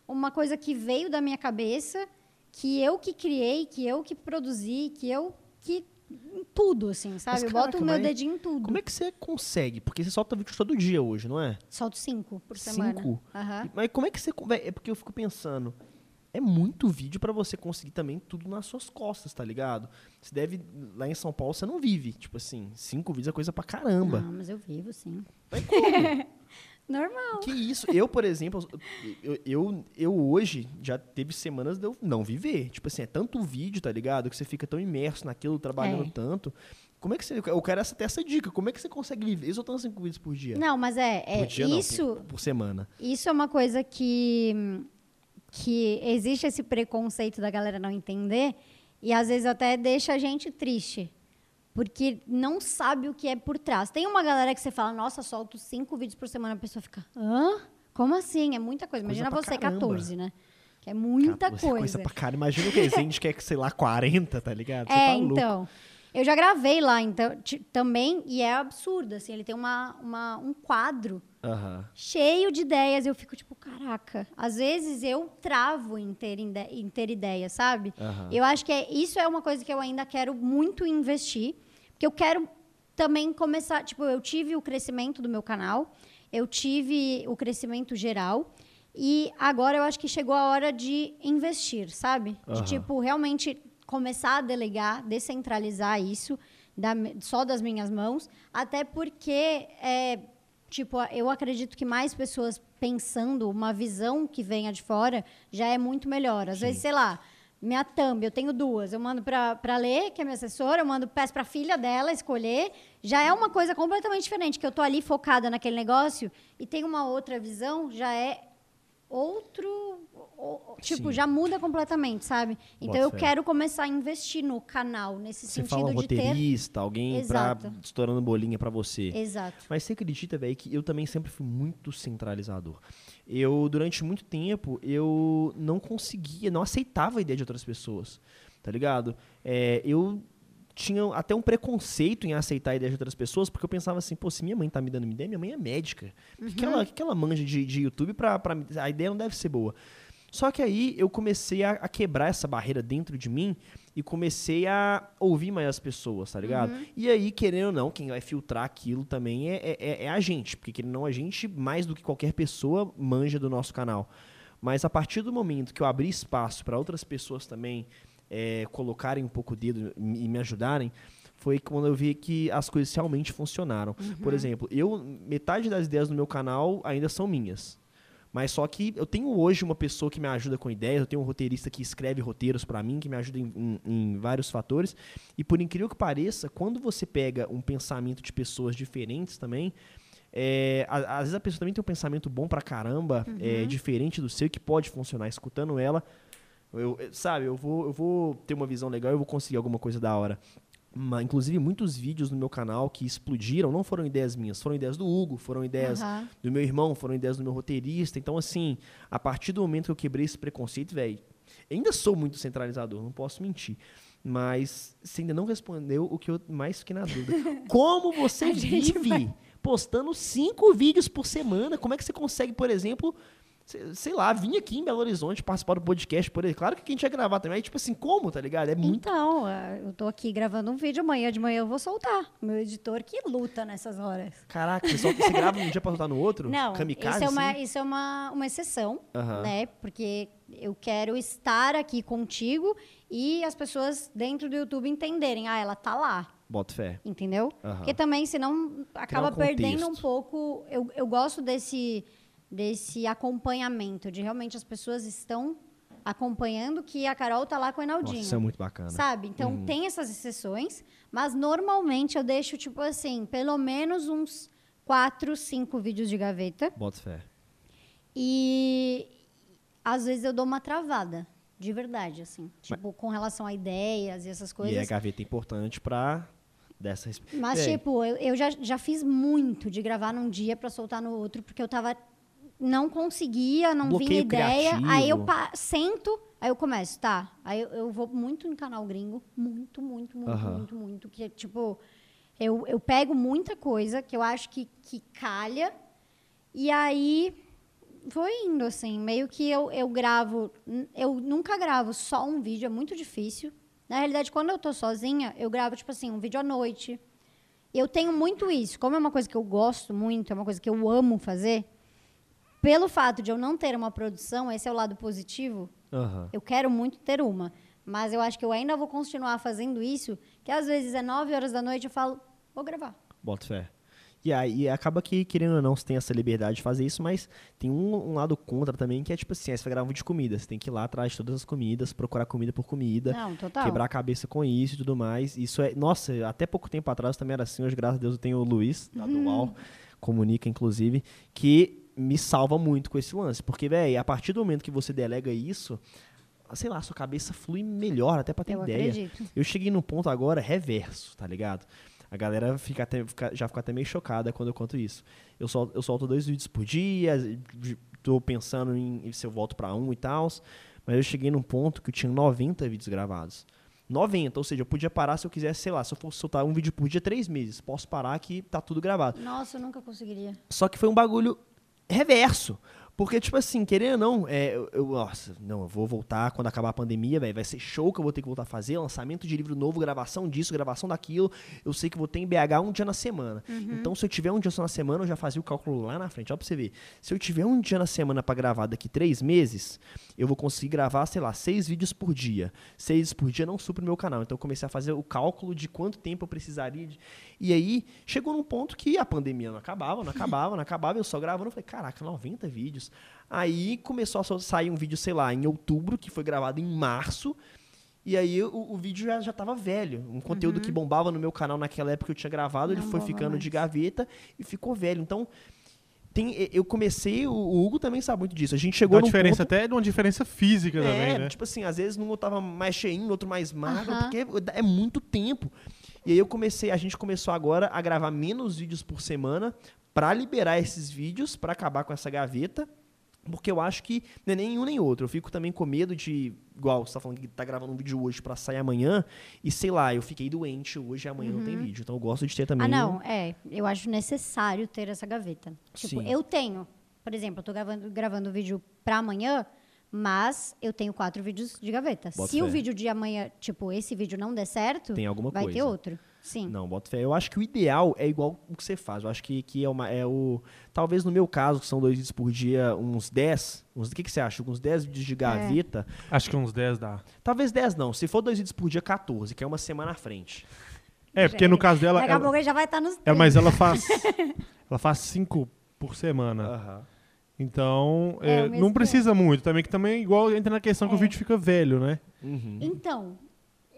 uma coisa que veio da minha cabeça, que eu que criei, que eu que produzi, que eu que em tudo assim, sabe? Mas, eu caraca, boto o meu dedinho em tudo. Como é que você consegue? Porque você solta vídeo todo dia hoje, não é? Solto cinco por semana. Cinco? Aham. Mas como é que você. É porque eu fico pensando. É muito vídeo pra você conseguir também tudo nas suas costas, tá ligado? Você deve. Lá em São Paulo você não vive. Tipo assim, cinco vídeos é coisa pra caramba. Não, mas eu vivo, sim. Mas como? Normal. que isso? Eu, por exemplo, eu, eu, eu hoje já teve semanas de eu não viver. Tipo assim, é tanto vídeo, tá ligado? Que você fica tão imerso naquilo, trabalhando É. tanto. Como é que você. Eu quero essa, ter essa dica. Como é que você consegue viver soltando cinco vídeos por dia? Não, mas é, é por dia, não, isso. por- por semana. Isso é uma coisa que, que existe esse preconceito da galera não entender e às vezes até deixa a gente triste. Porque não sabe o que é por trás. Tem uma galera que você fala, nossa, solto cinco vídeos por semana, a pessoa fica, hã? Como assim? É muita coisa. Coisa Imagina pra você, caramba. 14, né? Que é muita você é coisa. pra cara. Imagina o que a gente quer, sei lá, 40, tá ligado? Você É, tá então. Eu já gravei lá então, também, e é absurdo, assim, ele tem uma, uma, um quadro cheio de ideias. Eu fico tipo, caraca. Às vezes eu travo em ter, em ter ideia, sabe? Eu acho que é, isso é uma coisa que eu ainda quero muito investir. Porque eu quero também começar. Tipo, eu tive o crescimento do meu canal, eu tive o crescimento geral. E agora eu acho que chegou a hora de investir, sabe? De, Aham. tipo, realmente começar a delegar, descentralizar isso da só das minhas mãos. Até porque, é, tipo, eu acredito que mais pessoas pensando uma visão que venha de fora já é muito melhor. Às vezes, sei lá, minha thumb, eu tenho duas. Eu mando pra ler, que é minha assessora, eu mando, peço pra filha dela escolher. Já é uma coisa completamente diferente, que eu tô ali focada naquele negócio e tem uma outra visão, já é outro. Tipo, Sim. já muda completamente, sabe? Então eu fé. quero começar a investir no canal, nesse Você sentido fala um de ter. roteirista, alguém Exato. pra estourando bolinha pra você. Exato. Mas você acredita, velho, que eu também sempre fui muito centralizador. Eu, durante muito tempo, eu não conseguia, não aceitava a ideia de outras pessoas, tá ligado? É, eu tinha até um preconceito em aceitar a ideia de outras pessoas, porque eu pensava assim, pô, se minha mãe tá me dando uma ideia, minha mãe é médica. O que, que ela, que, que ela manja de, de YouTube pra, pra... A ideia não deve ser boa. Só que aí eu comecei a, a quebrar essa barreira dentro de mim e comecei a ouvir mais as pessoas, tá ligado? E aí, querendo ou não, quem vai filtrar aquilo também é, é- é- é a gente. Porque, querendo ou não, a gente, mais do que qualquer pessoa, manja do nosso canal. Mas a partir do momento que eu abri espaço para outras pessoas também é, colocarem um pouco o dedo e me ajudarem, foi quando eu vi que as coisas realmente funcionaram. Por exemplo, eu metade das ideias do meu canal ainda são minhas. Mas só que eu tenho hoje uma pessoa que me ajuda com ideias, eu tenho um roteirista que escreve roteiros pra mim, que me ajuda em, em- em vários fatores. E por incrível que pareça, quando você pega um pensamento de pessoas diferentes também, é, às vezes a pessoa também tem um pensamento bom pra caramba, é, diferente do seu, que pode funcionar. Escutando ela, eu, eu- sabe, eu vou, eu vou ter uma visão legal, eu vou conseguir alguma coisa da hora. Ma- inclusive, muitos vídeos no meu canal que explodiram não foram ideias minhas, foram ideias do Hugo, foram ideias Aham. do meu irmão, foram ideias do meu roteirista. Então, assim, a partir do momento que eu quebrei esse preconceito, velho, ainda sou muito centralizador, não posso mentir. Mas você ainda não respondeu o que eu mais fiquei na dúvida. Como você vive vai- postando cinco vídeos por semana? Como é que você consegue, por exemplo, sei lá, vir aqui em Belo Horizonte participar do podcast, por exemplo? Claro que a gente ia gravar também, aí, tipo assim, como, tá ligado? É muito. Então, ah, eu tô aqui gravando um vídeo, amanhã de manhã eu vou soltar. Meu editor que luta nessas horas. Caraca, você, só, você grava um dia pra soltar no outro? Não, Kamikaze, isso é uma, assim? isso é uma, uma exceção, Aham. né? Porque eu quero estar aqui contigo e as pessoas dentro do YouTube entenderem, ah, ela tá lá. Bota fé. Entendeu? Aham. Porque também, senão, acaba um perdendo um pouco. Eu, eu gosto desse, desse acompanhamento, de realmente as pessoas estão acompanhando que a Carol tá lá com o Nossa, Enaldinho. isso é muito bacana. Sabe? Então tem essas exceções, mas normalmente eu deixo, tipo assim, pelo menos uns quatro, cinco vídeos de gaveta. Bota fé. E às vezes eu dou uma travada, de verdade, assim. Tipo, com relação a ideias e essas coisas. E a gaveta é importante pra dessa Mas, tipo, eu, eu já, já fiz muito de gravar num dia pra soltar no outro, porque eu tava. Não conseguia, não vinha Bloqueio ideia. criativo. Aí eu sento, aí eu começo, tá. Aí eu, eu vou muito no canal gringo. Muito, muito, muito, muito, muito. Que, tipo, eu, eu pego muita coisa que eu acho que, que calha. E aí foi indo, assim. Meio que eu, eu gravo. Eu nunca gravo só um vídeo, é muito difícil. Na realidade, quando eu tô sozinha, eu gravo, tipo assim, um vídeo à noite. Eu tenho muito isso. Como é uma coisa que eu gosto muito, é uma coisa que eu amo fazer, pelo fato de eu não ter uma produção, esse é o lado positivo, Aham. eu quero muito ter uma. Mas eu acho que eu ainda vou continuar fazendo isso, que às vezes é 9 horas da noite eu falo, vou gravar. Bota fé. E aí acaba que, querendo ou não, você tem essa liberdade de fazer isso, mas tem um, um lado contra também, que é tipo assim, aí você vai gravar um vídeo de comida. Você tem que ir lá atrás de todas as comidas, procurar comida por comida, Não, total. quebrar a cabeça com isso e tudo mais. Isso é. Nossa, até pouco tempo atrás também era assim, hoje, graças a Deus, eu tenho o Luiz, lá do UAU, comunica, inclusive, que me salva muito com esse lance. Porque, velho, a partir do momento que você delega isso, sei lá, sua cabeça flui melhor, até pra ter Eu ideia. acredito. Eu cheguei num ponto agora reverso, tá ligado? A galera fica até, fica- já fica até meio chocada quando eu conto isso. Eu solto, eu solto dois vídeos por dia, tô pensando em, em se eu volto pra um e tal, mas eu cheguei num ponto que eu tinha 90 vídeos gravados. 90, ou seja, eu podia parar se eu quisesse, sei lá, se eu fosse soltar um vídeo por dia, três meses. Posso parar que tá tudo gravado. Nossa, eu nunca conseguiria. Só que foi um bagulho reverso. Porque, tipo assim, querendo ou não, é, eu, eu- nossa, não, eu vou voltar quando acabar a pandemia, velho. Vai ser show que eu vou ter que voltar a fazer. Lançamento de livro novo, gravação disso, gravação daquilo. Eu sei que vou ter em BH um dia na semana. Então, se eu tiver um dia só na semana, eu já fazia o cálculo lá na frente. Ó, pra você ver. Se eu tiver um dia na semana pra gravar daqui três meses, eu vou conseguir gravar, sei lá, seis vídeos por dia. Seis por dia não supre o meu canal. Então, eu comecei a fazer o cálculo de quanto tempo eu precisaria. de- E aí, chegou num ponto que a pandemia não acabava, não acabava, não acabava. Eu só gravando. Eu falei, caraca, 90 vídeos. Aí começou a sair um vídeo, sei lá, em outubro, que foi gravado em março. E aí o, o vídeo já, já tava velho. Um conteúdo que bombava no meu canal naquela época que eu tinha gravado, ele Não foi bomba ficando mais. de gaveta e ficou velho. Então, tem, eu comecei, o, o Hugo também sabe muito disso. A gente chegou Uma diferença, ponto, até de uma diferença física é, também, né? tipo assim, às vezes um eu tava mais cheinho, outro mais magro, Aham. porque é muito tempo. E aí eu comecei, a gente começou agora a gravar menos vídeos por semana pra liberar esses vídeos, pra acabar com essa gaveta. Porque eu acho que não é nem um nem outro. Eu fico também com medo de. Igual você tá falando que tá gravando um vídeo hoje pra sair amanhã. E sei lá, eu fiquei doente hoje e amanhã não tem vídeo. Então eu gosto de ter também. Ah, não, é. Eu acho necessário ter essa gaveta. Tipo, Sim. eu tenho. Por exemplo, eu tô gravando, gravando vídeo pra amanhã, mas eu tenho quatro vídeos de gaveta. Bota Se o fé. vídeo de amanhã, tipo, esse vídeo não der certo, Tem alguma vai ter coisa. outro. Sim. Não, boto fé. Eu acho que o ideal é igual o que você faz. Eu acho que, que é, uma, é o. Talvez no meu caso, que são dois vídeos por dia, uns 10. Uns, o que, que você acha? Uns 10 vídeos de gaveta. Acho que uns 10 dá. Talvez 10 não. Se for dois vídeos por dia, 14, que é uma semana à frente. É, porque no caso dela. Daqui a ela- pouco já vai estar nos é, 30. mas ela faz. ela faz cinco por semana. Aham. Então, É, é, não que precisa muito. Também que também igual entra na questão que É. o vídeo fica velho, né? Uhum. Então,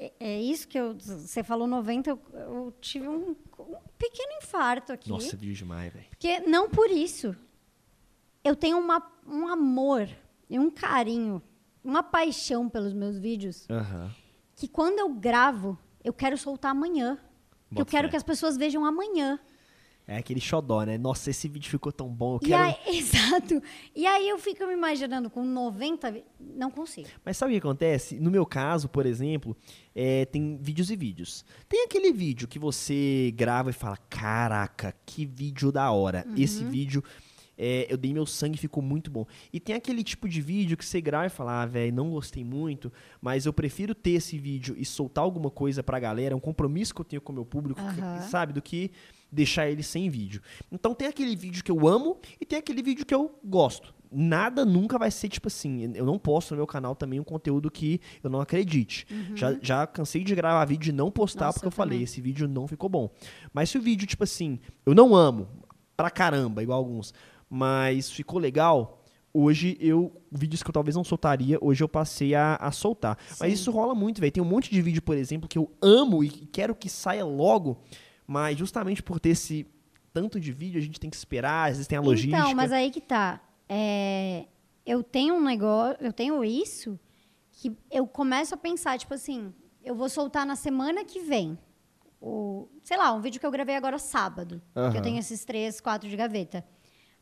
é, é isso que eu. Você falou 90, eu, eu tive um, um pequeno infarto aqui. Nossa, vídeo demais, velho. Porque não por isso. Eu tenho uma, um amor e um carinho, uma paixão pelos meus vídeos, que quando eu gravo, eu quero soltar amanhã. Que eu quero fé. que as pessoas vejam amanhã. É aquele xodó, né? Nossa, esse vídeo ficou tão bom. Eu E quero. aí, exato. E aí eu fico me imaginando com 90, vi- não consigo. Mas sabe o que acontece? No meu caso, por exemplo, é, tem vídeos e vídeos. Tem aquele vídeo que você grava e fala: Caraca, que vídeo da hora. Esse vídeo. é, eu dei meu sangue e ficou muito bom. E tem aquele tipo de vídeo que você grava e fala, ah, velho, não gostei muito, mas eu prefiro ter esse vídeo e soltar alguma coisa pra galera, é um compromisso que eu tenho com o meu público, que- sabe, do que deixar ele sem vídeo. Então tem aquele vídeo que eu amo e tem aquele vídeo que eu gosto. Nada nunca vai ser tipo assim. Eu não posto no meu canal também um conteúdo que eu não acredite. Já, já cansei de gravar vídeo e não postar Nossa, porque eu, eu falei, esse vídeo não ficou bom. Mas se o vídeo, tipo assim, eu não amo pra caramba, igual alguns, mas ficou legal. Hoje eu, vídeos que eu talvez não soltaria, hoje eu passei a, a soltar. Mas Sim. isso rola muito, velho. Tem um monte de vídeo, por exemplo, que eu amo e quero que saia logo, mas justamente por ter esse tanto de vídeo, a gente tem que esperar, às vezes tem a logística. Então, mas aí que tá. É, eu tenho um negócio, eu tenho isso que eu começo a pensar, tipo assim, eu vou soltar na semana que vem. O, sei lá, um vídeo que eu gravei agora sábado. Que Aham. eu tenho esses três, quatro de gaveta.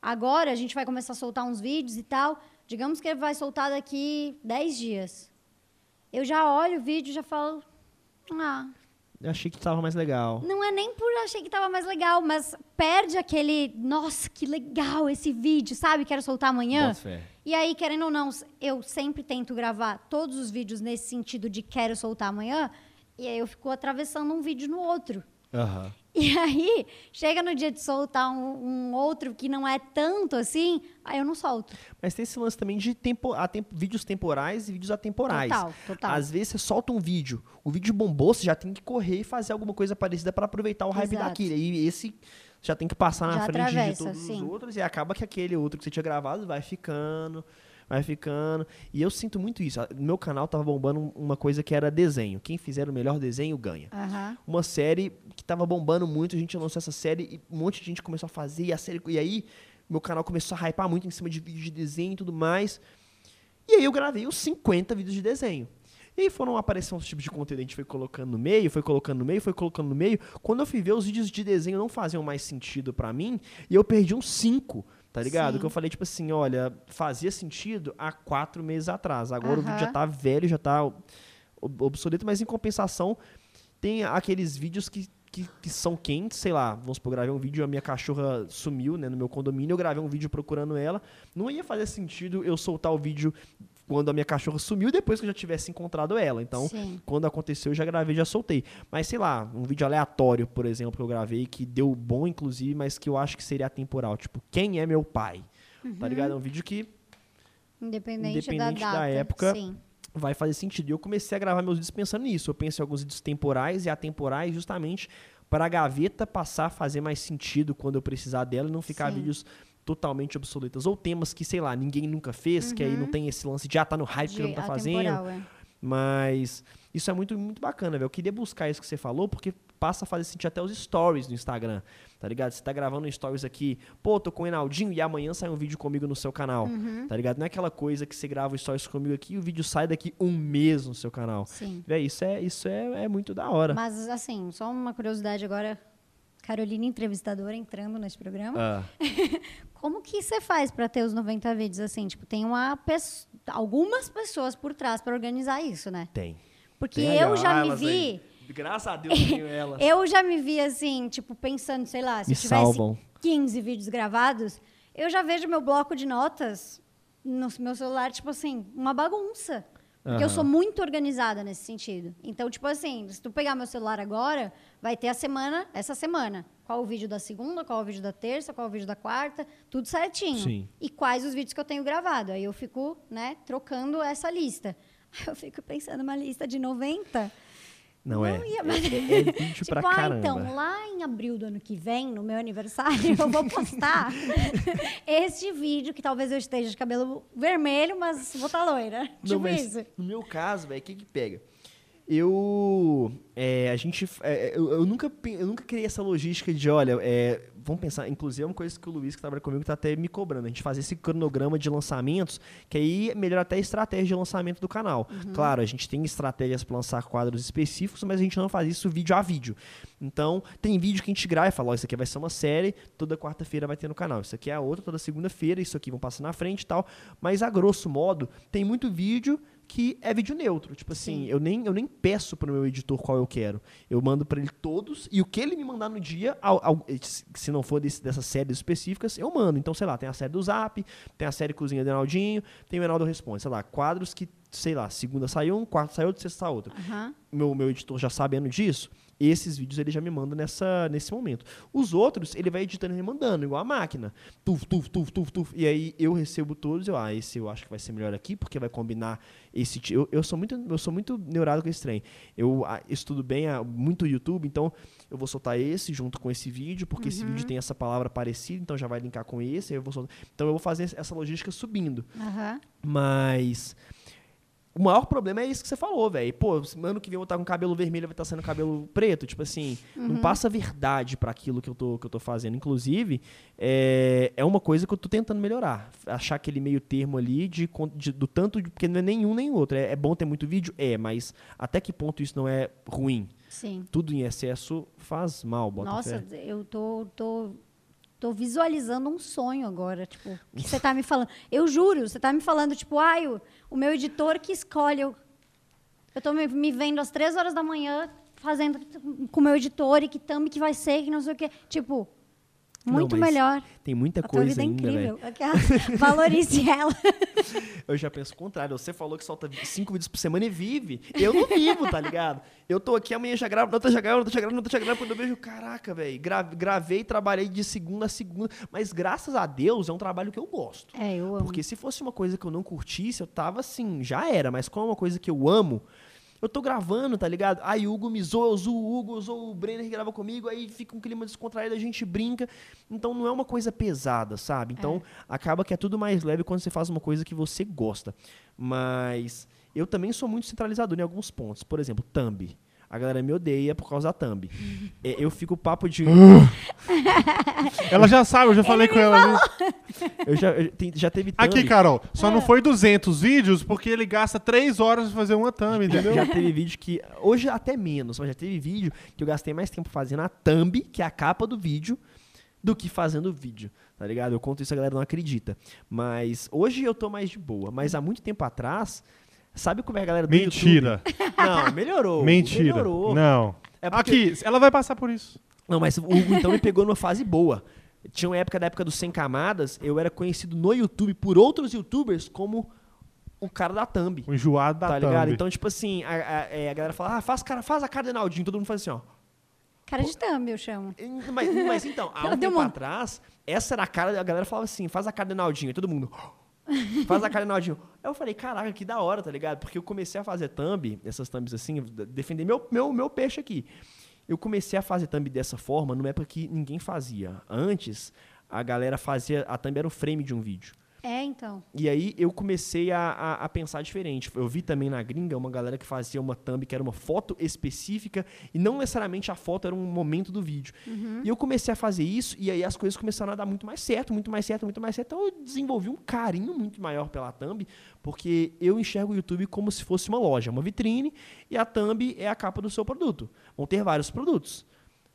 Agora a gente vai começar a soltar uns vídeos e tal. Digamos que ele vai soltar daqui 10 dias. Eu já olho o vídeo e já falo. Ah, Eu achei que tava mais legal. não é nem por achei que tava mais legal, mas perde aquele. Nossa, que legal esse vídeo, sabe? Quero soltar amanhã. E aí, querendo ou não, eu sempre tento gravar todos os vídeos nesse sentido de quero soltar amanhã. E aí eu fico atravessando um vídeo no outro. Aham. E aí, chega no dia de soltar um, um outro que não é tanto assim, aí eu não solto. Mas tem esse lance também de tempo, a tempo- vídeos temporais e vídeos atemporais. Total, total. Às vezes você solta um vídeo, o vídeo bombou, você já tem que correr e fazer alguma coisa parecida para aproveitar o hype Exato. daquele. E esse já tem que passar na Já frente de todos sim. os outros e acaba que aquele outro que você tinha gravado vai ficando, vai ficando. E eu sinto muito isso. No meu canal tava bombando um- uma coisa que era desenho. Quem fizer o melhor desenho ganha Aham. uma série que tava bombando muito, a gente lançou essa série e um monte de gente começou a fazer, e a série. E aí, meu canal começou a hypar muito em cima de vídeos de desenho e tudo mais. E aí eu gravei os 50 vídeos de desenho. E aí foram aparecendo uns tipos de conteúdo, a gente foi colocando no meio, foi colocando no meio, foi colocando no meio. Quando eu fui ver, os vídeos de desenho não faziam mais sentido pra mim, e eu perdi uns 5, tá ligado? Sim. Que eu falei, tipo assim, olha, fazia sentido há quatro meses atrás. Agora o vídeo já tá velho, já tá ob- obsoleto, mas em compensação, tem aqueles vídeos que, que, que são quentes, sei lá, vamos supor, eu gravei um vídeo, a minha cachorra sumiu, né, no meu condomínio, eu gravei um vídeo procurando ela, não ia fazer sentido eu soltar o vídeo quando a minha cachorra sumiu, depois que eu já tivesse encontrado ela, então, Sim. quando aconteceu, eu já gravei, já soltei. Mas, sei lá, um vídeo aleatório, por exemplo, que eu gravei, que deu bom, inclusive, mas que eu acho que seria atemporal, tipo, quem é meu pai? Tá ligado? É um vídeo que Independente, Independente da da data. época, Sim. vai fazer sentido. E eu comecei a gravar meus vídeos pensando nisso. Eu penso em alguns vídeos temporais e atemporais justamente para a gaveta passar a fazer mais sentido quando eu precisar dela e não ficar Sim. vídeos totalmente obsoletos. Ou temas que, sei lá, ninguém nunca fez, que aí não tem esse lance de, ah, tá no hype que Uhum. De não tá fazendo. é. Mas isso é muito, muito bacana, velho. Eu queria buscar isso que você falou, porque passa a fazer sentido até os stories no Instagram, tá ligado? Você tá gravando stories aqui, pô, tô com o Enaldinho e amanhã sai um vídeo comigo no seu canal, Uhum. tá ligado? Não é aquela coisa que você grava stories comigo aqui e o vídeo sai daqui um mês no seu canal. Sim. Véi, isso é, isso é, é muito da hora. Mas, assim, só uma curiosidade agora. Carolina, entrevistadora, entrando nesse programa. Ah, Como que você faz para ter os 90 vídeos assim? Tipo, tem uma algumas pessoas por trás para organizar isso, né? tem. Porque Tem eu já me vi, aí. Graças a Deus eu tenho elas. eu já me vi assim, tipo, pensando, sei lá, se Me tivesse salvam. 15 vídeos gravados, eu já vejo meu bloco de notas no meu celular, tipo assim, uma bagunça. Porque eu Aham. sou muito organizada nesse sentido. Então, tipo assim, se tu pegar meu celular agora, vai ter a semana, essa semana. Qual o vídeo da segunda, qual o vídeo da terça, qual o vídeo da quarta, tudo certinho. Sim. E quais os vídeos que eu tenho gravado. Aí eu fico, né, trocando essa lista. Eu fico pensando, uma lista de 90. Não, é. ia, É, mas- é, é vídeo Tipo, pra ah, caramba. então, lá em abril do ano que vem, no meu aniversário, eu vou postar este vídeo, que talvez eu esteja de cabelo vermelho, mas vou estar loira. Não, tipo mas isso. No meu caso, velho, o que que pega? Eu. é, a gente. é, eu, eu nunca, eu nunca criei essa logística de, olha, é, vamos pensar. Inclusive, é uma coisa que o Luiz, que trabalha comigo, tá até me cobrando. A gente fazer esse cronograma de lançamentos, que aí melhora até a estratégia de lançamento do canal. Claro, a gente tem estratégias para lançar quadros específicos, mas a gente não faz isso vídeo a vídeo. Então, tem vídeo que a gente grava e fala, ó, isso aqui vai ser uma série, toda quarta-feira vai ter no canal. Isso aqui é a outra, toda segunda-feira, isso aqui vão passar na frente e tal. Mas, a grosso modo, tem muito vídeo que é vídeo neutro. Tipo assim, eu nem, eu nem peço pro meu editor qual eu quero. Eu mando para ele todos e o que ele me mandar no dia, ao- ao- se não for desse, dessas séries específicas, eu mando. Então, sei lá, tem a série do Zap, tem a série Cozinha do Enaldinho, tem o Enaldo Responde. Sei lá, quadros que, sei lá, segunda sai um, quarta sai outro, sexta sai outro Aham. meu, meu editor já sabendo disso, esses vídeos ele já me manda nessa, nesse momento. Os outros, ele vai editando e me mandando, igual a máquina. Tuf, tuf, tuf, tuf, tuf. E aí eu recebo todos, eu, ah, esse eu acho que vai ser melhor aqui, porque vai combinar esse eu, eu sou muito Eu sou muito neurado com esse trem. Eu ah, estudo bem ah, muito YouTube, então eu vou soltar esse junto com esse vídeo, porque esse vídeo tem essa palavra parecida, então já vai linkar com esse, eu vou soltar. Então eu vou fazer essa logística subindo. Aham. Mas o maior problema é isso que você falou, velho. Pô, ano que vem eu vou estar com cabelo vermelho, vai estar sendo cabelo preto. Tipo assim, não passa verdade pra aquilo que eu tô, que eu tô fazendo. Inclusive, é, é uma coisa que eu tô tentando melhorar. Achar aquele meio termo ali de, de- do tanto, de, porque não é nenhum nem outro. É, é bom ter muito vídeo? É, mas até que ponto isso não é ruim? Sim. Tudo em excesso faz mal, bota Nossa, fé. eu tô, tô, tô visualizando um sonho agora, tipo, que você tá me falando. Eu juro, você tá me falando, tipo, ai, o, o meu editor que escolhe. Eu, tô me, vendo às três horas da manhã fazendo com o meu editor e que thumb que vai ser, que não sei o quê. Tipo, muito mas melhor. Tem muita A coisa vida é ainda, velho. incrível. Aquela- Valorize ela. Eu já penso o contrário. Você falou que solta cinco vídeos por semana e vive. Eu não vivo, tá ligado? Eu tô aqui, amanhã já gravo, não tô já gravando, não tô já gravando, não tô já gravando. Quando eu vejo, caraca, velho, gra gravei, trabalhei de segunda a segunda. Mas graças a Deus é um trabalho que eu gosto. É, eu amo. Porque se fosse uma coisa que eu não curtisse, eu tava assim, já era. Mas como é uma coisa que eu amo, eu tô gravando, tá ligado? Aí o Hugo me zoa, eu zoo o Hugo, eu zoo o Brenner que grava comigo, aí fica um clima descontraído, a gente brinca. Então não é uma coisa pesada, sabe? Então acaba que é tudo mais leve quando você faz uma coisa que você gosta. Mas eu também sou muito centralizador em alguns pontos. Por exemplo, thumb. A galera me odeia por causa da thumb. É, eu fico papo de. Ela já sabe, eu já falei com ela ali. Eu já, eu- tem- já teve thumb. Aqui, Carol, só É. não foi 200 vídeos porque ele gasta 3 horas pra fazer uma thumb, entendeu? Já teve vídeo que. Hoje até menos, mas já teve vídeo que eu gastei mais tempo fazendo a thumb, que é a capa do vídeo, do que fazendo o vídeo. Tá ligado? Eu conto isso, a galera não acredita. Mas hoje eu tô mais de boa. Mas há muito tempo atrás, sabe como é a galera do Mentira. YouTube? Não, melhorou. Mentira. Melhorou. Não. É porque- Aqui, ela vai passar por isso. Não, mas o Hugo então me pegou numa fase boa. Tinha uma época da época dos 100 camadas, eu era conhecido no YouTube por outros youtubers como o cara da thumb. O enjoado da tá thumb. ligado? Então, tipo assim, a, a- é, a galera fala, ah, faz, cara, faz a cara Naldinho, todo mundo faz assim, ó. Cara de thumb, eu chamo. Mas, mas então, há um deu tempo uma- atrás, essa era a cara, a galera falava assim, faz a cara Naldinho, e todo mundo, faz a cara Naldinho. Aí eu falei, caraca, que da hora, tá ligado? Porque eu comecei a fazer thumb, essas thumbs assim, defender meu, meu, meu peixe aqui. Eu comecei a fazer thumb dessa forma numa época que ninguém fazia. Antes, a galera fazia, a thumb era o frame de um vídeo. É, então. E aí eu comecei a, a, a pensar diferente. Eu vi também na gringa uma galera que fazia uma thumb que era uma foto específica e não necessariamente a foto era um momento do vídeo. E eu comecei a fazer isso e aí as coisas começaram a dar muito mais certo, muito mais certo, muito mais certo. Então eu desenvolvi um carinho muito maior pela thumb, porque eu enxergo o YouTube como se fosse uma loja, uma vitrine, e a thumb é a capa do seu produto. Vão ter vários produtos.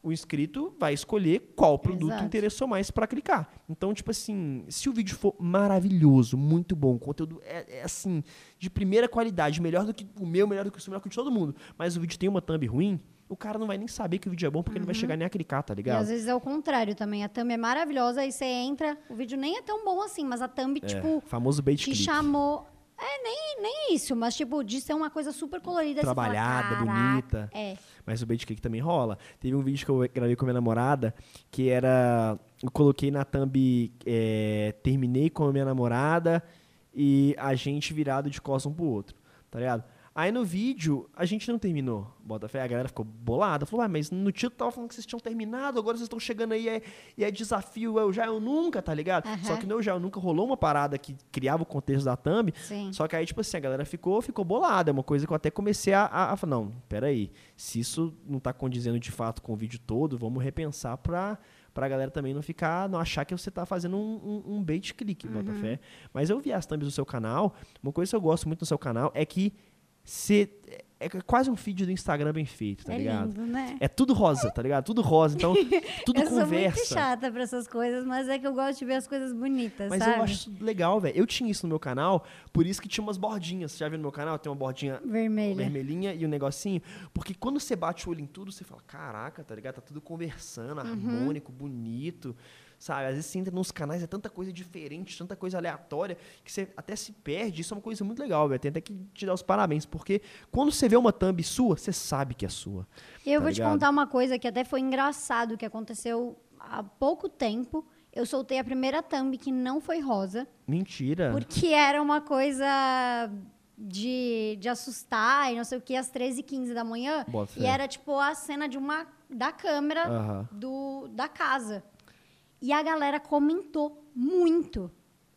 O inscrito vai escolher qual produto Exato. interessou mais para clicar. Então, tipo assim, se o vídeo for maravilhoso, muito bom, o conteúdo é, é, assim, de primeira qualidade, melhor do que o meu, melhor do que o seu, melhor do que o de todo mundo, mas o vídeo tem uma thumb ruim, o cara não vai nem saber que o vídeo é bom porque ele não vai chegar nem a clicar, tá E ligado? às vezes é o contrário também. A thumb é maravilhosa, aí você entra, o vídeo nem é tão bom assim, mas a thumb, É, tipo, famoso bait te click. chamou. É, nem, nem isso, mas tipo, de ser uma coisa super colorida. fala, Trabalhada, "Caraca". bonita. É. Mas o bait click também rola. Teve um vídeo que eu gravei com a minha namorada, que era. Eu coloquei na thumb. é, terminei com a minha namorada e a gente virado de costas um pro outro. Tá ligado? Aí no vídeo, a gente não terminou. Bota fé, a galera ficou bolada. Falou, ah, mas no título tava falando que vocês tinham terminado, agora vocês estão chegando aí é, e é desafio, é o já eu nunca, tá ligado? Aham. Só que no já eu nunca rolou uma parada que criava o contexto da thumb. Sim. Só que aí, tipo assim, a galera ficou, ficou bolada. É uma coisa que eu até comecei a, a, a falar, não, peraí, se isso não tá condizendo de fato com o vídeo todo, vamos repensar pra, pra galera também não ficar, não achar que você tá fazendo um, um, um bait click, bota fé. Mas eu vi as thumbs do seu canal, uma coisa que eu gosto muito do seu canal é que você, é quase um feed do Instagram bem feito, tá é ligado? lindo, né? É tudo rosa, tá ligado? Tudo rosa, então tudo eu sou muito conversa. chata pra essas coisas, mas é que eu gosto de ver as coisas bonitas, Mas sabe? eu acho legal, velho. Eu tinha isso no meu canal, por isso que tinha umas bordinhas. Você já viu no meu canal? Tem uma bordinha Vermelha. vermelhinha e um negocinho. Porque quando você bate o olho em tudo, você fala, caraca, tá ligado? Tá tudo conversando, harmônico, bonito. Sabe? Às vezes você entra nos canais, é tanta coisa diferente, tanta coisa aleatória, que você até se perde. Isso é uma coisa muito legal, velho. Tem até que te dar os parabéns. Porque quando você vê uma thumb sua, você sabe que é sua. E eu tá vou ligado? te contar uma coisa que até foi engraçado, que aconteceu há pouco tempo. Eu soltei a primeira thumb que não foi rosa, Mentira. porque era uma coisa de, de assustar e não sei o que, às 13h15 da manhã. Bota E fé. era tipo a cena de uma da câmera do, da casa. E a galera comentou muito.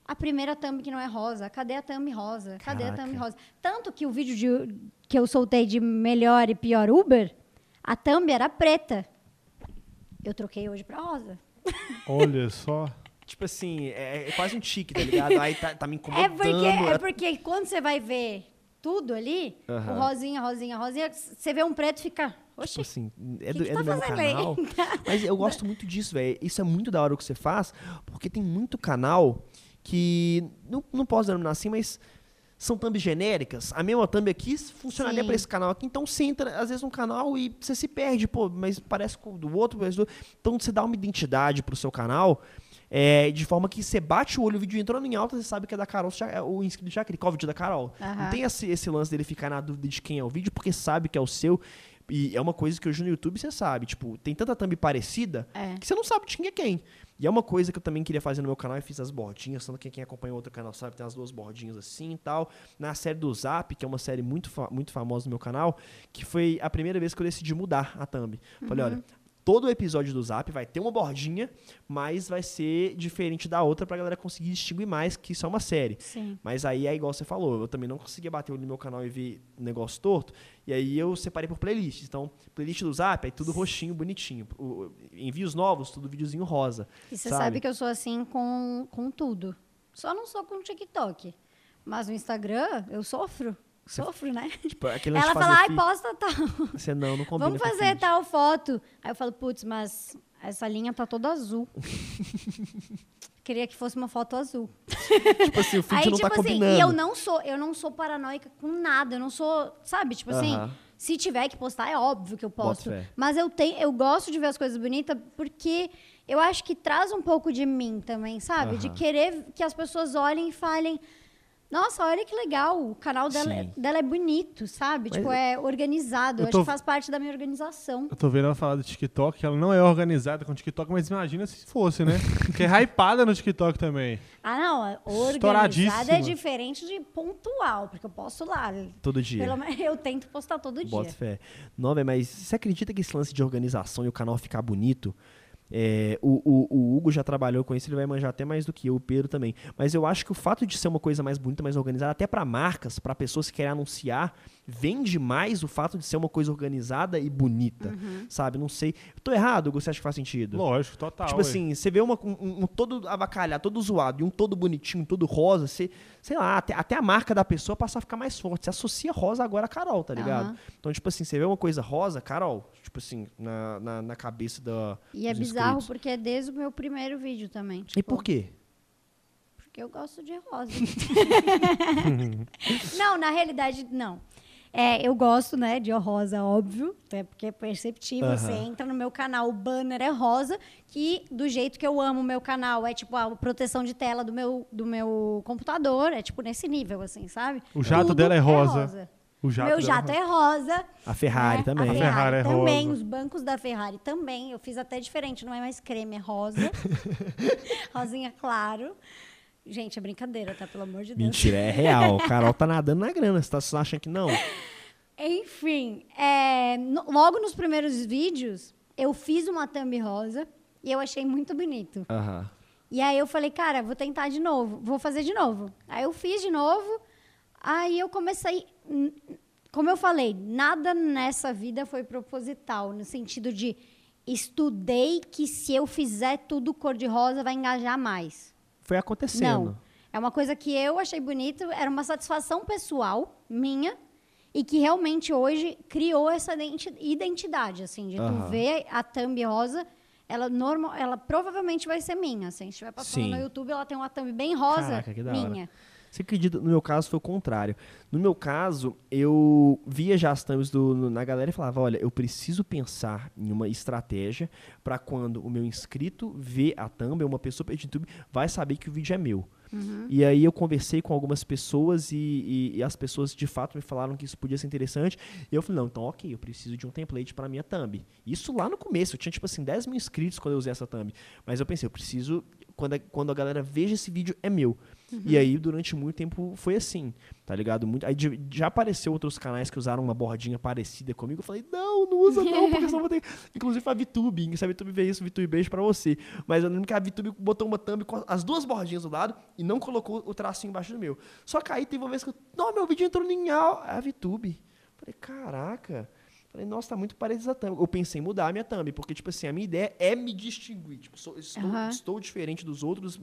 A primeira thumb que não é rosa. Cadê a thumb rosa? Cadê a Caraca. thumb rosa? Tanto que o vídeo de- que eu soltei de melhor e pior Uber, a thumb era preta. Eu troquei hoje pra rosa. Olha só. Tipo assim, é, é quase um tique, tá ligado? Aí tá, tá me É incomodando. porque, é é- porque quando você vai ver tudo ali, o rosinha, rosinha, rosinha, você vê um preto e fica. Oxi, Tipo assim, é do, é tá do mesmo aí? canal. Mas eu gosto muito disso, velho. Isso é muito da hora o que você faz, porque tem muito canal que. Não, não posso denominar assim, mas são thumbs genéricas. A mesma thumb aqui funcionaria pra esse canal aqui. Então você entra, às vezes, num canal e você se perde, pô, mas parece com o do outro, parece do... Então você dá uma identidade pro seu canal. é, de forma que você bate o olho, o vídeo entrou em alta, você sabe que é da Carol, já, o inscrito já clicou o vídeo da Carol. Não Aham. tem esse, esse lance dele ficar na dúvida de quem é o vídeo, porque sabe que é o seu. E é uma coisa que hoje no YouTube você sabe. Tipo, tem tanta thumb parecida É. que você não sabe de quem é quem. E é uma coisa que eu também queria fazer no meu canal. Eu fiz as bordinhas. Tanto que quem acompanha o outro canal sabe, tem as duas bordinhas assim e tal. Na série do Zap, que é uma série muito, fa- muito famosa no meu canal, que foi a primeira vez que eu decidi mudar a thumb. Falei, olha. Todo episódio do Zap vai ter uma bordinha, mas vai ser diferente da outra pra galera conseguir distinguir mais que isso é uma série. Sim. Mas aí é igual você falou, eu também não conseguia bater no meu canal e ver negócio torto. E aí eu separei por playlists. Então, playlist do Zap, aí tudo roxinho, bonitinho. O- envios novos, tudo videozinho rosa. E você sabe? que eu sou assim com, com tudo. Só não sou com o TikTok. Mas no Instagram, eu sofro. Sofro, né? Tipo, Ela de fala, ai, posta tal. Você não, não combina Vamos com fazer feed. tal foto. Aí eu falo, putz, mas essa linha tá toda azul. Queria que fosse uma foto azul. Tipo assim, o feed Aí, não tipo tá assim, combinando. e eu não sou, eu não sou paranoica com nada. Eu não sou, sabe? Tipo assim, Aham. se tiver que postar, é óbvio que eu posto. Mas eu tenho, eu gosto de ver as coisas bonitas porque eu acho que traz um pouco de mim também, sabe? De Aham. querer que as pessoas olhem e falem. Nossa, olha que legal, o canal dela, Sim. dela é bonito, sabe? Mas tipo, é organizado. eu tô- acho que faz parte da minha organização. Eu tô vendo ela falar do TikTok, que ela não é organizada com o TikTok, mas imagina se fosse, né? Porque é hypada no TikTok também. Ah, não, é organizada é diferente de pontual, porque eu posto lá. Todo dia. Pelo menos eu tento postar todo dia. Bota fé. Não, mas você acredita que esse lance de organização e o canal ficar bonito? É, o, o- o Hugo já trabalhou com isso, ele vai manjar até mais do que eu, o Pedro também. Mas eu acho que o fato de ser uma coisa mais bonita, mais organizada, até pra marcas, pra pessoas que querem anunciar, vende mais o fato de ser uma coisa organizada e bonita. Uhum. Sabe? Não sei. Eu tô errado? Você acha que faz sentido? Lógico, total. Tipo assim, você vê uma- um, um todo avacalhado, todo zoado, e um todo bonitinho, um todo rosa, você, sei lá, até, até a marca da pessoa passa a ficar mais forte. Você associa rosa agora a Carol, tá ligado? Aham. Então, tipo assim, você vê uma coisa rosa, Carol, tipo assim, na, na, na cabeça da. E é bizarro inscritos. porque é desde o meu primeiro vídeo também. E tipo, por quê? Porque eu gosto de rosa. não, na realidade, não. É, eu gosto, né, de rosa, óbvio, até porque é perceptível. Aham. Você entra no meu canal, o banner é rosa, que do jeito que eu amo o meu canal, é tipo a proteção de tela do meu, do meu computador, é tipo nesse nível, assim, sabe? O jato Tudo dela é rosa. O jato meu dela jato é rosa. A Ferrari né? também. A A Ferrari, Ferrari é também, rosa. os bancos da Ferrari também. Eu fiz até diferente, não é mais creme, é rosa. Rosinha claro. Gente, é brincadeira, tá? Pelo amor de Deus. Mentira, é real. Carol tá nadando na grana. Você tá só achando que não? Enfim, é, no- logo nos primeiros vídeos, eu fiz uma thumb rosa e eu achei muito bonito. Aham. E aí eu falei, cara, vou tentar de novo, vou fazer de novo. Aí eu fiz de novo, aí eu comecei. Como eu falei, nada nessa vida foi proposital, no sentido de estudei que se eu fizer tudo cor-de-rosa vai engajar mais. Foi acontecendo. Não. É uma coisa que eu achei bonito, era uma satisfação pessoal minha e que realmente hoje criou essa identi- identidade, assim, de Aham. tu ver a thumb rosa, ela normal, ela provavelmente vai ser minha, assim, se estiver passando Sim. no YouTube, ela tem uma thumb bem rosa, Caraca, que da hora. Você acredita? No meu caso foi o contrário. No meu caso, eu via já as thumbs do, no- na galera e falava: olha, eu preciso pensar em uma estratégia para quando o meu inscrito vê a thumb, uma pessoa pelo YouTube, vai saber que o vídeo é meu. E aí eu conversei com algumas pessoas e, e- e as pessoas de fato me falaram que isso podia ser interessante. E eu falei, não, então ok, eu preciso de um template para minha thumb. Isso lá no começo, eu tinha tipo assim 10 mil inscritos quando eu usei essa thumb. Mas eu pensei, eu preciso, quando a, quando a galera veja esse vídeo, é meu. E aí, durante muito tempo, foi assim, tá ligado? Muito, aí de- já apareceu outros canais que usaram uma bordinha parecida comigo. Eu falei, não, não usa não, porque senão vou ter... Inclusive a VTube, se a VTube vê isso, VTube, beijo pra você. Mas eu lembro que a VTube botou uma thumb com as duas bordinhas do lado e não colocou o tracinho embaixo do meu. Só que aí teve uma vez que eu, não, meu vídeo entrou em a VTube. Falei, caraca... Falei, nossa, tá muito parecido a thumb. Eu pensei em mudar a minha thumb, porque, tipo assim, a minha ideia é me distinguir. Tipo, sou- estou, Aham. estou diferente dos outros.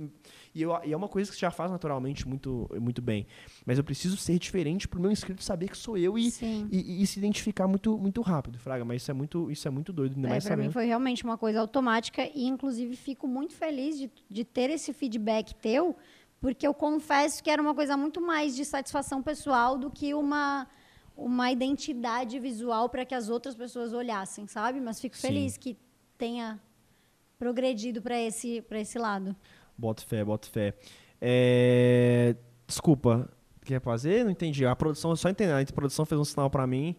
E, eu- e é uma coisa que você já faz naturalmente muito, muito bem. Mas eu preciso ser diferente pro meu inscrito saber que sou eu e, e, e se identificar muito, muito rápido, Fraga. Mas isso é muito, isso é muito doido, ainda É, mais pra mim sabendo. foi realmente uma coisa automática e, inclusive, fico muito feliz de, de ter esse feedback teu, porque eu confesso que era uma coisa muito mais de satisfação pessoal do que uma, uma identidade visual para que as outras pessoas olhassem, sabe? Mas fico Sim. feliz que tenha progredido para esse, pra esse lado. Bota fé, bota fé. É, Desculpa, quer fazer? Não entendi. A produção, só entendi. A produção fez um sinal pra mim.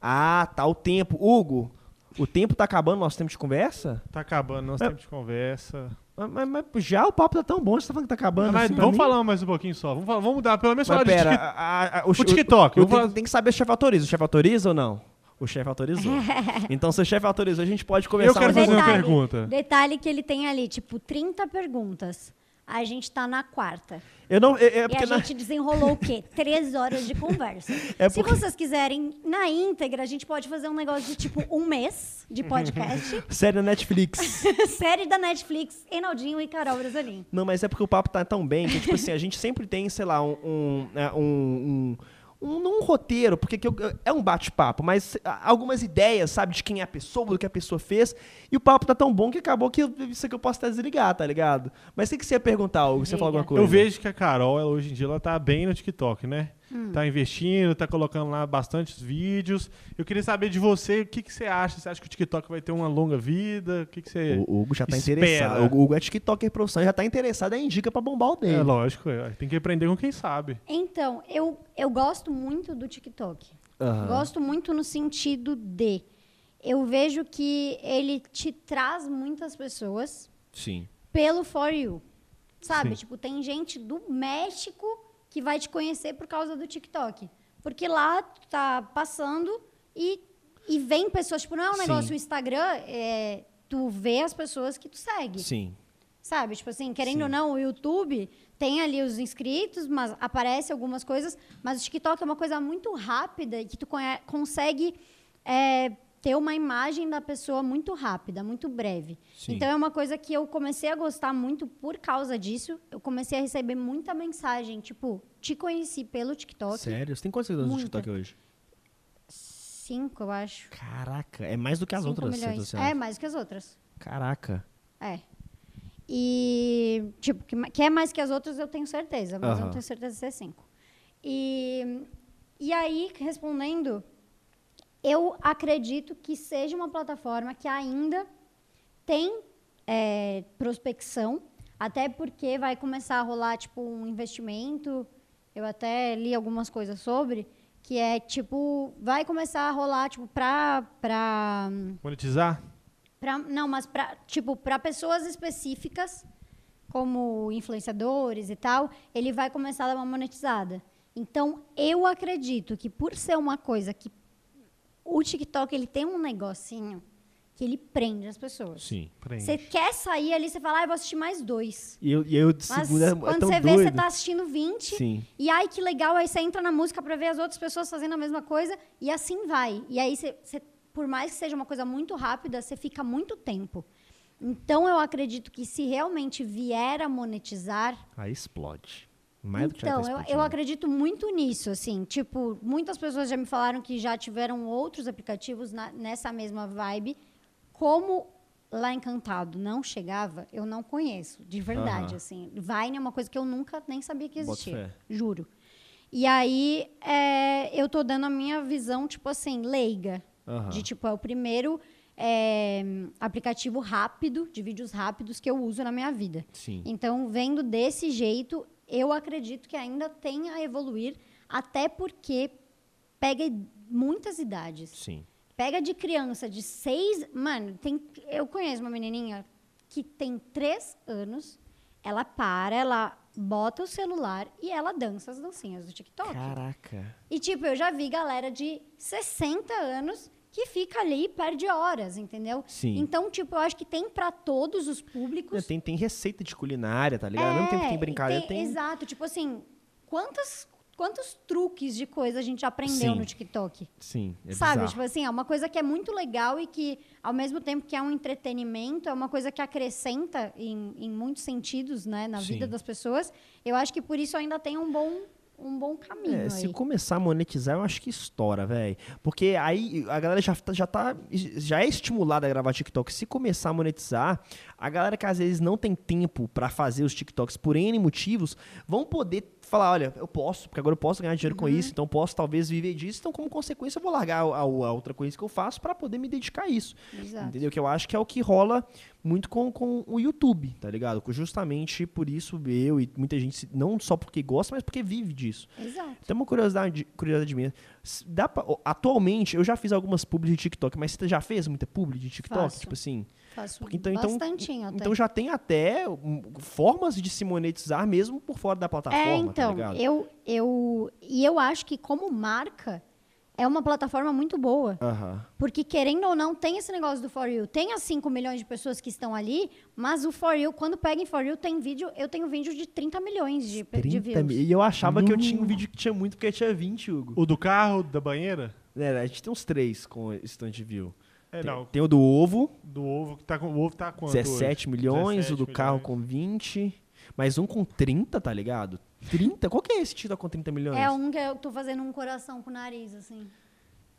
Ah, tá o tempo. Hugo, o tempo tá acabando, nosso tempo de conversa? Tá acabando nosso É. tempo de conversa. Mas, mas- já o papo tá tão bom, você tá falando que tá acabando. Mas assim vamos mim? falar mais um pouquinho só. Vamos, falar- vamos mudar, pelo menos Mas falar de pera, TikTok. a- a- o, O TikTok, vou tenho, falar- tem que saber se o chefe autoriza. O chefe autoriza ou não? O chefe autorizou. então, se o chefe autorizou, a gente pode conversar Eu quero fazer uma. Detalhe, pergunta. Detalhe que ele tem ali, tipo, 30 perguntas. A gente tá na quarta. Eu não. É, é E porque a na- gente desenrolou o quê? Três horas de conversa. É Se porque- vocês quiserem, na íntegra, a gente pode fazer um negócio de tipo um mês de podcast. Série da Netflix. série da Netflix, Enaldinho e Carol Brasolim. Não, mas é porque o papo tá tão bem que, tipo assim, a gente sempre tem, sei lá, um. um, é, um, um um, não um roteiro, porque que eu- é um bate-papo, mas ah, algumas ideias, sabe, de quem é a pessoa, do que a pessoa fez, e o papo tá tão bom que acabou que eu- isso aqui eu posso até desligar, tá ligado? Mas o que que você ia perguntar, Hugo? Você falou alguma coisa? Eu vejo que a Carol, ela, hoje em dia, ela tá bem no TikTok, né? Hum. Tá investindo, tá colocando lá bastantes vídeos. Eu queria saber de você, o que, que você acha? Você acha que o TikTok vai ter uma longa vida? O que, que você... O Hugo já tá espera? interessado. O Hugo é TikToker profissional, já tá interessado, é indica pra bombar o dele. É lógico, é. tem que aprender com quem sabe. Então, eu, eu gosto muito do TikTok. Aham. Gosto muito no sentido de. Eu vejo que ele te traz muitas pessoas Sim. pelo For You. Sabe? Sim. Tipo, tem gente do México que vai te conhecer por causa do TikTok. Porque lá tu tá passando e, e vem pessoas. Tipo, não é um Sim. negócio, o Instagram, é, tu vê as pessoas que tu segue. Sim. Sabe? Tipo assim, querendo Sim. ou não, o YouTube tem ali os inscritos, mas aparece algumas coisas. Mas o TikTok é uma coisa muito rápida e que tu consegue é, ter uma imagem da pessoa muito rápida, muito breve. Sim. Então é uma coisa que eu comecei a gostar muito por causa disso. Eu comecei a receber muita mensagem, tipo, te conheci pelo TikTok. Sério? Você tem quantos seguidores no. TikTok hoje? Cinco, eu acho. Caraca, é mais do que as Cinco outras redes milhões. sociais. É, mais que as outras. Caraca. É. E, tipo, que, que é mais que as outras, eu tenho certeza, mas eu não tenho certeza se é cinco. E, e aí, respondendo, eu acredito que seja uma plataforma que ainda tem é, prospecção, até porque vai começar a rolar, tipo, um investimento, eu até li algumas coisas sobre, que é, tipo, vai começar a rolar, tipo, pra... pra Monetizar? Pra- não, mas pra, tipo, para pessoas específicas como influenciadores e tal, ele vai começar a dar uma monetizada. Então, eu acredito que por ser uma coisa que o TikTok ele tem um negocinho que ele prende as pessoas. Sim. Prende. Você quer sair ali, você fala, ah, eu vou assistir mais dois. E eu, e eu de Mas segunda é quando tão você vê, você tá assistindo 20. Sim. E ai, que legal, aí você entra na música pra ver as outras pessoas fazendo a mesma coisa. E assim vai. E aí, você, você- por mais que seja uma coisa muito rápida, você fica muito tempo. Então, eu acredito que se realmente vier a monetizar, Aí explode. Mais do que já então, tá eu, eu acredito muito nisso, assim. Tipo, muitas pessoas já me falaram que já tiveram outros aplicativos na- nessa mesma vibe. Como lá Encantado não chegava, eu não conheço, de verdade, assim. Vine é uma coisa que eu nunca nem sabia que existia, juro. E aí, é, eu tô dando a minha visão, tipo assim, leiga. Aham. De, tipo, é o primeiro é, aplicativo rápido, de vídeos rápidos que eu uso na minha vida. Sim. Então, vendo desse jeito, eu acredito que ainda tem a evoluir, até porque pega muitas idades. Sim. Pega de criança de seis. Mano, tem, eu conheço uma menininha que tem três anos, ela para, ela bota o celular e ela dança as dancinhas do TikTok. Caraca. E, tipo, eu já vi galera de 60 anos que fica ali e perde horas, entendeu? Sim. Então, tipo, eu acho que tem pra todos os públicos. Tem, tem receita de culinária, tá ligado? Ao mesmo tempo que tem É, brincadeira, tem- tem. Exato, tipo assim, quantas, quantos truques de coisa a gente aprendeu Sim. no TikTok? Sim, é Sabe? bizarro. Tipo assim, é uma coisa que é muito legal e que, ao mesmo tempo que é um entretenimento, é uma coisa que acrescenta em, em muitos sentidos, né, na Sim. vida das pessoas. Eu acho que por isso ainda tem um bom, um bom caminho É, se começar a monetizar, eu acho que estoura, velho. Porque aí a galera já, tá- já tá. Já é estimulada a gravar TikTok. Se começar a monetizar, a galera que às vezes não tem tempo pra fazer os TikToks por N motivos, vão poder falar: olha, eu posso, porque agora eu posso ganhar dinheiro Uhum. com isso, então eu posso talvez viver disso. Então, como consequência, eu vou largar a, a- a outra coisa que eu faço pra poder me dedicar a isso. Exato. Entendeu? Que eu acho que é o que rola muito com, com o YouTube, tá ligado? Justamente por isso eu e muita gente, não só porque gosta, mas porque vive disso. Exato. Tem uma curiosidade, curiosidade minha. Dá pra- atualmente, eu já fiz algumas publi de TikTok, mas você já fez muita publi de TikTok? Faço. Tipo assim. Faço Porque então, então, então já tem até hum, formas de se monetizar mesmo por fora da plataforma, É, tá então, ligado? eu, eu, e eu acho que como marca, é uma plataforma muito boa. Aham. Porque, querendo ou não, tem esse negócio do For You. Tem as 5 milhões de pessoas que estão ali, mas o For You, quando pega em For You, tem vídeo, eu tenho vídeo de 30 milhões de, de 30 views. mil. E eu achava que eu tinha um vídeo que tinha muito, porque tinha 20, Hugo. O do carro, da banheira? É, a gente tem uns três com de view. É, tem, não. tem o do ovo, Do ovo, que tá com, o ovo tá quanto 17 hoje? milhões, 17 o do carro milhões. com 20, mais um com 30, tá ligado? 30? Qual que é esse TikTok com 30 milhões? É um que eu tô fazendo um coração com o nariz, assim.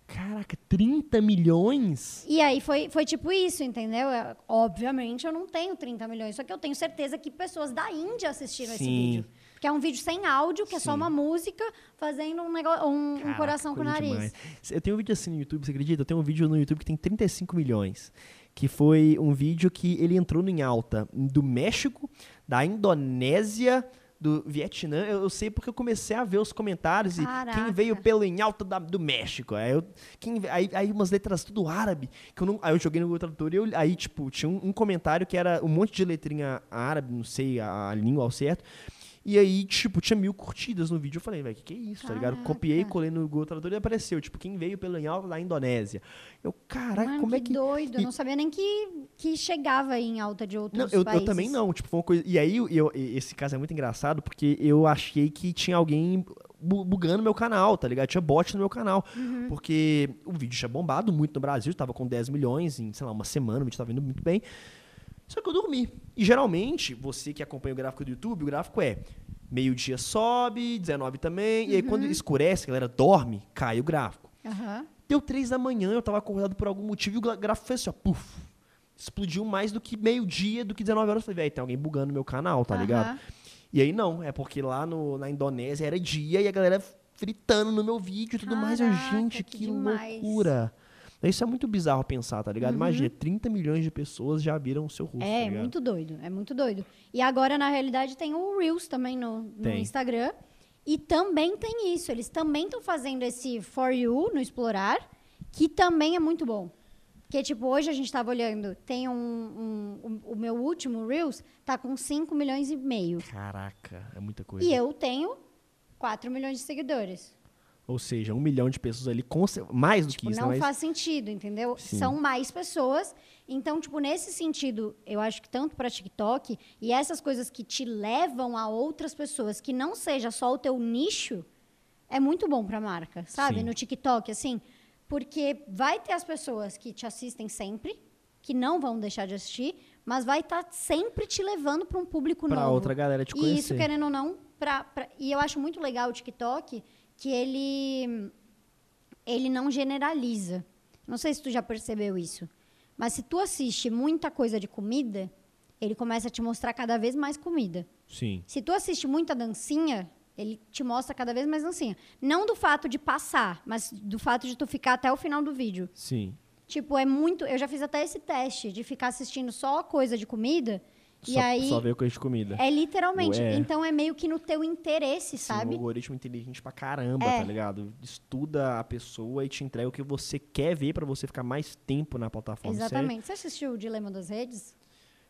Caraca, 30 milhões? E aí foi, foi tipo isso, entendeu? É, obviamente eu não tenho 30 milhões, só que eu tenho certeza que pessoas da Índia assistiram esse Sim. vídeo. Porque é um vídeo sem áudio, que é só Sim. uma música fazendo um, negócio, um, um Caraca, coração com o nariz. demais. Eu tenho um vídeo assim no YouTube, você acredita? Eu tenho um vídeo no YouTube que tem 35 milhões. Que foi um vídeo que ele entrou em alta do México, da Indonésia, do Vietnã. Eu, eu sei porque eu comecei a ver os comentários e Caraca. quem veio pelo em alta da- do México. Aí, eu, quem, aí, aí umas letras tudo árabe. Que eu não, aí eu joguei no Google Tradutor e eu- aí, tipo, tinha um, um comentário que era um monte de letrinha árabe, não sei a, a língua ao certo. E aí, tipo, tinha mil curtidas no vídeo. Eu falei, velho, que que é isso, tá ligado? Caraca. Copiei, colei no Google Tradutor e apareceu, tipo, quem veio pelo alta da Indonésia. Eu, caraca, Mano, como que é que... doido. Eu e- não sabia nem que, que chegava em alta de outros Não, eu, eu países. também não, tipo, foi uma coisa... E aí, eu, esse caso é muito engraçado, porque eu achei que tinha alguém bu- bugando meu canal, tá ligado? Tinha bot no meu canal. Uhum. Porque o vídeo tinha bombado muito no Brasil, tava com 10 milhões em, sei lá, uma semana, o vídeo tava indo muito bem. Só que eu dormi. E geralmente, você que acompanha o gráfico do YouTube, o gráfico é meio-dia sobe, 19 também, e aí quando Uhum. escurece, a galera dorme, cai o gráfico. Aham. Deu três da manhã, eu tava acordado por algum motivo e o gráfico fez assim, ó, puf. Explodiu mais do que meio-dia, do que 19 horas. Eu falei, velho, tem alguém bugando meu canal, tá ligado? Aham. E aí não, é porque lá no, na Indonésia era dia e a galera fritando no meu vídeo e tudo mais. Eu, Caraca, gente, que que, demais. Isso é muito bizarro pensar, tá ligado? Imagina, 30 milhões de pessoas já viram o seu rosto. É, tá ligado? muito doido, é muito doido. E agora, na realidade, tem o Reels também no, no. Instagram. E também tem isso. Eles também estão fazendo esse For You no Explorar, que também é muito bom. Porque, tipo, hoje a gente tava olhando, tem um, um- um- O meu último Reels tá com 5 milhões e meio. Caraca, é muita coisa. E eu tenho 4 milhões de seguidores. Ou seja, um milhão de pessoas ali, com mais do Tipo, que isso, não? Mas- faz sentido, entendeu? Sim. São mais pessoas. Então, tipo, nesse sentido, eu acho que tanto para TikTok e essas coisas que te levam a outras pessoas, que não seja só o teu nicho, é muito bom para a marca, sabe? Sim. No TikTok, assim, porque vai ter as pessoas que te assistem sempre, que não vão deixar de assistir, mas vai estar sempre te levando para um público Pra novo. outra galera te E isso, conhecer. querendo ou não, pra, pra- e eu acho muito legal o TikTok, que ele, ele não generaliza. Não sei se tu já percebeu isso, mas se tu assiste muita coisa de comida, ele começa a te mostrar cada vez mais comida. Sim. Se tu assiste muita dancinha, ele te mostra cada vez mais dancinha. Não do fato de passar, mas do fato de tu ficar até o final do vídeo. Sim. Tipo, é muito. Eu já fiz até esse teste de ficar assistindo só coisa de comida. E só, aí. só ver coisa de comida. É literalmente. É. Então é meio que no teu interesse, Sim, sabe? O algoritmo inteligente pra caramba, É. tá ligado? Estuda a pessoa e te entrega o que você quer ver pra você ficar mais tempo na plataforma. Exatamente. Você assistiu o Dilema das Redes?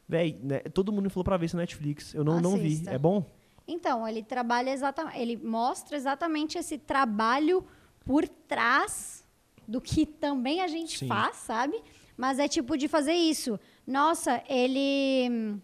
Véi, né, todo mundo me falou pra ver isso na Netflix. Eu não, não vi. É bom? Então, ele trabalha exatamente. Ele mostra exatamente esse trabalho por trás do que também a gente Sim. faz, sabe? Mas é tipo de fazer isso. Nossa, ele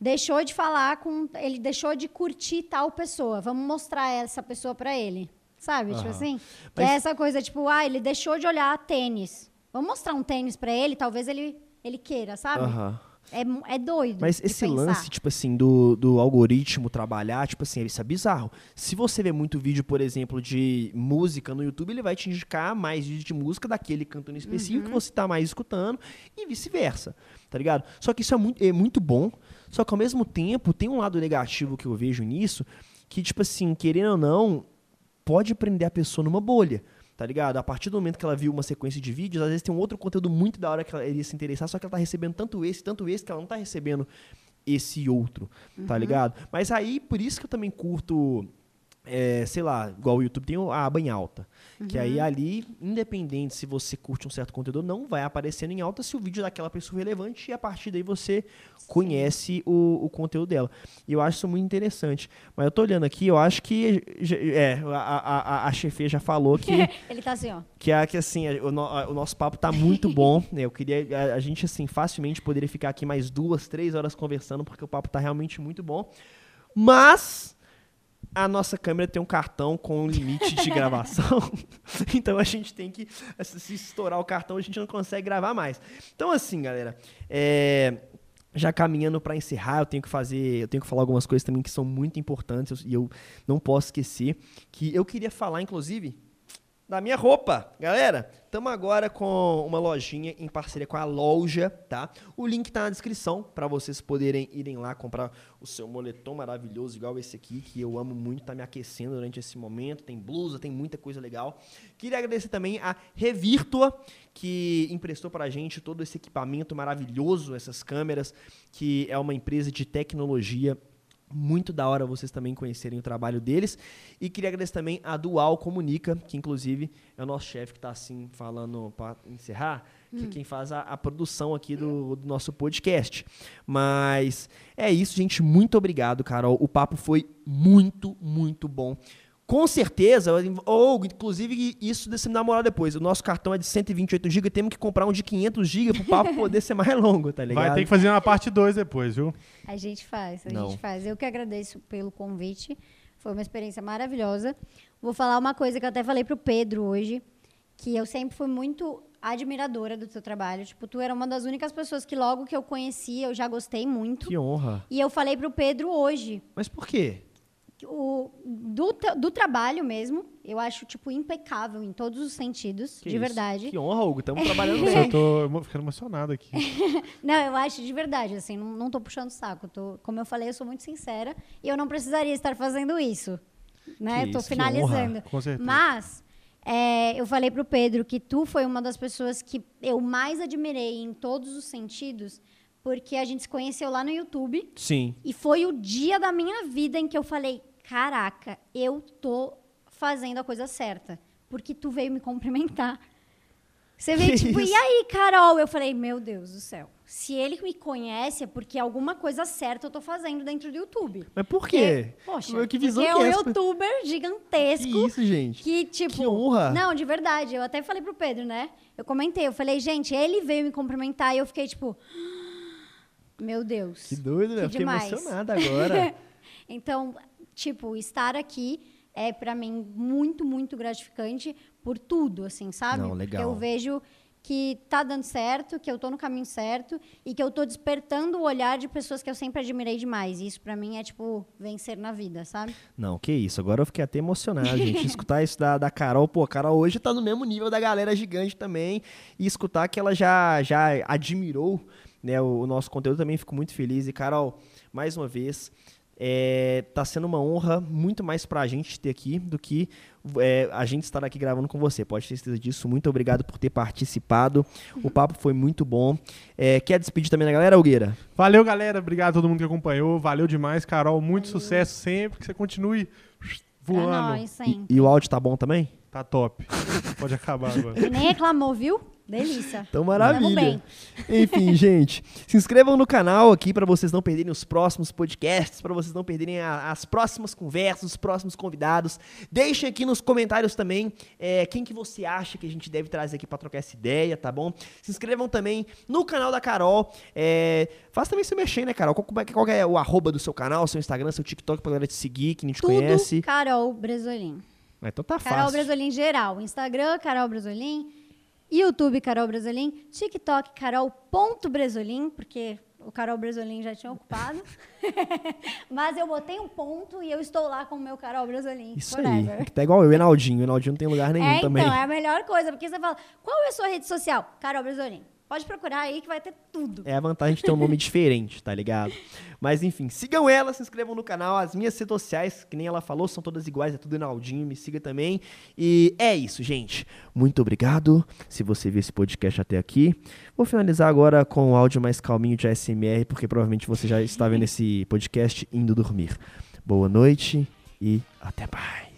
deixou de falar com. Ele deixou de curtir tal pessoa. Vamos mostrar essa pessoa pra ele. Sabe? Tipo Aham. assim? Que Mas- é essa coisa, tipo, ah, ele deixou de olhar tênis. Vamos mostrar um tênis pra ele, talvez ele, ele queira, sabe? Aham. É, é doido. Mas de esse pensar. lance, tipo assim, do, do algoritmo trabalhar, tipo assim, isso é bizarro. Se você vê muito vídeo, por exemplo, de música no YouTube, ele vai te indicar mais vídeos de música daquele cantando específico Uhum. que você tá mais escutando e vice-versa, tá ligado? Só que isso é muito, é muito bom, só que ao mesmo tempo tem um lado negativo que eu vejo nisso, que, tipo assim, querendo ou não, pode prender a pessoa numa bolha. Tá ligado? A partir do momento que ela viu uma sequência de vídeos, às vezes tem um outro conteúdo muito da hora que ela iria se interessar, só que ela tá recebendo tanto esse, tanto esse, que ela não tá recebendo esse outro, tá ligado? Mas aí, por isso que eu também curto, é, sei lá, igual o YouTube tem a aba em alta. Que aí ali, independente se você curte um certo conteúdo, ou não vai aparecendo em alta se o vídeo é daquela pessoa relevante e a partir daí você conhece o, o conteúdo dela. E eu acho isso muito interessante. Mas eu tô olhando aqui, eu acho que é, a, a, a, já falou que Ele tá assim, ó. que é que assim, o, o nosso papo tá muito bom, né? Eu queria a, a gente assim facilmente poderia ficar aqui mais duas, três horas conversando porque o papo tá realmente muito bom. Mas a nossa câmera tem um cartão com um limite de gravação, então a gente tem que se estourar o cartão a gente não consegue gravar mais. Então assim, galera, é, já caminhando para encerrar, eu tenho que fazer, eu tenho que falar algumas coisas também que são muito importantes e eu não posso esquecer que eu queria falar, inclusive, da minha roupa. Galera, estamos agora com uma lojinha em parceria com a loja, tá? O link tá na descrição para vocês poderem irem lá comprar o seu moletom maravilhoso, igual esse aqui, que eu amo muito, tá me aquecendo durante esse momento. Tem blusa, tem muita coisa legal. Queria agradecer também a Revirtua, que emprestou pra gente todo esse equipamento maravilhoso, essas câmeras, que é uma empresa de tecnologia muito da hora vocês também conhecerem o trabalho deles. E queria agradecer também a Dual Comunica, que inclusive é o nosso chefe que está assim falando para encerrar, que é quem faz a, a produção aqui do, do nosso podcast. Mas é isso, gente. Muito obrigado, Carol. O papo foi muito, muito bom. Com certeza, ou inclusive isso desse me namorar depois. O nosso cartão é de 128 GB, temos que comprar um de 500 GB para o papo poder ser mais longo, tá ligado? Vai ter que fazer uma parte 2 depois, viu? A gente faz, a Não. gente faz. Eu que agradeço pelo convite. Foi uma experiência maravilhosa. Vou falar uma coisa que eu até falei pro Pedro hoje, que eu sempre fui muito admiradora do teu trabalho. Tipo, tu era uma das únicas pessoas que logo que eu conheci, eu já gostei muito. Que honra. E eu falei pro Pedro hoje, Mas por quê? O, do, do trabalho mesmo, eu acho, tipo, impecável em todos os sentidos, Que de isso? verdade. Que honra, Hugo. Estamos trabalhando Nossa, eu tô ficando emocionado aqui. Não, eu acho de verdade, assim, não, não tô puxando saco. Tô, como eu falei, eu sou muito sincera e eu não precisaria estar fazendo isso. Né? Que tô isso, que finalizando. Com certeza. Mas é, eu falei pro Pedro que tu foi uma das pessoas que eu mais admirei em todos os sentidos, porque a gente se conheceu lá no YouTube Sim. e foi o dia da minha vida em que eu falei: caraca, eu tô fazendo a coisa certa. Porque tu veio me cumprimentar. Você Que tipo, isso? e aí, Carol? Eu falei, meu Deus do céu. Se ele me conhece, é porque alguma coisa certa eu tô fazendo dentro do YouTube. Mas por quê? Porque, poxa, Que visão que é é um essa? youtuber gigantesco. Que isso, gente? Que, tipo. Que honra. Não, de verdade. Eu até falei pro Pedro, né? Eu comentei, eu falei, gente, ele veio me cumprimentar e eu fiquei, tipo. Meu Deus. Que doido, né? Que Eu Fiquei demais. emocionada agora. então, tipo, estar aqui é pra mim muito, muito gratificante por tudo, assim, sabe? Não, legal. Porque eu vejo que tá dando certo, que eu tô no caminho certo e que eu tô despertando o olhar de pessoas que eu sempre admirei demais. E isso pra mim é tipo vencer na vida, sabe? Não, que isso. Agora eu fiquei até emocionado, gente. Escutar isso da, da Carol. Pô, a Carol hoje tá no mesmo nível da galera gigante também. E escutar que ela já, já admirou né, o, o nosso conteúdo também fico muito feliz. E, Carol, mais uma vez, é, tá sendo uma honra muito mais pra gente ter aqui do que é, a gente estar aqui gravando com você. Pode ter certeza disso. Muito obrigado por ter participado. O papo foi muito bom. É, quer despedir também da galera, Algueira? Valeu, galera. Obrigado a todo mundo que acompanhou. Valeu demais, Carol. Muito sucesso sempre. Que você continue voando. Pra nós, sempre. E, e o áudio tá bom também? Tá top. Pode acabar agora. Ele nem reclamou, viu? Delícia. Então, maravilha. bem. Enfim, gente, se inscrevam no canal aqui para vocês não perderem os próximos podcasts, para vocês não perderem a- as próximas conversas, os próximos convidados. Deixem aqui nos comentários também é, quem que você acha que a gente deve trazer aqui para trocar essa ideia, tá bom? Se inscrevam também no canal da Carol. É, faça também seu mexer, né, Carol? Qual, como é que- qual é o arroba do seu canal, seu Instagram, seu TikTok pra galera te seguir, que não te Tudo conhece? Carol Bresolim. Então tá Carol fácil. Bresolim geral. Instagram, Carol Bresolim. YouTube, Carol Bresolim. TikTok, Carol.bresolim, porque o Carol Bresolim já tinha ocupado. Mas eu botei um ponto e eu estou lá com o meu Carol Bresolim. Isso forever. aí. Que tá igual eu, o Enaldinho. O Enaldinho não tem lugar nenhum É, também. então, é a melhor coisa, porque você fala, qual é a sua rede social? Carol Bresolim. Pode procurar aí que vai ter tudo. É a vantagem de ter um nome diferente, tá ligado? Mas enfim, sigam ela, se inscrevam no canal. As minhas redes sociais, que nem ela falou, são todas iguais, é tudo Enaldinho, me siga também. E é isso, gente. Muito obrigado se você viu esse podcast até aqui. Vou finalizar agora com o áudio mais calminho de ASMR, porque provavelmente você já está vendo esse podcast indo dormir. Boa noite e até mais.